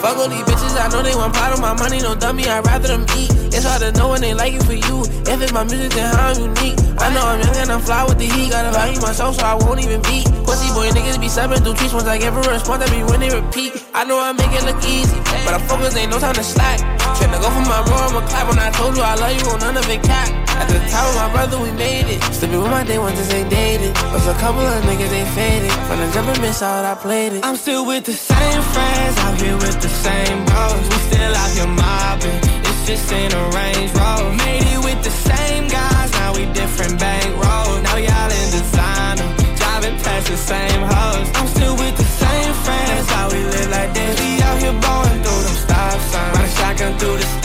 Fuck all these bitches, I know they want part of my money, no dummy, I'd rather them eat. It's hard to know when they like it for you. If it's my music, then how I'm unique. I know I'm young and I'm fly with the heat. Gotta value myself so I won't even beat. Pussy boy niggas be subbing through tweets once I give a response, that be when they repeat. I know I make it look easy, but I focus, ain't no time to slack. Tryna go for my bro, I'ma clap when I told you I love you, none of it cap. At the top of my brother, we made it. Slipping with my day ones just ain't dated. Was a couple of niggas, they faded. From the jump and miss out, I played it. I'm still with the same friends, out here with the same bros. We still out here mobbing. It's just in a Range Road. Made it with the same guys, now we different bank roads. Now y'all in designer, driving past the same hoes. I'm still with the same friends, how we live like this. We out here blowing through them stop signs, riding shotgun through the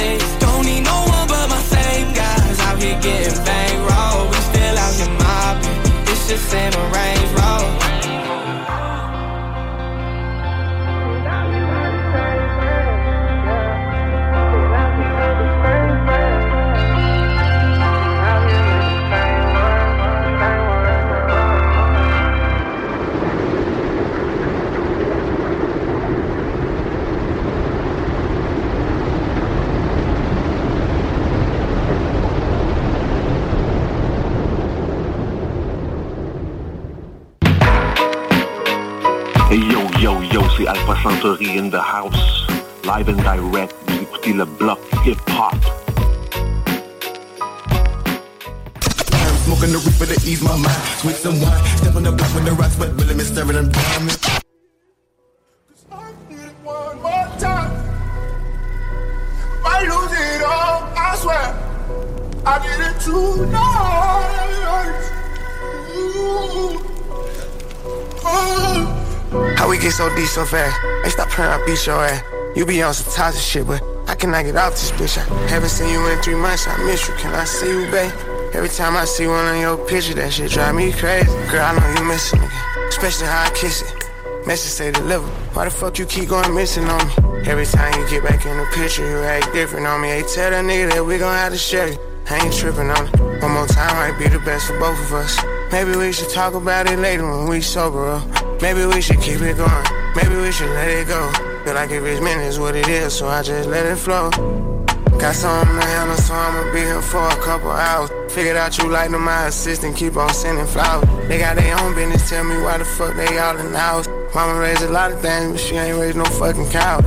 yo yo yo, c'est Alpha Santori in the house. Live and direct, vous écoutez le bloc hip hop. Smoking the reaper to ease my mind. Sweet some wine. Step on the block with the rocks, but really me staring them diamonds. One more time. I lose it all, I swear. I did it tonight. Ooh. Oh. How we get so deep so fast? Hey, stop praying, I beat your ass. You be on some toxic shit, but I cannot get off this bitch. I haven't seen you in three months, I miss you. Can I see you, babe? Every time I see one on your picture, that shit drive me crazy. Girl, I know you missing again, especially how I kiss it. Message say deliver. Why the fuck you keep going missing on me? Every time you get back in the picture, you act different on me. Hey, tell that nigga that we gon' have to share it. I ain't tripping on it. One more time might be the best for both of us. Maybe we should talk about it later when we sober up. Maybe we should keep it going. Maybe we should let it go. Feel like if it's meant, it's what it is, so I just let it flow. Got something to handle, so I'ma be here for a couple hours. Figured out you like them, my assistant, keep on sending flowers. They got their own business, tell me why the fuck they all in the house. Mama raised a lot of things, but she ain't raised no fucking cow.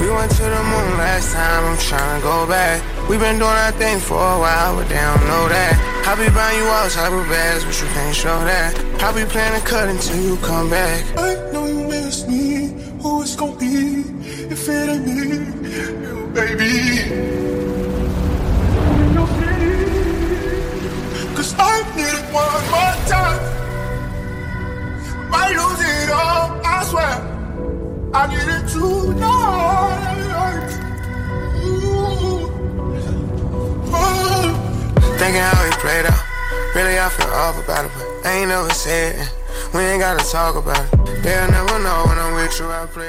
We went to the moon last time, I'm tryna go back. We been doing our thing for a while, but they don't know that. I'll be buying you all type of bags, but you can't show that. I'll be planning to cut until you come back. I know you miss me. Who it's gonna be if it ain't me, you baby? Cause I need it one more time. Might lose it all, I swear. I need it tonight. Oh. Thinking how we played out. Really, I feel off about it, but I ain't never said it. We ain't gotta talk about it. They'll never know when I'm with you, I play.